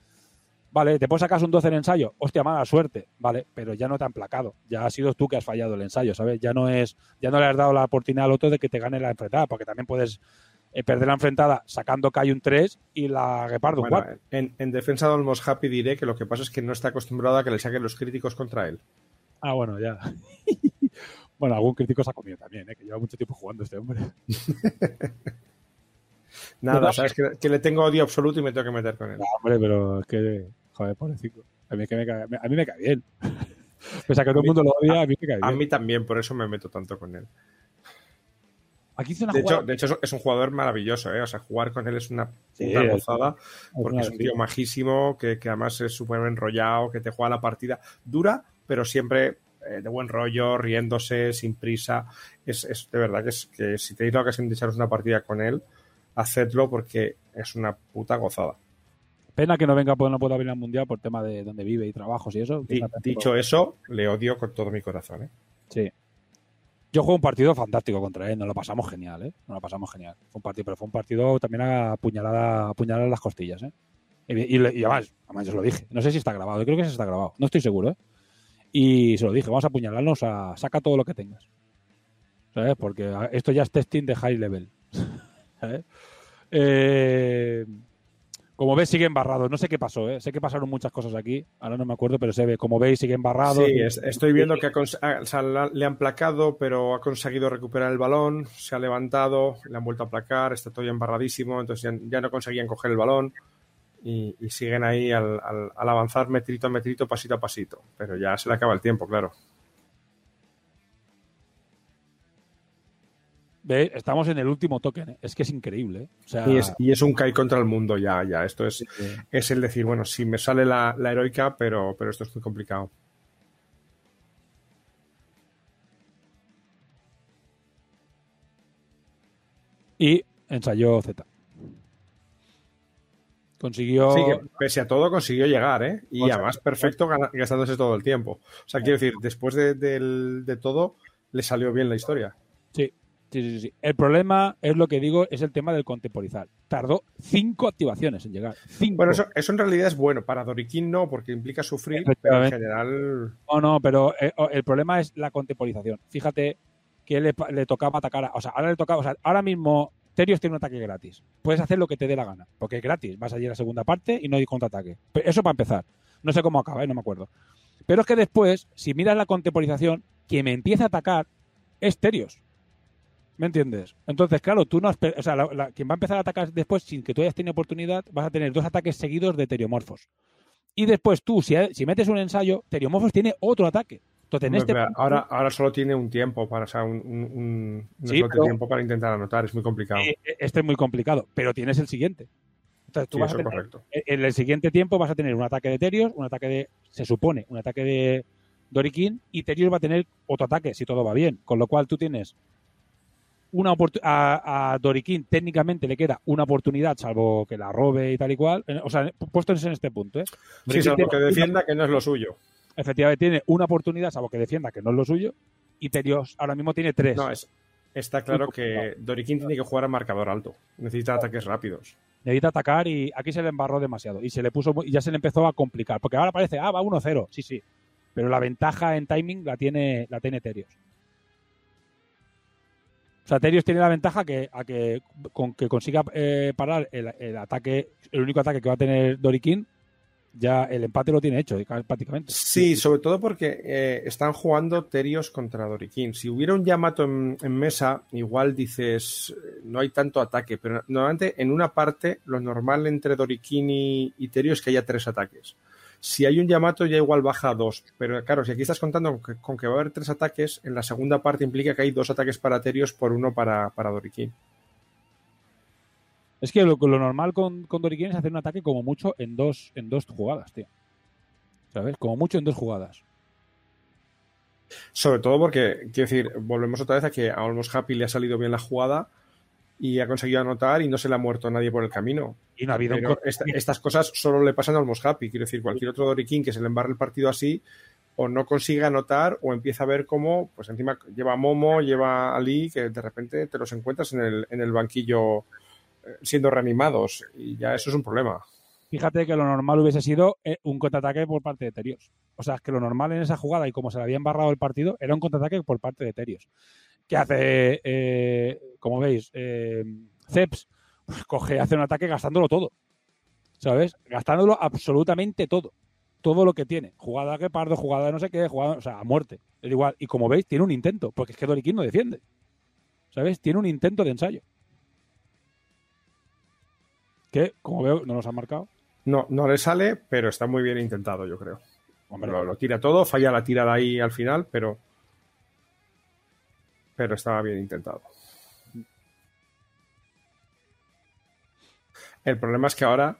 vale, te puedes sacar un 12 en ensayo, hostia, mala suerte, vale, pero ya no te han placado, ya has sido tú que has fallado el ensayo, ¿sabes? Ya no es, ya no le has dado la oportunidad al otro de que te gane la enfrentada, porque también puedes eh, perder la enfrentada sacando Kai un 3 y la Guepardo un Bueno, 4. en, en defensa de Olmos Happy diré que lo que pasa es que no está acostumbrado a que le saquen los críticos contra él. Ah, bueno, ya. [laughs] bueno, algún crítico se ha comido también, ¿eh? que lleva mucho tiempo jugando este hombre. [laughs] Nada, No, sabes que, que le tengo odio absoluto y me tengo que meter con él. No, hombre, pero es que, joder, pobrecito. A mí, es que me cae, a mí me cae bien. [laughs] Pese a que todo el mundo lo odia, a mí me cae A bien. mí también, por eso me meto tanto con él. Aquí hice una De hecho, jugada. de hecho es- un jugador maravilloso, ¿eh? O sea, jugar con él es una Sí, puta gozada, porque es un tío majísimo, que, que además es súper enrollado, que te juega la partida dura, pero siempre eh, de buen rollo, riéndose, sin prisa. Es, es de verdad que, es, que si tenéis la ocasión de echaros una partida con él, hacedlo porque es una puta gozada. Pena que no venga por no pueda venir al mundial por tema de dónde vive y trabajos y eso. Di- dicho eso, le odio con todo mi corazón, ¿eh? Sí. Yo juego un partido fantástico contra él, nos lo pasamos genial, ¿eh? Nos lo pasamos genial. Fue un partido, pero fue un partido también a apuñalada en las costillas, ¿eh? Y, y le- y además, además yo se lo dije. No sé si está grabado, yo creo que sí está grabado. No estoy seguro, ¿eh? Y se lo dije, vamos a apuñalarnos a saca todo lo que tengas. ¿Sabes? Porque esto ya es testing de high level. [laughs] ¿Sabes? Eh, como ves, sigue embarrado. No sé qué pasó, ¿eh? Sé que pasaron muchas cosas aquí. Ahora no me acuerdo, pero se ve. Como veis, sigue embarrado. Sí, es- estoy viendo que ah, le han placado, pero ha conseguido recuperar el balón, se ha levantado, le han vuelto a placar, está todo embarradísimo, entonces ya, ya no conseguían coger el balón y, y siguen ahí al, al- al avanzar metrito a metrito, pasito a pasito. Pero ya se le acaba el tiempo, claro. Ve, Estamos en el último token. ¿eh? Es que es increíble. ¿eh? O sea, Y es, y es un Kai contra el mundo ya, ya. Esto es, es el decir, bueno, sí me sale la, la heroica, pero, pero esto es muy complicado. y ensayó Z. Consiguió. Sí, que pese a todo consiguió llegar, ¿eh? Y O sea, además perfecto gastándose todo el tiempo. O sea, quiero decir, después de, del- de todo, le salió bien la historia. Sí, sí, sí, sí. El problema es lo que digo, es el tema del contemporizar. Tardó cinco activaciones en llegar. Cinco. Bueno, eso, eso en realidad es bueno. Para Doriquín no, porque implica sufrir, pero en general. No, no, pero eh, el problema es la contemporización. Fíjate que le, le tocaba atacar. a- o sea, ahora le tocaba. O sea, ahora mismo Terios tiene un ataque gratis. Puedes hacer lo que te dé la gana. Porque es gratis. Vas allí a la segunda parte y no hay contraataque. Eso para empezar. No sé cómo acaba, ¿eh? no me acuerdo. Pero es que después, si miras la contemporización, quien me empieza a atacar es Terios. ¿Me entiendes? Entonces, claro, tú no has. quien va a empezar a atacar después, sin que tú hayas tenido oportunidad, vas a tener dos ataques seguidos de Teriomorfos. Y después tú, si, si metes un ensayo, Teriomorfos tiene otro ataque. Entonces, en Hombre, este pero punto- ahora, ahora solo tiene un tiempo para, o sea, un, un, Sí, de tiempo para intentar anotar. Es muy complicado. Eh, eh, este es muy complicado, pero tienes el siguiente. Entonces tú Sí, vas a tener- correcto. en el siguiente tiempo vas a tener un ataque de Terios, un ataque de, se supone, un ataque de Dorikin y Terios va a tener otro ataque si todo va bien. Con lo cual tú tienes una a, a Dorikin técnicamente le queda una oportunidad, salvo que la robe y tal y cual. O sea, puestos en este punto. ¿eh? Sí, salvo tiene que defienda que no es lo suyo. Efectivamente tiene una oportunidad, salvo que defienda que no es lo suyo. Y Terios ahora mismo tiene tres. No, es, está claro que Doriquín tiene que jugar a marcador alto. Necesita ataques rápidos. necesita atacar y aquí se le embarró demasiado y se le puso y ya se le empezó a complicar porque ahora parece ah va 1-0 sí sí pero la ventaja en timing la tiene la tiene Terios o sea Terios tiene la ventaja que a que con que consiga eh, parar el, el ataque el único ataque que va a tener Dorikin ya el empate lo tiene hecho prácticamente Sí, sobre todo porque eh, están jugando Terios contra Doriquín. Si hubiera un Yamato en, en mesa, igual dices, eh, no hay tanto ataque, pero normalmente en una parte lo normal entre Doriquín y, y Terios es que haya tres ataques. Si hay un Yamato ya igual baja a dos, pero claro, si aquí estás contando con que, con que va a haber tres ataques, en la segunda parte implica que hay dos ataques para Terios por uno para, para Doriquín. Es que lo, lo normal con, con Dorikin es hacer un ataque como mucho en dos en dos jugadas tío ¿sabes? como mucho en dos jugadas Sobre todo porque, quiero decir, volvemos otra vez a que a Almost Happy le ha salido bien la jugada y ha conseguido anotar y no se le ha muerto nadie por el camino. Y no ha habido Pero un... esta- estas cosas solo le pasan a Almos Happy. Quiero decir, cualquier otro Doriquín que se le embarre el partido así, o no consigue anotar, o empieza a ver cómo, pues encima lleva a Momo, lleva a Ali, que de repente te los encuentras en el, en el banquillo siendo reanimados. Y ya eso es un problema. Fíjate que lo normal hubiese sido eh, un contraataque por parte de Terios. O sea, que lo normal en esa jugada y como se le había embarrado el partido, era un contraataque por parte de Terios. Que hace, eh, como veis, eh, Ceps pues, coge, hace un ataque gastándolo todo. ¿Sabes? Gastándolo absolutamente todo. Todo lo que tiene. Jugada que pardo, jugada no sé qué, jugada, o sea, a muerte. Es igual. Y como veis, tiene un intento, porque es que Doriquín no defiende. ¿Sabes? Tiene un intento de ensayo. Que, como veo, no nos han marcado. No, no le sale, pero está muy bien intentado, yo creo. Hombre, Lo, lo tira todo, falla la tirada ahí al final, pero. Pero estaba bien intentado. El problema es que ahora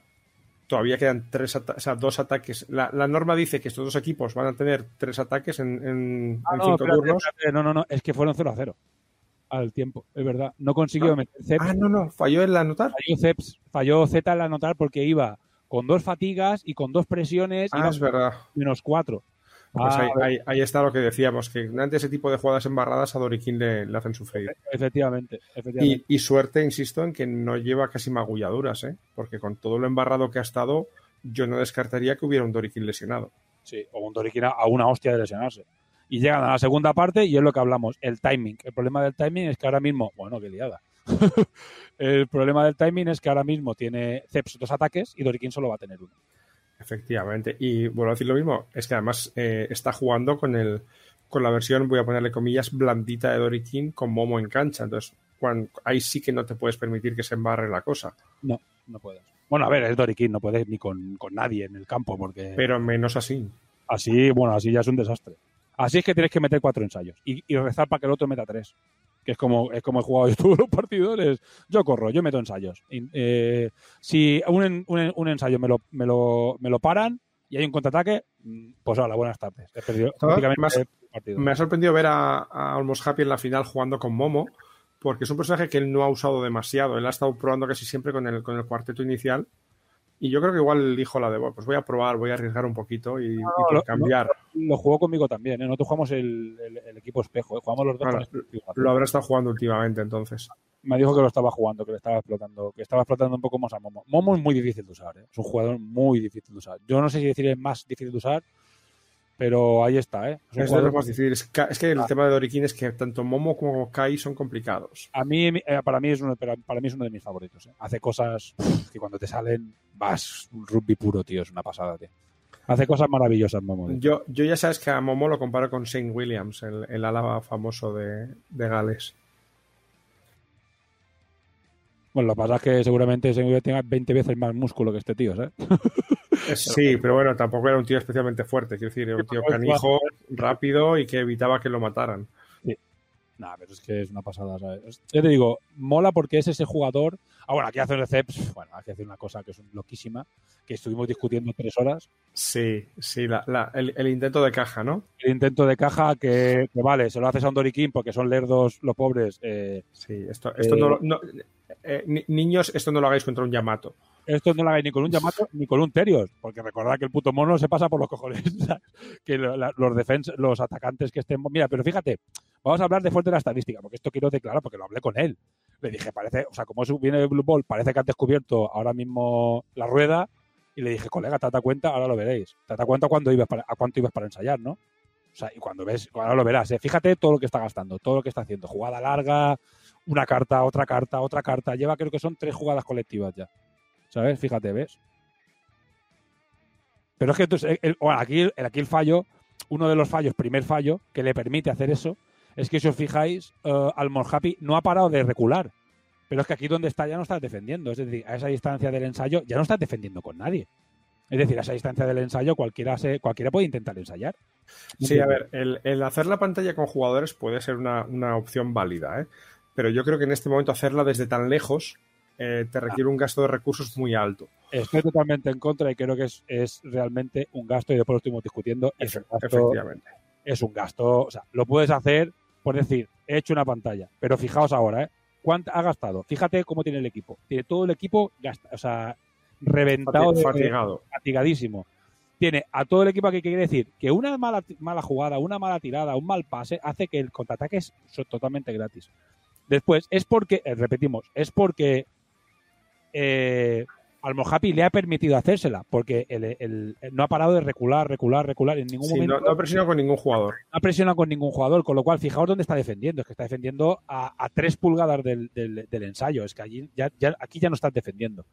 todavía quedan tres ata- o sea, dos ataques. La, la norma dice que estos dos equipos van a tener tres ataques en, en- Ah, en no, cinco espérate, turnos. espérate, no, no, no, es que fueron 0 a 0 al tiempo, es verdad. No consiguió Ah. meter Ah, no, no, falló en la anotar. falló Ceps, falló Z al anotar porque iba con dos fatigas y con dos presiones, Ah, iba es verdad. menos 4. Pues Ah, ahí, ahí- ahí está lo que decíamos, que ante ese tipo de jugadas embarradas a Doriquín le, le hacen sufrir. efectivamente, efectivamente. Y, y suerte, insisto, en que no lleva casi magulladuras, ¿eh? porque con todo lo embarrado que ha estado, yo no descartaría que hubiera un Doriquín lesionado. Sí, o un Doriquín a una hostia de lesionarse. Y llegan a la segunda parte y es lo que hablamos, el timing. El problema del timing es que ahora mismo, bueno, qué liada. [laughs] el problema del timing es que ahora mismo tiene Ceps dos ataques y Doriquín solo va a tener uno. Efectivamente. Y vuelvo a decir lo mismo, es que además eh, está jugando con el con la versión, voy a ponerle comillas, blandita de Doriquín con Momo en cancha. Entonces, ahí sí que no te puedes permitir que se embarre la cosa. No, no puedes. Bueno, a ver, es Doriquín, no puedes ni con, con nadie en el campo porque Pero menos así. así, bueno, así ya es un desastre. Así es que tienes que meter cuatro ensayos y, y rezar para que el otro meta tres. Que es como, es como he jugado yo [laughs] todos los partidores. Yo corro, yo meto ensayos. Y, eh, si un, en- un, en- un ensayo me lo, me, lo, me lo paran y hay un contraataque, mm, pues hola, buenas tardes. He perdido prácticamente partido. Me ha sorprendido ver a, a Almos Happy en la final jugando con Momo, porque es un personaje que él no ha usado demasiado. Él ha estado probando casi siempre con el, con el cuarteto inicial. Y yo creo que igual dijo la de, "Bueno, pues voy a probar, voy a arriesgar un poquito y, y por lo- cambiar. Lo jugó conmigo también. ¿eh? Nosotros jugamos el, el- el equipo espejo. ¿eh? Jugamos los dos. Con este- Lo habrá estado jugando últimamente, entonces. me dijo que lo estaba jugando, que le estaba explotando, que estaba explotando un poco más a Momo. Momo es muy difícil de usar, ¿eh? es un jugador muy difícil de usar. Yo no sé si decir es más difícil de usar, pero ahí está, ¿eh? Es Es de jugador- los más difíciles. Es que el Ah. tema de Doriquín es que tanto Momo como Kai son complicados. A mí, eh, para mí es uno, para, mí es uno de mis favoritos. ¿eh? Hace cosas que cuando te salen vas un rugby puro, tío, es una pasada, tío. Hace cosas maravillosas, Momo. tío. Yo, yo ya sabes que a Momo lo comparo con Shane Williams, el, el ala famoso de, de Gales. Bueno, lo que pasa es que seguramente ese tenga 20 veces más músculo que este tío, ¿sabes? [laughs] Sí, pero bueno, tampoco era un tío especialmente fuerte. Quiero decir, era un tío canijo, rápido y que evitaba que lo mataran. Nah, pero es que es una pasada, ¿sabes? Es- Yo te digo, mola porque es ese jugador. Ah, bueno, aquí hace un Ceps, bueno, aquí hace una cosa que es loquísima, que estuvimos discutiendo tres horas. Sí, sí, la- la- el, el intento de caja, ¿no? El intento de caja que, que vale, se lo haces a un Doriquín porque son lerdos los pobres. eh, Sí, esto, esto Eh, no, lo- no- eh, ni- niños, esto no lo hagáis contra un Yamato. esto no lo hagáis ni con un Yamato ni con un Terios, porque recordad que el puto mono se pasa por los cojones. [laughs] que los defens, los atacantes que estén. Mira, pero fíjate, vamos a hablar de fuerte la estadística, porque esto quiero declarar porque lo hablé con él. Le dije, parece, o sea, como viene de Blue Ball, parece que han descubierto ahora mismo la rueda. Y le dije, colega, te cuenta, ahora lo veréis. Te cuenta a cuánto ibas para ensayar, ¿no? Sea, y cuando ves, ahora lo verás, ¿eh? fíjate todo lo que está gastando, todo lo que está haciendo. Jugada larga, una carta, otra carta, otra carta. Lleva, creo que son tres jugadas colectivas ya. ¿Sabes? Fíjate, ¿ves? Pero es que entonces, aquí, el- aquí el fallo, uno de los fallos, primer fallo, que le permite hacer eso, es que si os fijáis, eh, Almon Happy no ha parado de recular. Pero es que aquí donde está ya no estás defendiendo. Es decir, a esa distancia del ensayo ya no estás defendiendo con nadie. Es decir, a esa distancia del ensayo cualquiera, se, cualquiera puede intentar ensayar. Sí, a ver, el, el hacer la pantalla con jugadores puede ser una, una opción válida, ¿eh? pero yo creo que en este momento hacerla desde tan lejos eh, te requiere un gasto de recursos muy alto. Estoy totalmente en contra y creo que es, es realmente un gasto, y después lo estuvimos discutiendo, es un gasto, Efectivamente. es un gasto, o sea, lo puedes hacer por decir, he hecho una pantalla, pero fijaos ahora, ¿eh? ¿cuánto ha gastado? Fíjate cómo tiene el equipo. Tiene todo el equipo gasta, o sea, reventado, de- Fatigado. fatigadísimo. Tiene a todo el equipo que quiere decir que una mala, mala jugada, una mala tirada, un mal pase hace que el contraataque es totalmente gratis. Después, es porque, eh, repetimos, es porque eh, al Mojapi le ha permitido hacérsela, porque el- el- el- no ha parado de recular, recular, recular. En ningún Sí, momento no, no presionó con ningún jugador. no ha presionado con ningún jugador, con lo cual fijaos dónde está defendiendo, es que está defendiendo a, a tres pulgadas del, del- del ensayo, es que allí ya, ya- aquí ya no estás defendiendo.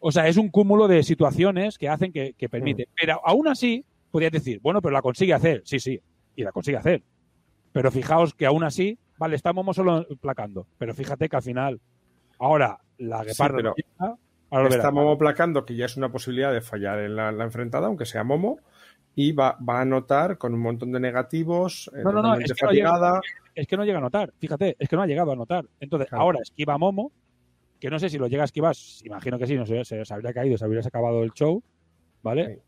O sea, es un cúmulo de situaciones que hacen que, que permite. Pero aún así, podrías decir, bueno, pero la consigue hacer, sí, sí, y la consigue hacer. Pero fijaos que aún así, vale, estamos solo placando, pero fíjate que al final, ahora la guepardo pero ahora lo Está. Momo placando, que ya es una posibilidad de fallar en la, la enfrentada, aunque sea Momo. Y va, va a anotar con un montón de negativos, eh, No, no, no, es que no llega- fatigada. es que no llega a notar, fíjate, es que no ha llegado a notar. Entonces, Claro. ahora esquiva a Momo, que no sé si lo llega a esquivar, imagino que sí, no sé, se, se habría caído, se habría acabado el show, ¿vale? Sí.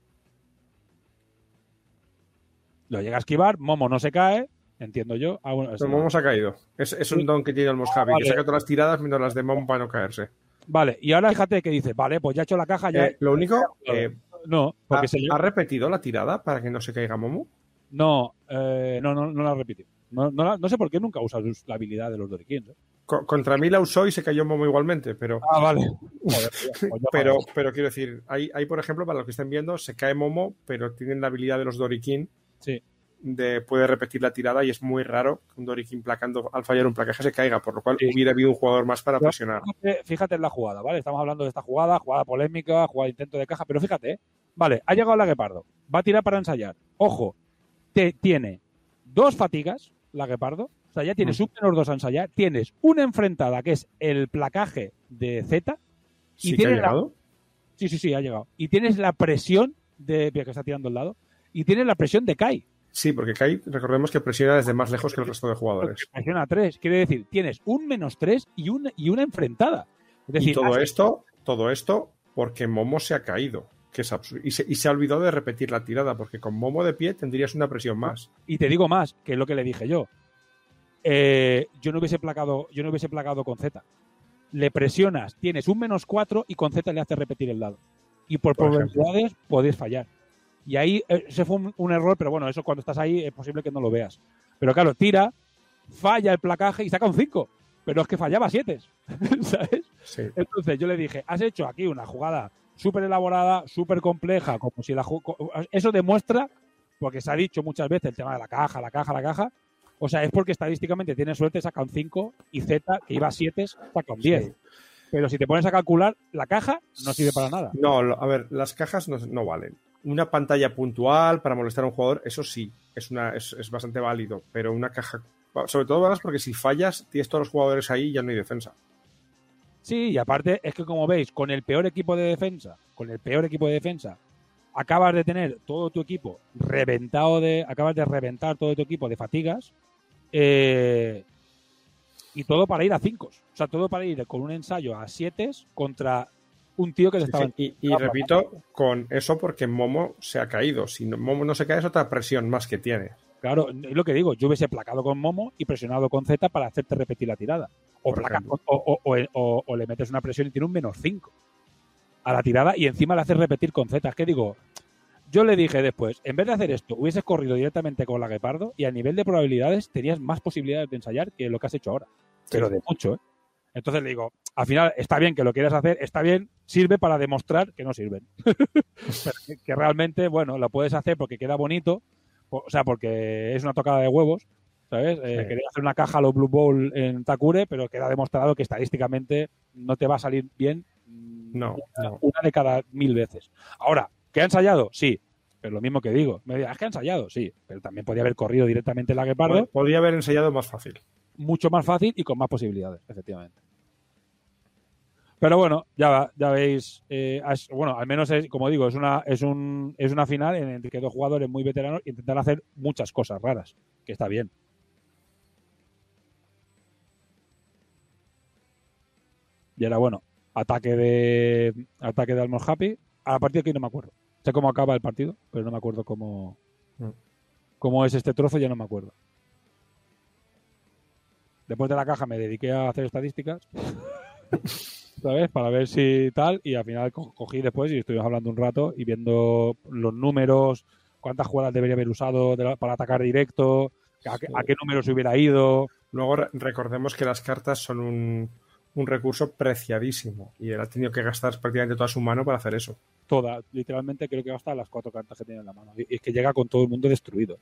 Lo llega a esquivar, Momo no se cae, entiendo yo. Ah, bueno, Pero Momo se ha caído. Es, es un don que tiene el Mosjavi, vale. que saca todas las tiradas mientras las de Momo para no caerse. Vale, y ahora fíjate que dice, vale, pues ya he hecho la caja, ya. Eh, lo único, eh, no, porque ha, se ha repetido la tirada para que no se caiga Momo? No, eh, no, no, no la repitió. No, no, la- no sé por qué nunca usa la habilidad de los Doriquins. ¿eh? Co- contra mí la usó y se cayó Momo igualmente, pero, Ah, vale. [laughs] Pues pero, pero quiero decir, hay, hay, por ejemplo, para los que estén viendo, se cae Momo, pero tienen la habilidad de los Dorikin Sí. de puede repetir la tirada y es muy raro que un Dorikin placando al fallar un placaje se caiga, por lo cual Sí. hubiera habido un jugador más para presionar. Fíjate, fíjate en la jugada, ¿vale? Estamos hablando de esta jugada, jugada polémica, jugada de intento de caja, pero fíjate, ¿eh? Vale, ha llegado la Guepardo, va a tirar para ensayar. Ojo, te, tiene dos fatigas, la Guepardo, o sea, ya tienes Mm. un menos dos a ensayar, tienes una enfrentada que es el placaje de Z, Sí y que ha tiene la- llegado. sí, sí, sí, ha llegado, y tienes la presión de, que está tirando al lado, y tienes la presión de Kai, Sí, porque Kai, recordemos que presiona desde más lejos que el resto de porque jugadores. presiona tres, quiere decir, tienes un menos tres y una, y una enfrentada. Es decir, y todo esto, todo esto porque Momo se ha caído, que es absurdo. Y se, y se ha olvidado de repetir la tirada, porque con Momo de pie tendrías una presión más. Y te digo más, que es lo que le dije yo. Eh, yo no hubiese placado, yo no hubiese placado con Z. Le presionas, tienes un menos 4 y con Z le haces repetir el dado. Y por, Por ejemplo. probabilidades podéis fallar. Y ahí eh, ese fue un, un error, pero bueno, eso cuando estás ahí es posible que no lo veas. Pero claro, tira, falla el placaje y saca un 5. Pero es que fallaba 7. [laughs] ¿Sabes? Sí. Entonces yo le dije, has hecho aquí una jugada súper elaborada, súper compleja, como si la Eso demuestra, porque se ha dicho muchas veces el tema de la caja, la caja, la caja. O sea, es porque estadísticamente tiene suerte, saca un 5 y Z, que iba a 7, saca un 10. Sí. Pero si te pones a calcular, la caja no sirve para nada. No, a ver, las cajas no, no valen. Una pantalla puntual para molestar a un jugador, eso sí, es, una, es, es bastante válido. Pero una caja, sobre todo más porque si fallas, tienes todos los jugadores ahí y ya no hay defensa. Sí, y aparte es que como veis, con el peor equipo de defensa, con el peor equipo de defensa, acabas de tener todo tu equipo reventado de, acabas de reventar todo tu equipo de fatigas, eh, y todo para ir a 5. O sea, todo para ir con un ensayo a 7 contra un tío que te Sí, estaba... sí. Y, y repito, con eso porque Momo se ha caído. Si no- Momo no se cae, es otra presión más que tiene. Claro, es lo que digo, yo hubiese placado con Momo y presionado con Z para hacerte repetir la tirada. O, Por placa- ejemplo. o, o- o- o- o le metes una presión y tiene un menos 5 a la tirada y encima le haces repetir con Z. Es que digo, yo le dije después, en vez de hacer esto, hubieses corrido directamente con la Guepardo y a nivel de probabilidades tenías más posibilidades de ensayar que lo que has hecho ahora. Pero de mucho, ¿eh? Entonces le digo, al final está bien que lo quieras hacer, está bien, sirve para demostrar que no sirven. [laughs] Que, que realmente, bueno, lo puedes hacer porque queda bonito, o sea, porque es una tocada de huevos, ¿sabes? Eh, Sí. Quería hacer una caja a los Blue Bowl en Takure, pero queda demostrado que estadísticamente no te va a salir bien No, una, no. una de cada mil veces. Ahora, ¿que ha ensayado? Sí. Pero lo mismo que digo, me dirás, ¿es que ha ensayado? Sí, pero también podía haber corrido directamente la Guepardo, Pod- Podría haber ensayado más fácil. mucho más fácil y con más posibilidades, efectivamente. Pero bueno, ya, ya veis, eh, bueno, al menos es, como digo, es una, es un, es una final en el que dos jugadores muy veteranos intentan hacer muchas cosas raras, que está bien. Y era bueno, ataque de ataque de Almond Happy. A partir de aquí no me acuerdo. Sé cómo acaba el partido, pero no me acuerdo cómo, Mm. cómo es este trozo, ya no me acuerdo. Después de la caja me dediqué a hacer estadísticas. [laughs] ¿Sabes? Para ver si tal. Y al final co- cogí después y estuvimos hablando un rato y viendo los números, cuántas jugadas debería haber usado de la- para atacar directo, a, qué- a qué número se hubiera ido. Luego re- recordemos que las cartas son un, un recurso preciadísimo y él ha tenido que gastar prácticamente toda su mano para hacer eso. Toda. Literalmente creo que gasta las cuatro cartas que tiene en la mano. Y es que llega con todo el mundo destruido.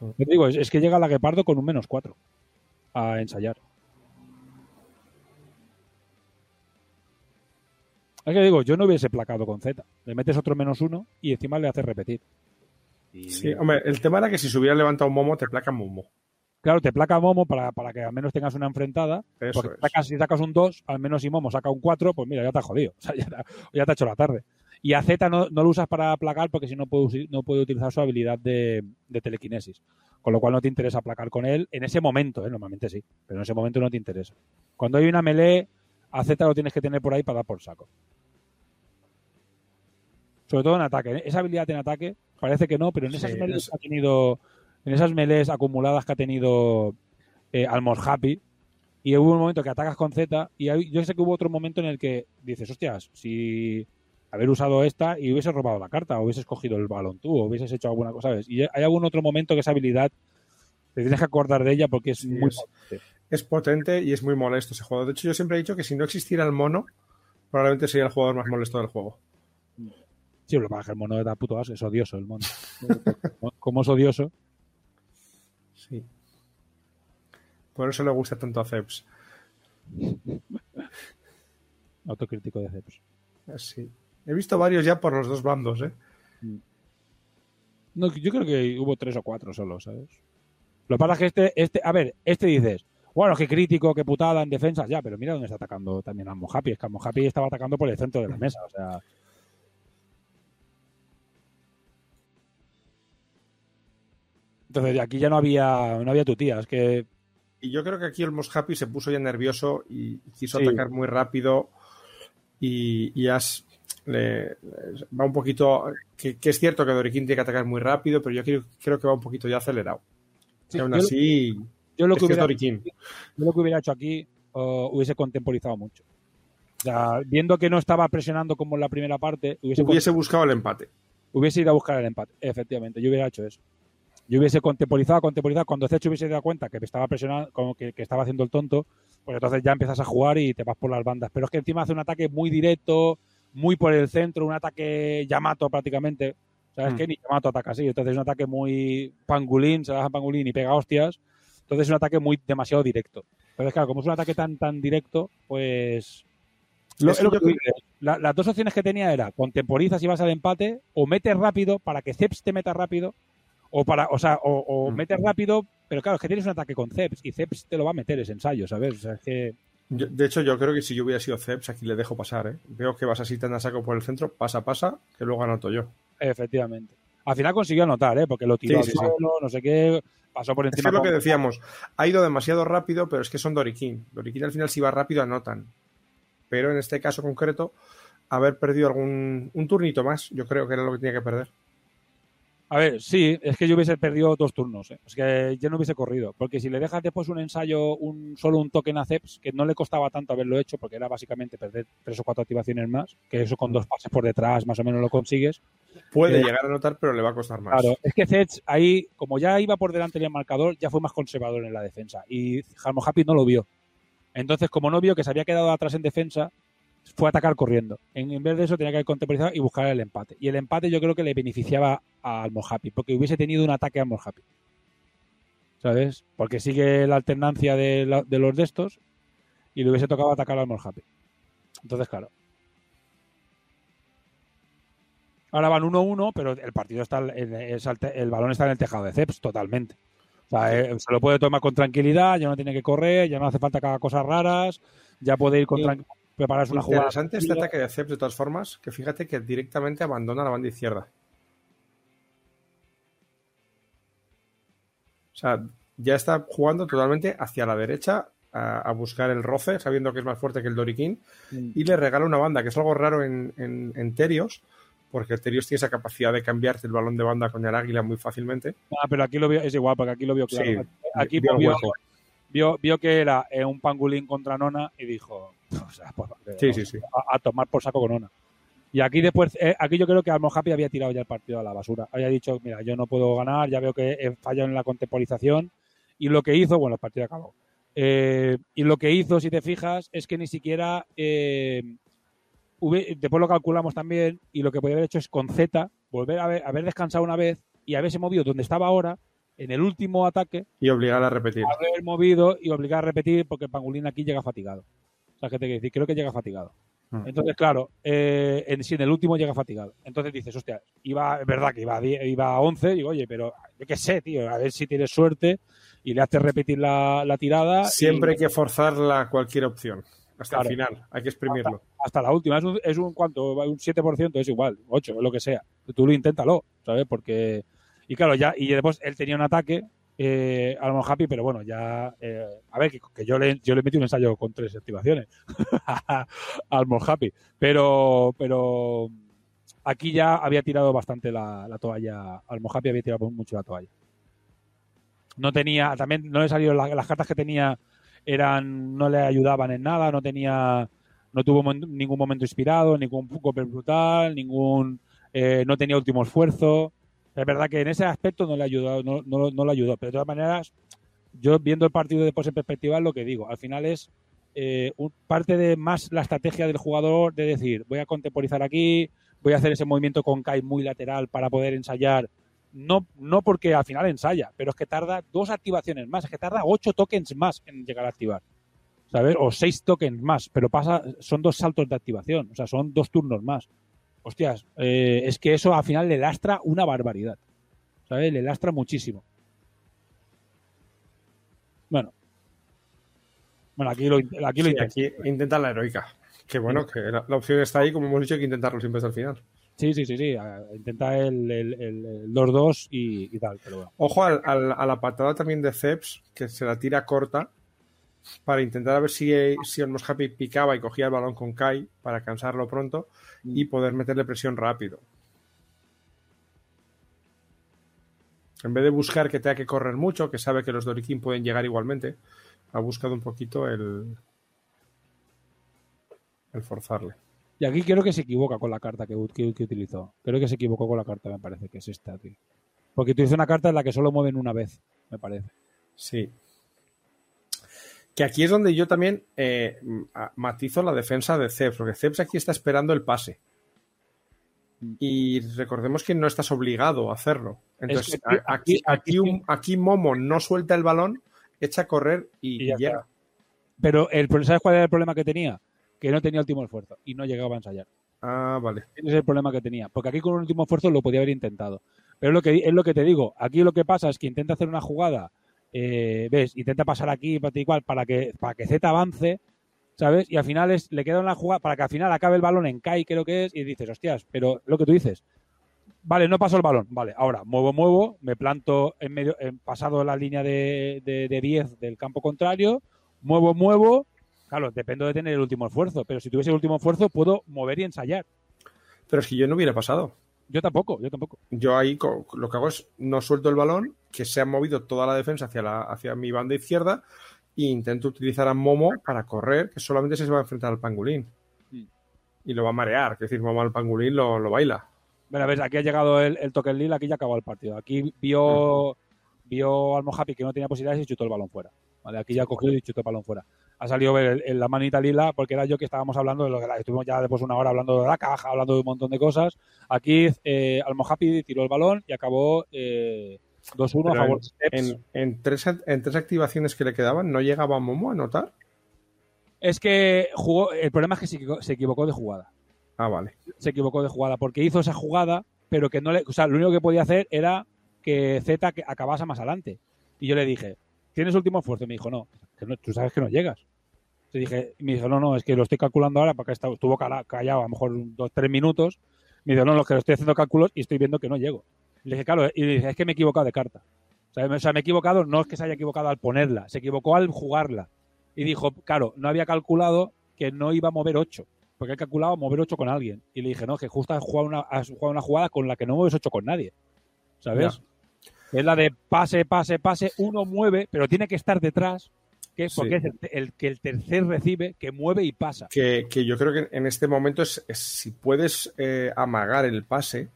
Yo te digo, es, es que llega la Guepardo con un menos cuatro a ensayar. Es que digo, yo no hubiese placado con Z. Le metes otro menos uno y encima le haces repetir. Y Sí, mira, hombre, el tema era que si se hubiera levantado un momo, te placa Momo. Claro, te placa Momo para, para que al menos tengas una enfrentada. Eso porque sacas- si sacas un 2, al menos si Momo saca un 4, pues mira, ya te has jodido. [laughs] O sea, ya, te- ya te ha hecho la tarde. Y a Z no, no lo usas para placar porque si no puede, no puede utilizar su habilidad de, de telequinesis. Con lo cual no te interesa placar con él en ese momento, ¿eh? normalmente sí, pero en ese momento no te interesa. Cuando hay una melee, a Z lo tienes que tener por ahí para dar por saco. Sobre todo en ataque. ¿eh? Esa habilidad en ataque parece que no, pero en esas Sí, melees es- ha tenido, en esas melees acumuladas que ha tenido eh, Almos Happy, y hubo un momento que atacas con Z, y hay- yo sé que hubo otro momento en el que dices, hostias, si haber usado esta y hubieses robado la carta, o hubieses cogido el balón tú, o hubieses hecho alguna cosa, ¿sabes? Y hay algún otro momento que esa habilidad te tienes que acordar de ella porque es Sí, muy es- potente. Es potente y es muy molesto ese juego. De hecho, yo siempre he dicho que si no existiera el mono, probablemente sería el jugador más molesto del juego. Sí, lo que pasa es que el mono da puto asco, es odioso el mono. [laughs] Como es odioso, Sí. Por eso le gusta tanto a Zeps. [laughs] autocrítico de Zeps. Sí. He visto varios ya por los dos bandos, ¿eh? No, yo creo que hubo tres o cuatro solo, ¿sabes? Lo que pasa es que este, este, a ver, este dices, bueno, qué crítico, qué putada en defensas, ya, pero mira dónde está atacando también a Mojapi, es que a Mojapi estaba atacando por el centro de la mesa, o sea. Entonces aquí ya no había, no había tu tía, es que Y yo creo que aquí el Most Happy se puso ya nervioso y quiso Sí. atacar muy rápido y, y has, le- le- va un poquito... Que, que es cierto que Doriquín tiene que atacar muy rápido, pero yo creo, creo que va un poquito ya acelerado. Sí, y aún yo- así, yo lo es que hubiera, Doriquín. yo lo que hubiera hecho aquí uh, hubiese contemporizado mucho. O sea, viendo que no estaba presionando como en la primera parte, hubiese, Hubiese buscado el empate. hubiese ido a buscar el empate. Efectivamente, yo hubiera hecho eso. Yo hubiese contemporizado, contemporizado. Cuando Zecho hubiese dado cuenta que me estaba presionando, como que, que estaba haciendo el tonto, pues entonces ya empiezas a jugar y te vas por las bandas. Pero es que encima hace un ataque muy directo, muy por el centro, un ataque Yamato prácticamente. O sea, es Mm. que ni Yamato ataca así. Entonces es un ataque muy pangulín, se baja pangulín y pega hostias. Entonces es un ataque muy demasiado directo. Entonces, claro, como es un ataque tan tan directo, pues lo- lo que. La- las dos opciones que tenía era contemporizas y vas al empate o metes rápido para que Ceps te meta rápido o para o sea o, o Mm. metes rápido pero claro es que tienes un ataque con Ceps y Ceps te lo va a meter ese ensayo ¿sabes? o sea es que Yo- de hecho, yo creo que si yo hubiera sido Zeps, aquí le dejo pasar, ¿eh? Veo que vas así tan a saco por el centro, pasa, pasa, que luego anoto yo. efectivamente al final consiguió anotar ¿eh? porque lo tiró Sí, suelo no sé qué pasó por Es que encima es lo que decíamos, ha ido demasiado rápido, pero es que son Doriquín. Doriquín al final si va rápido anotan. Pero en este caso concreto, haber perdido algún un turnito más, yo creo que era lo que tenía que perder. A ver, sí, es que yo hubiese perdido dos turnos. ¿eh? Es que yo no hubiese corrido. Porque si le dejas después un ensayo, un solo un token a Ceps, que no le costaba tanto haberlo hecho, porque era básicamente perder tres o cuatro activaciones más, que eso con dos pases por detrás más o menos lo consigues. Puede Eh, llegar a anotar, pero le va a costar más. Claro, es que Ceps ahí, como ya iba por delante del marcador, ya fue más conservador en la defensa. Y Jalmo Happy no lo vio. Entonces, como no vio que se había quedado atrás en defensa, fue a atacar corriendo. En, en vez de eso, tenía que contemporizar y buscar el empate. Y el empate yo creo que le beneficiaba a Almohappy, porque hubiese tenido un ataque a Almohappy. ¿Sabes? Porque sigue la alternancia de, la- de los de estos y le hubiese tocado atacar a Almohappy. Entonces, claro. Ahora van 1-1, pero el partido está, en- es al te- el balón está en el tejado de Ceps totalmente. O sea, eh, se lo puede tomar con tranquilidad, ya no tiene que correr, ya no hace falta que haga cosas raras, ya puede ir con Sí. Prepararse una jugada. Interesante este ataque de Zeps de todas formas, que fíjate que directamente abandona la banda izquierda. O sea, ya está jugando totalmente hacia la derecha a, a buscar el roce, sabiendo que es más fuerte que el Doriquín, Mm. y le regala una banda, que es algo raro en, en, en Terios, porque Terios tiene esa capacidad de cambiarte el balón de banda con el águila muy fácilmente. Ah, pero aquí lo vio, es igual, porque aquí lo vio claro. Sí, aquí vio el vio, hueco. vio, vio que era eh, un pangolín contra Nona y dijo, o sea, pues, Sí, sí, sí. a, a tomar por saco con Nona. Y aquí después, eh, aquí yo creo que Almo Happy había tirado ya el partido a la basura. Había dicho, mira, yo no puedo ganar, ya veo que he fallado en la contemporización. Y lo que hizo, bueno, el partido acabó. Eh, y lo que hizo, si te fijas, es que ni siquiera. eh, hube- después lo calculamos también, y lo que podía haber hecho es con Z, volver a haber, haber descansado una vez y haberse movido donde estaba ahora, en el último ataque, Y obligar a repetir. haber movido y obligar a repetir porque Pangolín aquí llega fatigado. O sea, que decir, creo que llega fatigado. Mm. Entonces, claro, eh, en, si en el último llega fatigado. Entonces dices, hostia, iba, es verdad que iba a, 10 iba a 11, digo, oye, pero yo qué sé, tío, a ver si tienes suerte y le haces repetir la, la tirada. y- Siempre hay que forzarla cualquier opción. Hasta Claro. el final. Hay que exprimirlo. hasta la última. Es un, es un cuánto, un 7%, es igual, 8, lo que sea. Tú lo inténtalo, ¿sabes? Porque. Y claro, ya, y después él tenía un ataque eh, Mon Happy, pero bueno, ya. eh, a ver, que, yo le yo le metí un ensayo con tres activaciones [laughs] al Mon Happy. Pero, pero aquí ya había tirado bastante la, la toalla. Al Mon Happy había tirado mucho la toalla. No tenía, también no le salieron la- las cartas que tenía eran no le ayudaban en nada, no tenía no tuvo ningún momento inspirado, ningún golpe brutal, ningún eh, no tenía último esfuerzo. Es verdad que en ese aspecto no le ayudó, no, no, no le ayudó, pero de todas maneras, yo viendo el partido después en perspectiva, lo que digo, al final es eh, parte de más la estrategia del jugador de decir, voy a contemporizar aquí, voy a hacer ese movimiento con Kai muy lateral para poder ensayar. No, no porque al final ensaya, pero es que tarda dos activaciones más, es que tarda ocho tokens más en llegar a activar. ¿sabes? O seis tokens más, pero pasa, son dos saltos de activación, o sea, son dos turnos más. Hostias, eh, es que eso al final le lastra una barbaridad, ¿sabes? Le lastra muchísimo. Bueno. Bueno, aquí lo, aquí lo Sí, intenta. aquí intenta la heroica. Que bueno, que la, la opción está ahí, como hemos dicho, hay que intentarlo siempre hasta el final. Sí, sí, sí, sí. Intenta el, el, el- el 2-2 y, y tal, pero bueno. Ojo al- al- a la patada también de Ceps, que se la tira corta para intentar a ver si, si Almos Happy picaba y cogía el balón con Kai para cansarlo pronto y poder meterle presión rápido. En vez de buscar que tenga que correr mucho, que sabe que los Dorikin pueden llegar igualmente, ha buscado un poquito el, el forzarle. Y aquí creo que se equivoca con la carta que, que- que utilizó. Creo que se equivocó con la carta, me parece, que es esta, tío. Porque utilizó una carta en la que solo mueven una vez, me parece. Sí. Que aquí es donde yo también eh, matizo la defensa de Ceps, porque Ceps aquí está esperando el pase. Y recordemos que no estás obligado a hacerlo. Entonces, Es que a- aquí, aquí, un- aquí Momo no suelta el balón, echa a correr y, Y ya llega. está. Pero el, ¿sabes cuál era el problema que tenía? Que no tenía último esfuerzo y no llegaba a ensayar. Ah, vale. Ese es el problema que tenía. Porque aquí con un último esfuerzo lo podía haber intentado. Pero es lo que, es lo que te digo. Aquí lo que pasa es que intenta hacer una jugada, eh, ¿ves? Intenta pasar aquí para igual para que, para que Z avance, ¿sabes? Y al final es, le queda una jugada para que al final acabe el balón en Kai, creo que es, y dices, hostias, pero lo que tú dices, vale, no paso el balón, vale, ahora muevo, muevo, me planto en medio, en pasado la línea de, de, de 10 del campo contrario, muevo, muevo, claro, dependo de tener el último esfuerzo, pero si tuviese el último esfuerzo puedo mover y ensayar. Pero es que yo no hubiera pasado. Yo tampoco, yo tampoco. Yo ahí lo que hago es no suelto el balón, que se ha movido toda la defensa hacia, la, hacia mi banda izquierda e intento utilizar a Momo para correr, que solamente se va a enfrentar al pangolín. Mm. Y lo va a marear, es decir, Momo al pangolín lo, lo baila. Bueno, ves, aquí ha llegado el, el token Lil, aquí ya acabó el partido. Aquí vio, vio al Mojapi que no tenía posibilidades y chutó el balón fuera. Vale, aquí ya cogió y chutó el balón fuera. Ha salido el- el- la manita lila porque era yo que estábamos hablando de lo que la- estuvimos ya después de una hora hablando de la caja, hablando de un montón de cosas. Aquí eh, al Mojapi tiró el balón y acabó eh, 2-1 a favor. En, en tres, en tres activaciones que le quedaban, ¿no llegaba Momo a anotar? Es que jugó, el problema es que se se equivocó de jugada. Ah, vale. se equivocó de jugada porque hizo esa jugada, pero que no le, o sea, lo único que podía hacer era que Z acabase más adelante. Y yo le dije, ¿tienes último esfuerzo? Y me dijo, no, que no, tú sabes que no llegas. Le dije, y me dijo, no, no, es que lo estoy calculando ahora porque estuvo callado a lo mejor dos, tres minutos. Me dijo, no, no, que lo estoy haciendo cálculos y estoy viendo que no llego. Le dije, claro, y le dije, es que me he equivocado de carta. O sea, me, o sea, me he equivocado, no es que se haya equivocado al ponerla, se equivocó al jugarla. Y dijo, claro, no había calculado que no iba a mover 8 porque he calculado mover 8 con alguien. Y le dije, no, que justo has jugado una, has jugado una jugada con la que no mueves 8 con nadie. ¿Sabes? Es la de pase, pase, pase, uno mueve, pero tiene que estar detrás que porque Sí. es el, el que el tercer recibe, que mueve y pasa. Que, que yo creo que en este momento es, es si puedes eh, amagar el pase,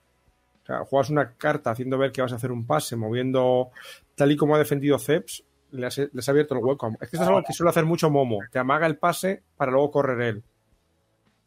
o sea, juegas una carta haciendo ver que vas a hacer un pase, moviendo tal y como ha defendido Ceps, les ha abierto el hueco. Es que esto es algo que suele hacer mucho Momo, te amaga el pase para luego correr él.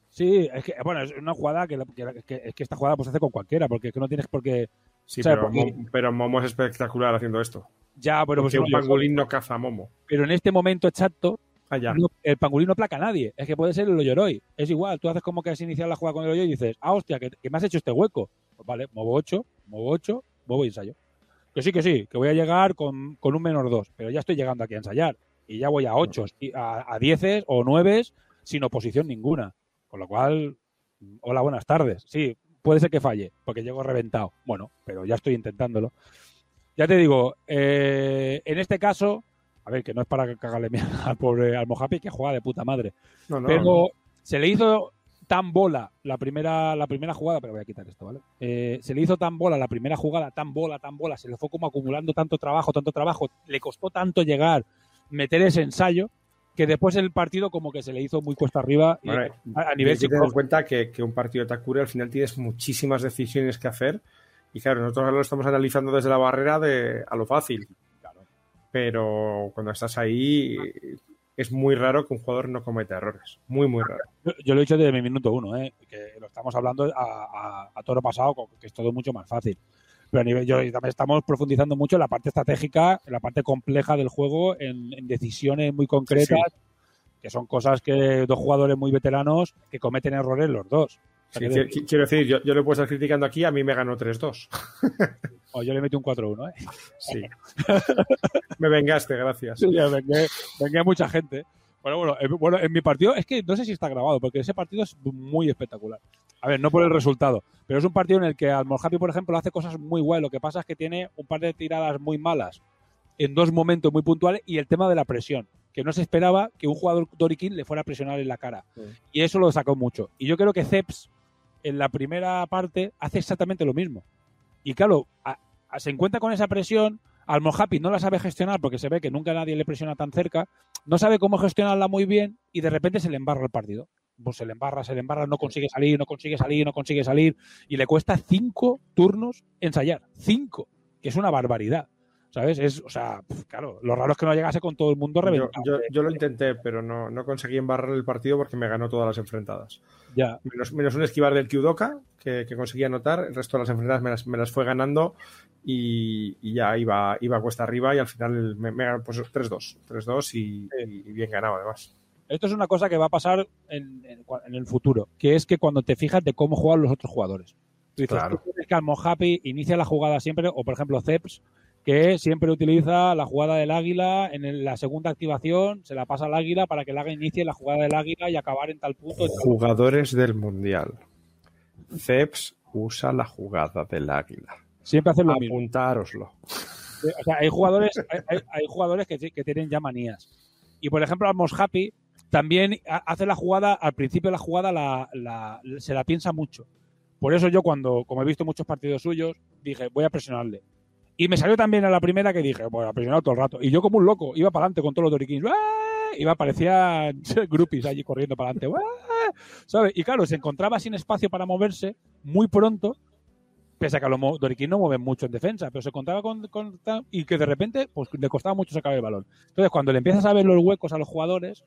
Sí, es que, bueno, es una jugada que, es que esta jugada pues se hace con cualquiera, porque es que no tienes por qué. Sí, pero, porque- Mo- pero Momo es espectacular haciendo esto. Ya, pero, pues, Porque un no, pangolín no caza a Momo. pero en este momento exacto, Ah, ya. no- el pangolín no placa a nadie. Es que puede ser el Oyoroi. Es igual, tú haces como que has iniciado la jugada con el Oyoroi y dices, ah, hostia, que, que me has hecho este hueco. Vale, muevo 8, muevo 8, muevo y ensayo. Que sí, que sí, que voy a llegar con, con un menor 2, pero ya estoy llegando aquí a ensayar. Y ya voy a 8, a, a 10 o 9 sin oposición ninguna. Con lo cual, hola, buenas tardes. Sí, puede ser que falle, porque llego reventado. Bueno, pero ya estoy intentándolo. Ya te digo, eh, en este caso, a ver, que no es para cagarle mierda al pobre al Mojapi, que juega de puta madre. No, no, pero no. se le hizo tan bola la primera, la primera jugada, pero voy a quitar esto, ¿vale? Eh, se le hizo tan bola la primera jugada, tan bola, tan bola, se le fue como acumulando tanto trabajo, tanto trabajo, le costó tanto llegar, meter ese ensayo, que después el partido como que se le hizo muy cuesta arriba y Vale, a, a nivel hay que tener en cuenta que, que un partido de Takure al final tienes muchísimas decisiones que hacer y claro, nosotros ahora lo estamos analizando desde la barrera de a lo fácil. Pero cuando estás ahí es muy raro que un jugador no cometa errores. Muy, muy raro. Yo, yo lo he dicho desde mi minuto uno, ¿eh? que lo estamos hablando a, a, a toro pasado, que es todo mucho más fácil. Pero a nivel, yo, también estamos profundizando mucho en la parte estratégica, en la parte compleja del juego, en, en decisiones muy concretas, que son cosas que dos jugadores muy veteranos que cometen errores los dos. Sí, que- quiero decir, yo, yo lo he puesto criticando aquí, a mí me ganó 3-2. [laughs] o yo le metí un 4-1, ¿eh? Sí. me vengaste, gracias. [laughs] Sí, vengué, vengué a mucha gente. Bueno, bueno, en, bueno, en mi partido, es que no sé si está grabado, porque ese partido es muy espectacular. A ver, no por el resultado, pero es un partido en el que Almorhapi, por ejemplo, hace cosas muy guay. Lo que pasa es que tiene un par de tiradas muy malas en dos momentos muy puntuales y el tema de la presión, que no se esperaba que un jugador Dorikin le fuera a presionar en la cara. Sí. Y eso lo sacó mucho. Y yo creo que Ceps, en la primera parte, hace exactamente lo mismo. Y claro, se encuentra con esa presión. Al Mojapi no la sabe gestionar porque se ve que nunca nadie le presiona tan cerca. No sabe cómo gestionarla muy bien y de repente se le embarra el partido. Pues se le embarra, se le embarra, no consigue salir, no consigue salir, no consigue salir. Y le cuesta cinco turnos ensayar. Cinco. Que es una barbaridad. ¿Sabes? Es, o sea, claro, lo raro es que no llegase con todo el mundo reventado. yo- yo lo intenté, pero no, no conseguí embarrar el partido porque me ganó todas las enfrentadas. Ya. Menos, menos un esquivar del Kyudoka, que, que conseguí anotar, el resto de las enfrentadas me las, me las fue ganando y, y ya iba, iba cuesta arriba y al final me, me ganó pues 3-2. 3-2 y, y bien ganado además. Esto es una cosa que va a pasar en, en- en el futuro, que es que cuando te fijas de cómo juegan los otros jugadores. Tú dices, Claro. tú tienes que Almohapi inicia la jugada siempre, o por ejemplo Ceps, que siempre utiliza la jugada del águila en la segunda activación, se la pasa al águila para que el águila inicie la jugada del águila y acabar en tal punto. Jugadores del Mundial. Ceps usa la jugada del águila. Siempre hacen lo mismo. Apuntároslo. O sea, hay jugadores, hay, jugadores que, tienen ya manías. Y por ejemplo, Almos Happy también ha- hace la jugada, al principio de la jugada la, la- se la piensa mucho. Por eso yo cuando, como he visto muchos partidos suyos, dije, voy a presionarle. Y me salió también a la primera que dije, voy a presionar todo el rato. Y yo como un loco, iba para adelante con todos los Dorikins. ¡Ah! Iba, parecían [laughs] groupies allí corriendo para adelante. Y claro, se encontraba sin espacio para moverse muy pronto pese a que los Doriquín no mueven mucho en defensa, pero se encontraba con, y que de repente pues le costaba mucho sacar el balón. Entonces, cuando le empiezas a ver los huecos a los jugadores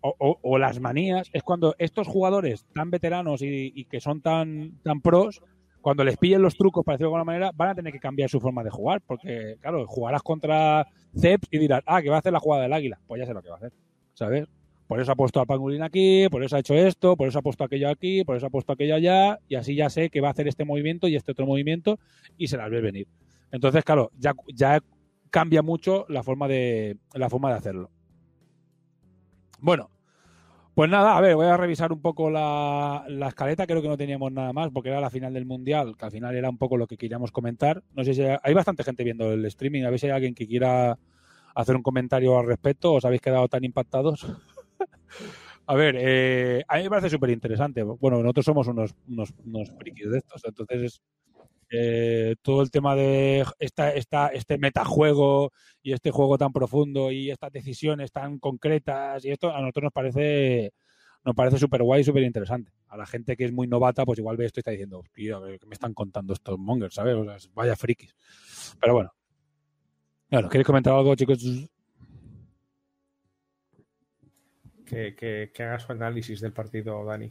o las manías, es cuando estos jugadores tan veteranos y, y que son tan, tan pros, cuando les pillen los trucos, para decirlo de alguna manera, van a tener que cambiar su forma de jugar, porque, claro, jugarás contra Ceps y dirás, ah, que va a hacer la jugada del águila. Pues ya sé lo que va a hacer, ¿sabes? Por eso ha puesto a Pangolín aquí, por eso ha hecho esto, por eso ha puesto aquello aquí, por eso ha puesto aquello allá, y así ya sé que va a hacer este movimiento y este otro movimiento, y se las ve venir. Entonces, claro, ya, ya cambia mucho la forma de la forma de hacerlo. Bueno, pues nada, a ver, voy a revisar un poco la, la escaleta, creo que no teníamos nada más, porque era la final del Mundial, que al final era un poco lo que queríamos comentar. No sé si hay, hay bastante gente viendo el streaming, a ver alguien que quiera hacer un comentario al respecto, os habéis quedado tan impactados. [laughs] A ver, eh, a mí me parece súper interesante. Bueno, nosotros somos unos, unos, unos de estos, entonces Eh, todo el tema de esta, esta, este metajuego y este juego tan profundo y estas decisiones tan concretas y esto a nosotros nos parece nos parece súper guay y súper interesante. A la gente que es muy novata, pues igual ve esto y está diciendo, tío, ¿qué me están contando estos mongers, ¿sabes? O sea, vaya frikis. Pero bueno. Bueno, ¿queréis comentar algo, chicos? Que, que, que haga su análisis del partido, Dani.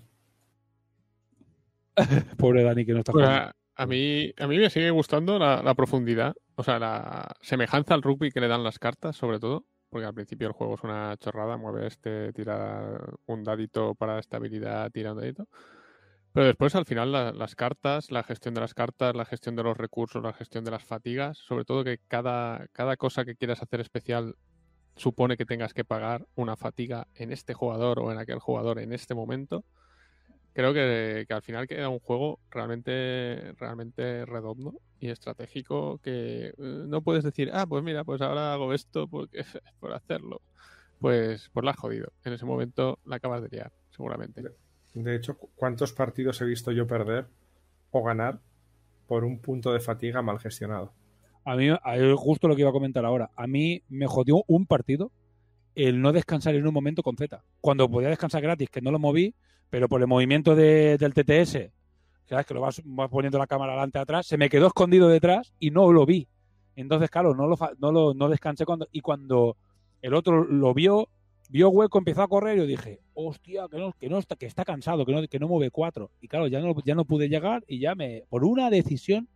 [laughs] Pobre Dani que no está jugando. A, mí, a mí me sigue gustando la, profundidad, o sea, la semejanza al rugby que le dan las cartas, sobre todo, porque al principio el juego es una chorrada, mueve este, tira un dadito para estabilidad, tira un dadito. Pero después, al final, la- las cartas, la gestión de las cartas, la gestión de los recursos, la gestión de las fatigas, sobre todo que cada, cada cosa que quieras hacer especial supone que tengas que pagar una fatiga en este jugador o en aquel jugador en este momento creo que, que al final queda un juego realmente, realmente redondo y estratégico que eh, no puedes decir, ah, pues mira, pues ahora hago esto porque, [laughs] por hacerlo. Pues, pues la has jodido. En ese momento la acabas de liar, seguramente. De hecho, ¿cu- ¿cuántos partidos he visto yo perder o ganar por un punto de fatiga mal gestionado? A mí, justo lo que iba a comentar ahora. A mí me jodió un partido el no descansar en un momento con Z. Cuando podía descansar gratis, que no lo moví, pero por el movimiento de- del TTS, ¿sabes? Que lo vas, poniendo la cámara adelante atrás, se me quedó escondido detrás y no lo vi. Entonces, claro, no lo, no lo no descansé cuando. Y cuando el otro lo vio, vio hueco, empezó a correr y yo dije, hostia, que no, que no está, que está cansado, que no, que no mueve cuatro. Y claro, ya no, ya no pude llegar y ya me. Por una decisión.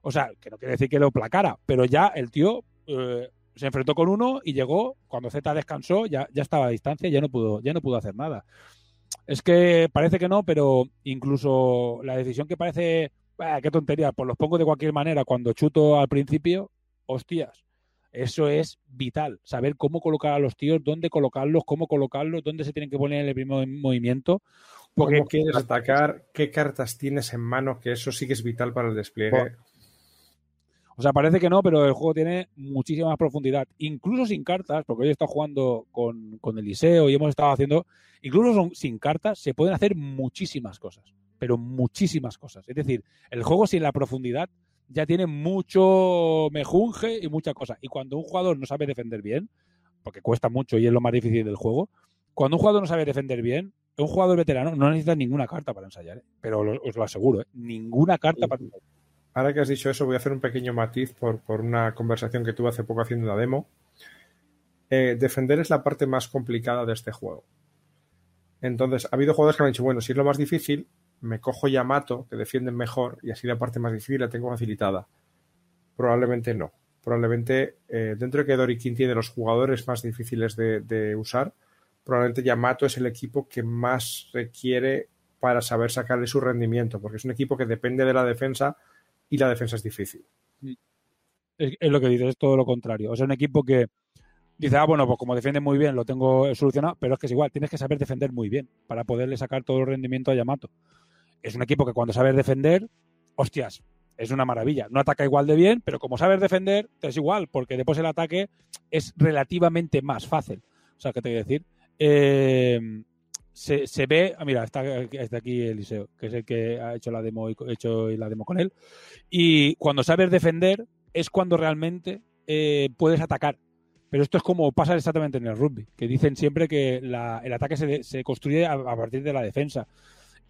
O sea, que no quiere decir que lo placara, pero ya el tío eh, se enfrentó con uno y llegó, cuando Z descansó, ya, ya estaba a distancia ya no pudo, ya no pudo hacer nada. Es que parece que no, pero incluso la decisión que parece, "Bah, qué tontería, pues los pongo de cualquier manera cuando chuto al principio, hostias, eso es vital, saber cómo colocar a los tíos, dónde colocarlos, cómo colocarlos, dónde se tienen que poner en el primer movimiento. Porque ¿Cómo quieres atacar? ¿Qué cartas tienes en mano? Que eso sí que es vital para el despliegue. O sea, parece que no, pero el juego tiene muchísima más profundidad. Incluso sin cartas, porque hoy he estado jugando con, con Eliseo y hemos estado haciendo. Incluso sin cartas se pueden hacer muchísimas cosas. Pero muchísimas cosas. Es decir, el juego sin la profundidad ya tiene mucho mejunje y mucha cosa. Y cuando un jugador no sabe defender bien, porque cuesta mucho y es lo más difícil del juego, cuando un jugador no sabe defender bien, un jugador veterano no necesita ninguna carta para ensayar. ¿eh? Pero lo- os lo aseguro, ¿eh? ninguna carta para ensayar. Ahora que has dicho eso, voy a hacer un pequeño matiz por, por una conversación que tuve hace poco haciendo una demo. Eh, defender es la parte más complicada de este juego. Entonces, ha habido jugadores que han dicho, bueno, si es lo más difícil, me cojo Yamato, que defienden mejor, y así la parte más difícil la tengo facilitada. Probablemente no. Probablemente, eh, dentro de que Dorikin tiene los jugadores más difíciles de usar, probablemente Yamato es el equipo que más requiere para saber sacarle su rendimiento, porque es un equipo que depende de la defensa y la defensa es difícil. es, es lo que dices, es todo lo contrario. O sea, un equipo que dice, ah, bueno, pues como defiende muy bien, lo tengo solucionado, pero es que es igual, tienes que saber defender muy bien para poderle sacar todo el rendimiento a Yamato. Es un equipo que cuando sabes defender, hostias, es una maravilla. No ataca igual de bien, pero como sabes defender, te es igual, porque después el ataque es relativamente más fácil. O sea, ¿qué te voy a decir? Eh, se, se ve, ah, mira, está, está aquí Eliseo, que es el que ha hecho la demo hecho la demo con él. Y cuando sabes defender, es cuando realmente eh, puedes atacar. Pero esto es como pasa exactamente en el rugby, que dicen siempre que el ataque se, se construye a, partir de la defensa.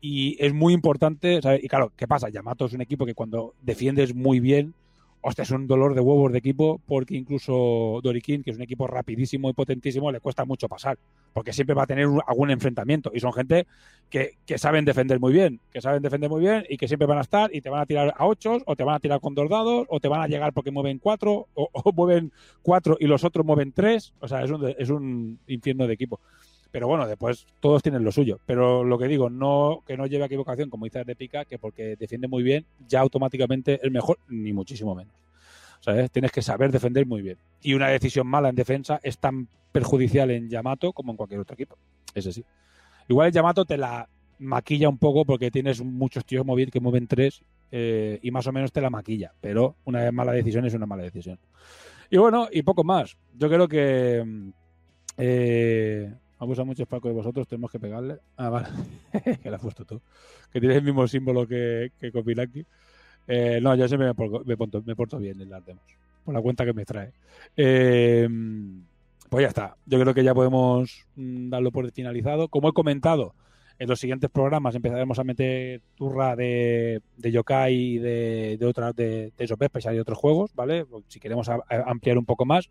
Y es muy importante, ¿sabes? Y claro, ¿qué pasa? Yamato es un equipo que cuando defiendes muy bien, hostia, es un dolor de huevos de equipo, porque incluso Dorikin, que es un equipo rapidísimo y potentísimo, le cuesta mucho pasar, porque siempre va a tener un- algún enfrentamiento. Y son gente que, que saben defender muy bien, que saben defender muy bien y que siempre van a estar y te van a tirar a ocho, o te van a tirar con dos dados, o te van a llegar porque mueven cuatro, [laughs] o, mueven cuatro y los otros mueven tres. O sea, es un, es un infierno de equipo. Pero bueno, después todos tienen lo suyo. Pero lo que digo, no que no lleve a equivocación, como dice de Pica, que porque defiende muy bien, ya automáticamente es mejor, ni muchísimo menos. Tienes que saber defender muy bien. Y una decisión mala en defensa es tan perjudicial en Yamato como en cualquier otro equipo. Ese sí. Igual el Yamato te la maquilla un poco porque tienes muchos tíos móviles que mueven tres eh, y más o menos te la maquilla. Pero una mala decisión es una mala decisión. Y bueno, y poco más. Yo creo que mm, eh, abusa mucho Paco de vosotros, tenemos que pegarle. Ah, vale, [laughs] que la has puesto tú. Que tienes el mismo símbolo que, que Kopilaki. Eh, no, yo siempre me, porto, me, porto, me porto bien en las demos, por la cuenta que me trae. Eh, pues ya está. Yo creo que ya podemos mm, darlo por finalizado. Como he comentado, en los siguientes programas empezaremos a meter turra de, de yokai y de, de otras de, de esos y otros juegos, ¿vale? Pues Si queremos ampliar un poco más.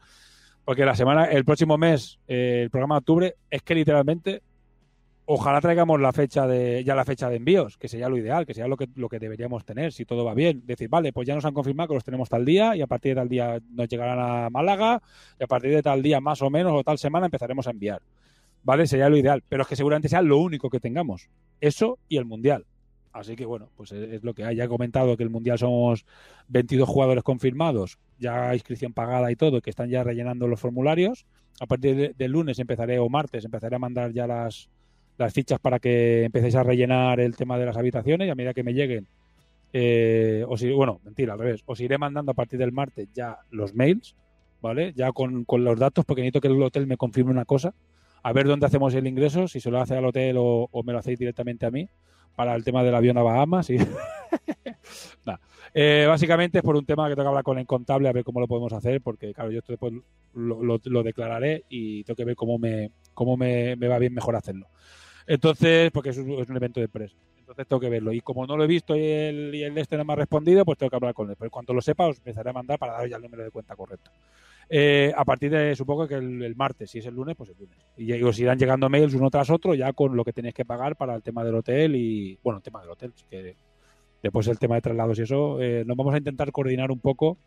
Porque la semana, el próximo mes, eh, el programa de octubre, es que literalmente ojalá traigamos de, ya la fecha de envíos, que sería lo ideal, que sería lo que, lo que deberíamos tener, si todo va bien. Decir, vale, pues ya nos han confirmado que los tenemos tal día y a partir de tal día nos llegarán a Málaga y a partir de tal día más o menos o tal semana empezaremos a enviar. ¿Vale? Sería lo ideal, pero es que seguramente sea lo único que tengamos. Eso y el Mundial. Así que bueno, pues es, lo que hay. Ya he comentado que el Mundial somos 22 jugadores confirmados, ya inscripción pagada y todo, que están ya rellenando los formularios. A partir de- del lunes empezaré, o martes, empezaré a mandar ya las, las fichas para que empecéis a rellenar el tema de las habitaciones y a medida que me lleguen, eh, os bueno, mentira, al revés, os iré mandando a partir del martes ya los mails, ¿vale? Ya con, con los datos, porque necesito que el hotel me confirme una cosa, a ver dónde hacemos el ingreso, si se lo hace al hotel o, me lo hacéis directamente a mí, para el tema del avión a Bahamas. Y... [laughs] Eh, básicamente es por un tema que tengo que hablar con el contable a ver cómo lo podemos hacer, porque claro, yo esto después lo declararé y tengo que ver cómo me, cómo me, me va bien mejor hacerlo. Entonces, porque es un, es un evento de empresa. Entonces tengo que verlo. Y como no lo he visto y el, y el este no me ha respondido, pues tengo que hablar con él. Pero cuando lo sepa, os empezaré a mandar para daros ya el número de cuenta correcto. Eh, a partir de, supongo que el, martes, si es el lunes, pues el lunes. Y, y os irán llegando mails uno tras otro ya con lo que tenéis que pagar para el tema del hotel y, bueno, el tema del hotel, que después el tema de traslados y eso, eh, nos vamos a intentar coordinar un poco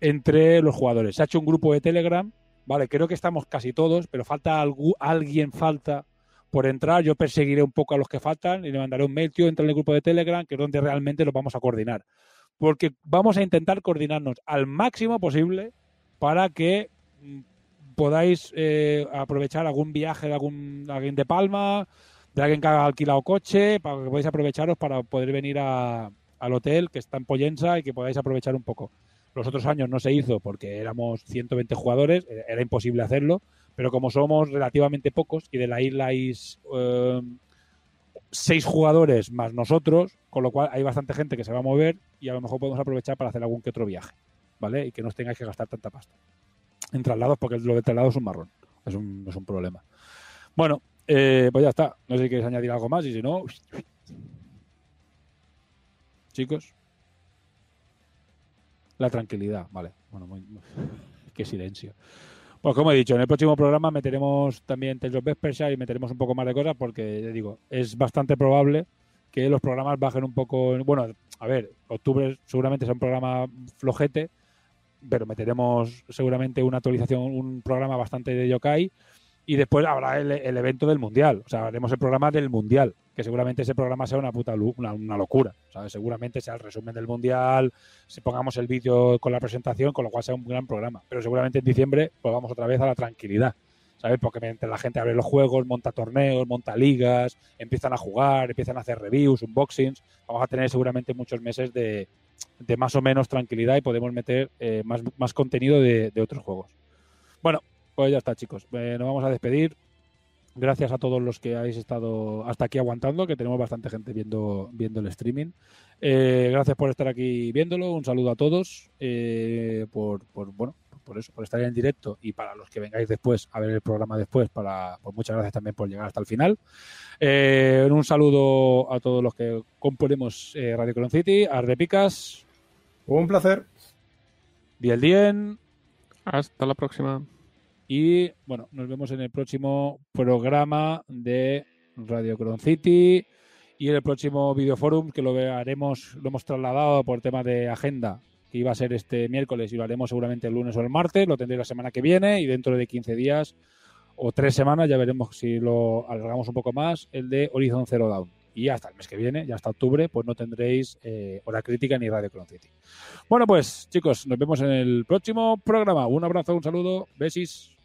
entre los jugadores. Se ha hecho un grupo de Telegram, vale, creo que estamos casi todos, pero falta algu- alguien falta por entrar. Yo perseguiré un poco a los que faltan y le mandaré un mail, tío, entra en el grupo de Telegram, que es donde realmente lo vamos a coordinar. Porque vamos a intentar coordinarnos al máximo posible para que mm, podáis eh, aprovechar algún viaje de algún alguien de Palma, de alguien que ha alquilado coche, para que podáis aprovecharos para poder venir al hotel que está en Pollensa y que podáis aprovechar un poco. Los otros años no se hizo porque éramos 120 jugadores, era era imposible hacerlo, pero como somos relativamente pocos y de la isla hay eh, seis jugadores más nosotros, con lo cual hay bastante gente que se va a mover y a lo mejor podemos aprovechar para hacer algún que otro viaje, ¿vale? Y que no tengáis que gastar tanta pasta en traslados, porque lo de traslados es un marrón, es un, es un problema. Bueno, eh, pues ya está. No sé si queréis añadir algo más y si no... Chicos. La tranquilidad, vale. Bueno, muy, muy- [laughs] qué silencio. Pues como he dicho, en el próximo programa meteremos también Tales of Vespersia y meteremos un poco más de cosas porque, digo, es bastante probable que los programas bajen un poco. Bueno, a ver, octubre seguramente sea un programa flojete, pero meteremos seguramente una actualización, un programa bastante de yokai y después habrá el evento del mundial. O sea, haremos el programa del mundial, que seguramente ese programa sea una puta una, una locura. ¿sabes? Seguramente sea el resumen del mundial, si pongamos el vídeo con la presentación, con lo cual sea un gran programa. Pero seguramente en diciembre pues vamos otra vez a la tranquilidad. ¿Sabes? Porque mientras la gente abre los juegos, monta torneos, monta ligas, empiezan a jugar, empiezan a hacer reviews, unboxings. Vamos a tener seguramente muchos meses de, de más o menos tranquilidad y podemos meter eh, más, más contenido de, de otros juegos. Bueno, pues ya está, chicos. Eh, nos vamos a despedir. Gracias a todos los que habéis estado hasta aquí aguantando, que tenemos bastante gente viendo, viendo el streaming. Eh, gracias por estar aquí viéndolo. Un saludo a todos eh, por, por, bueno, por eso, por estar en directo y para los que vengáis después a ver el programa después, para, pues muchas gracias también por llegar hasta el final. Eh, un saludo a todos los que componemos eh, Radio Colon City, Ardepicas, Un placer. Biel Dien, Hasta la próxima. Y bueno, nos vemos en el próximo programa de Radio Cron City y en el próximo videoforum que lo haremos, lo hemos trasladado por tema de agenda, que iba a ser este miércoles y lo haremos seguramente el lunes o el martes, lo tendré la semana que viene y dentro de 15 días o tres semanas ya veremos si lo alargamos un poco más, el de Horizon Zero Dawn. Y hasta el mes que viene, ya hasta octubre, pues no tendréis eh, hora crítica ni Radio Cron City. Bueno, pues chicos, nos vemos en el próximo programa. Un abrazo, un saludo, besis.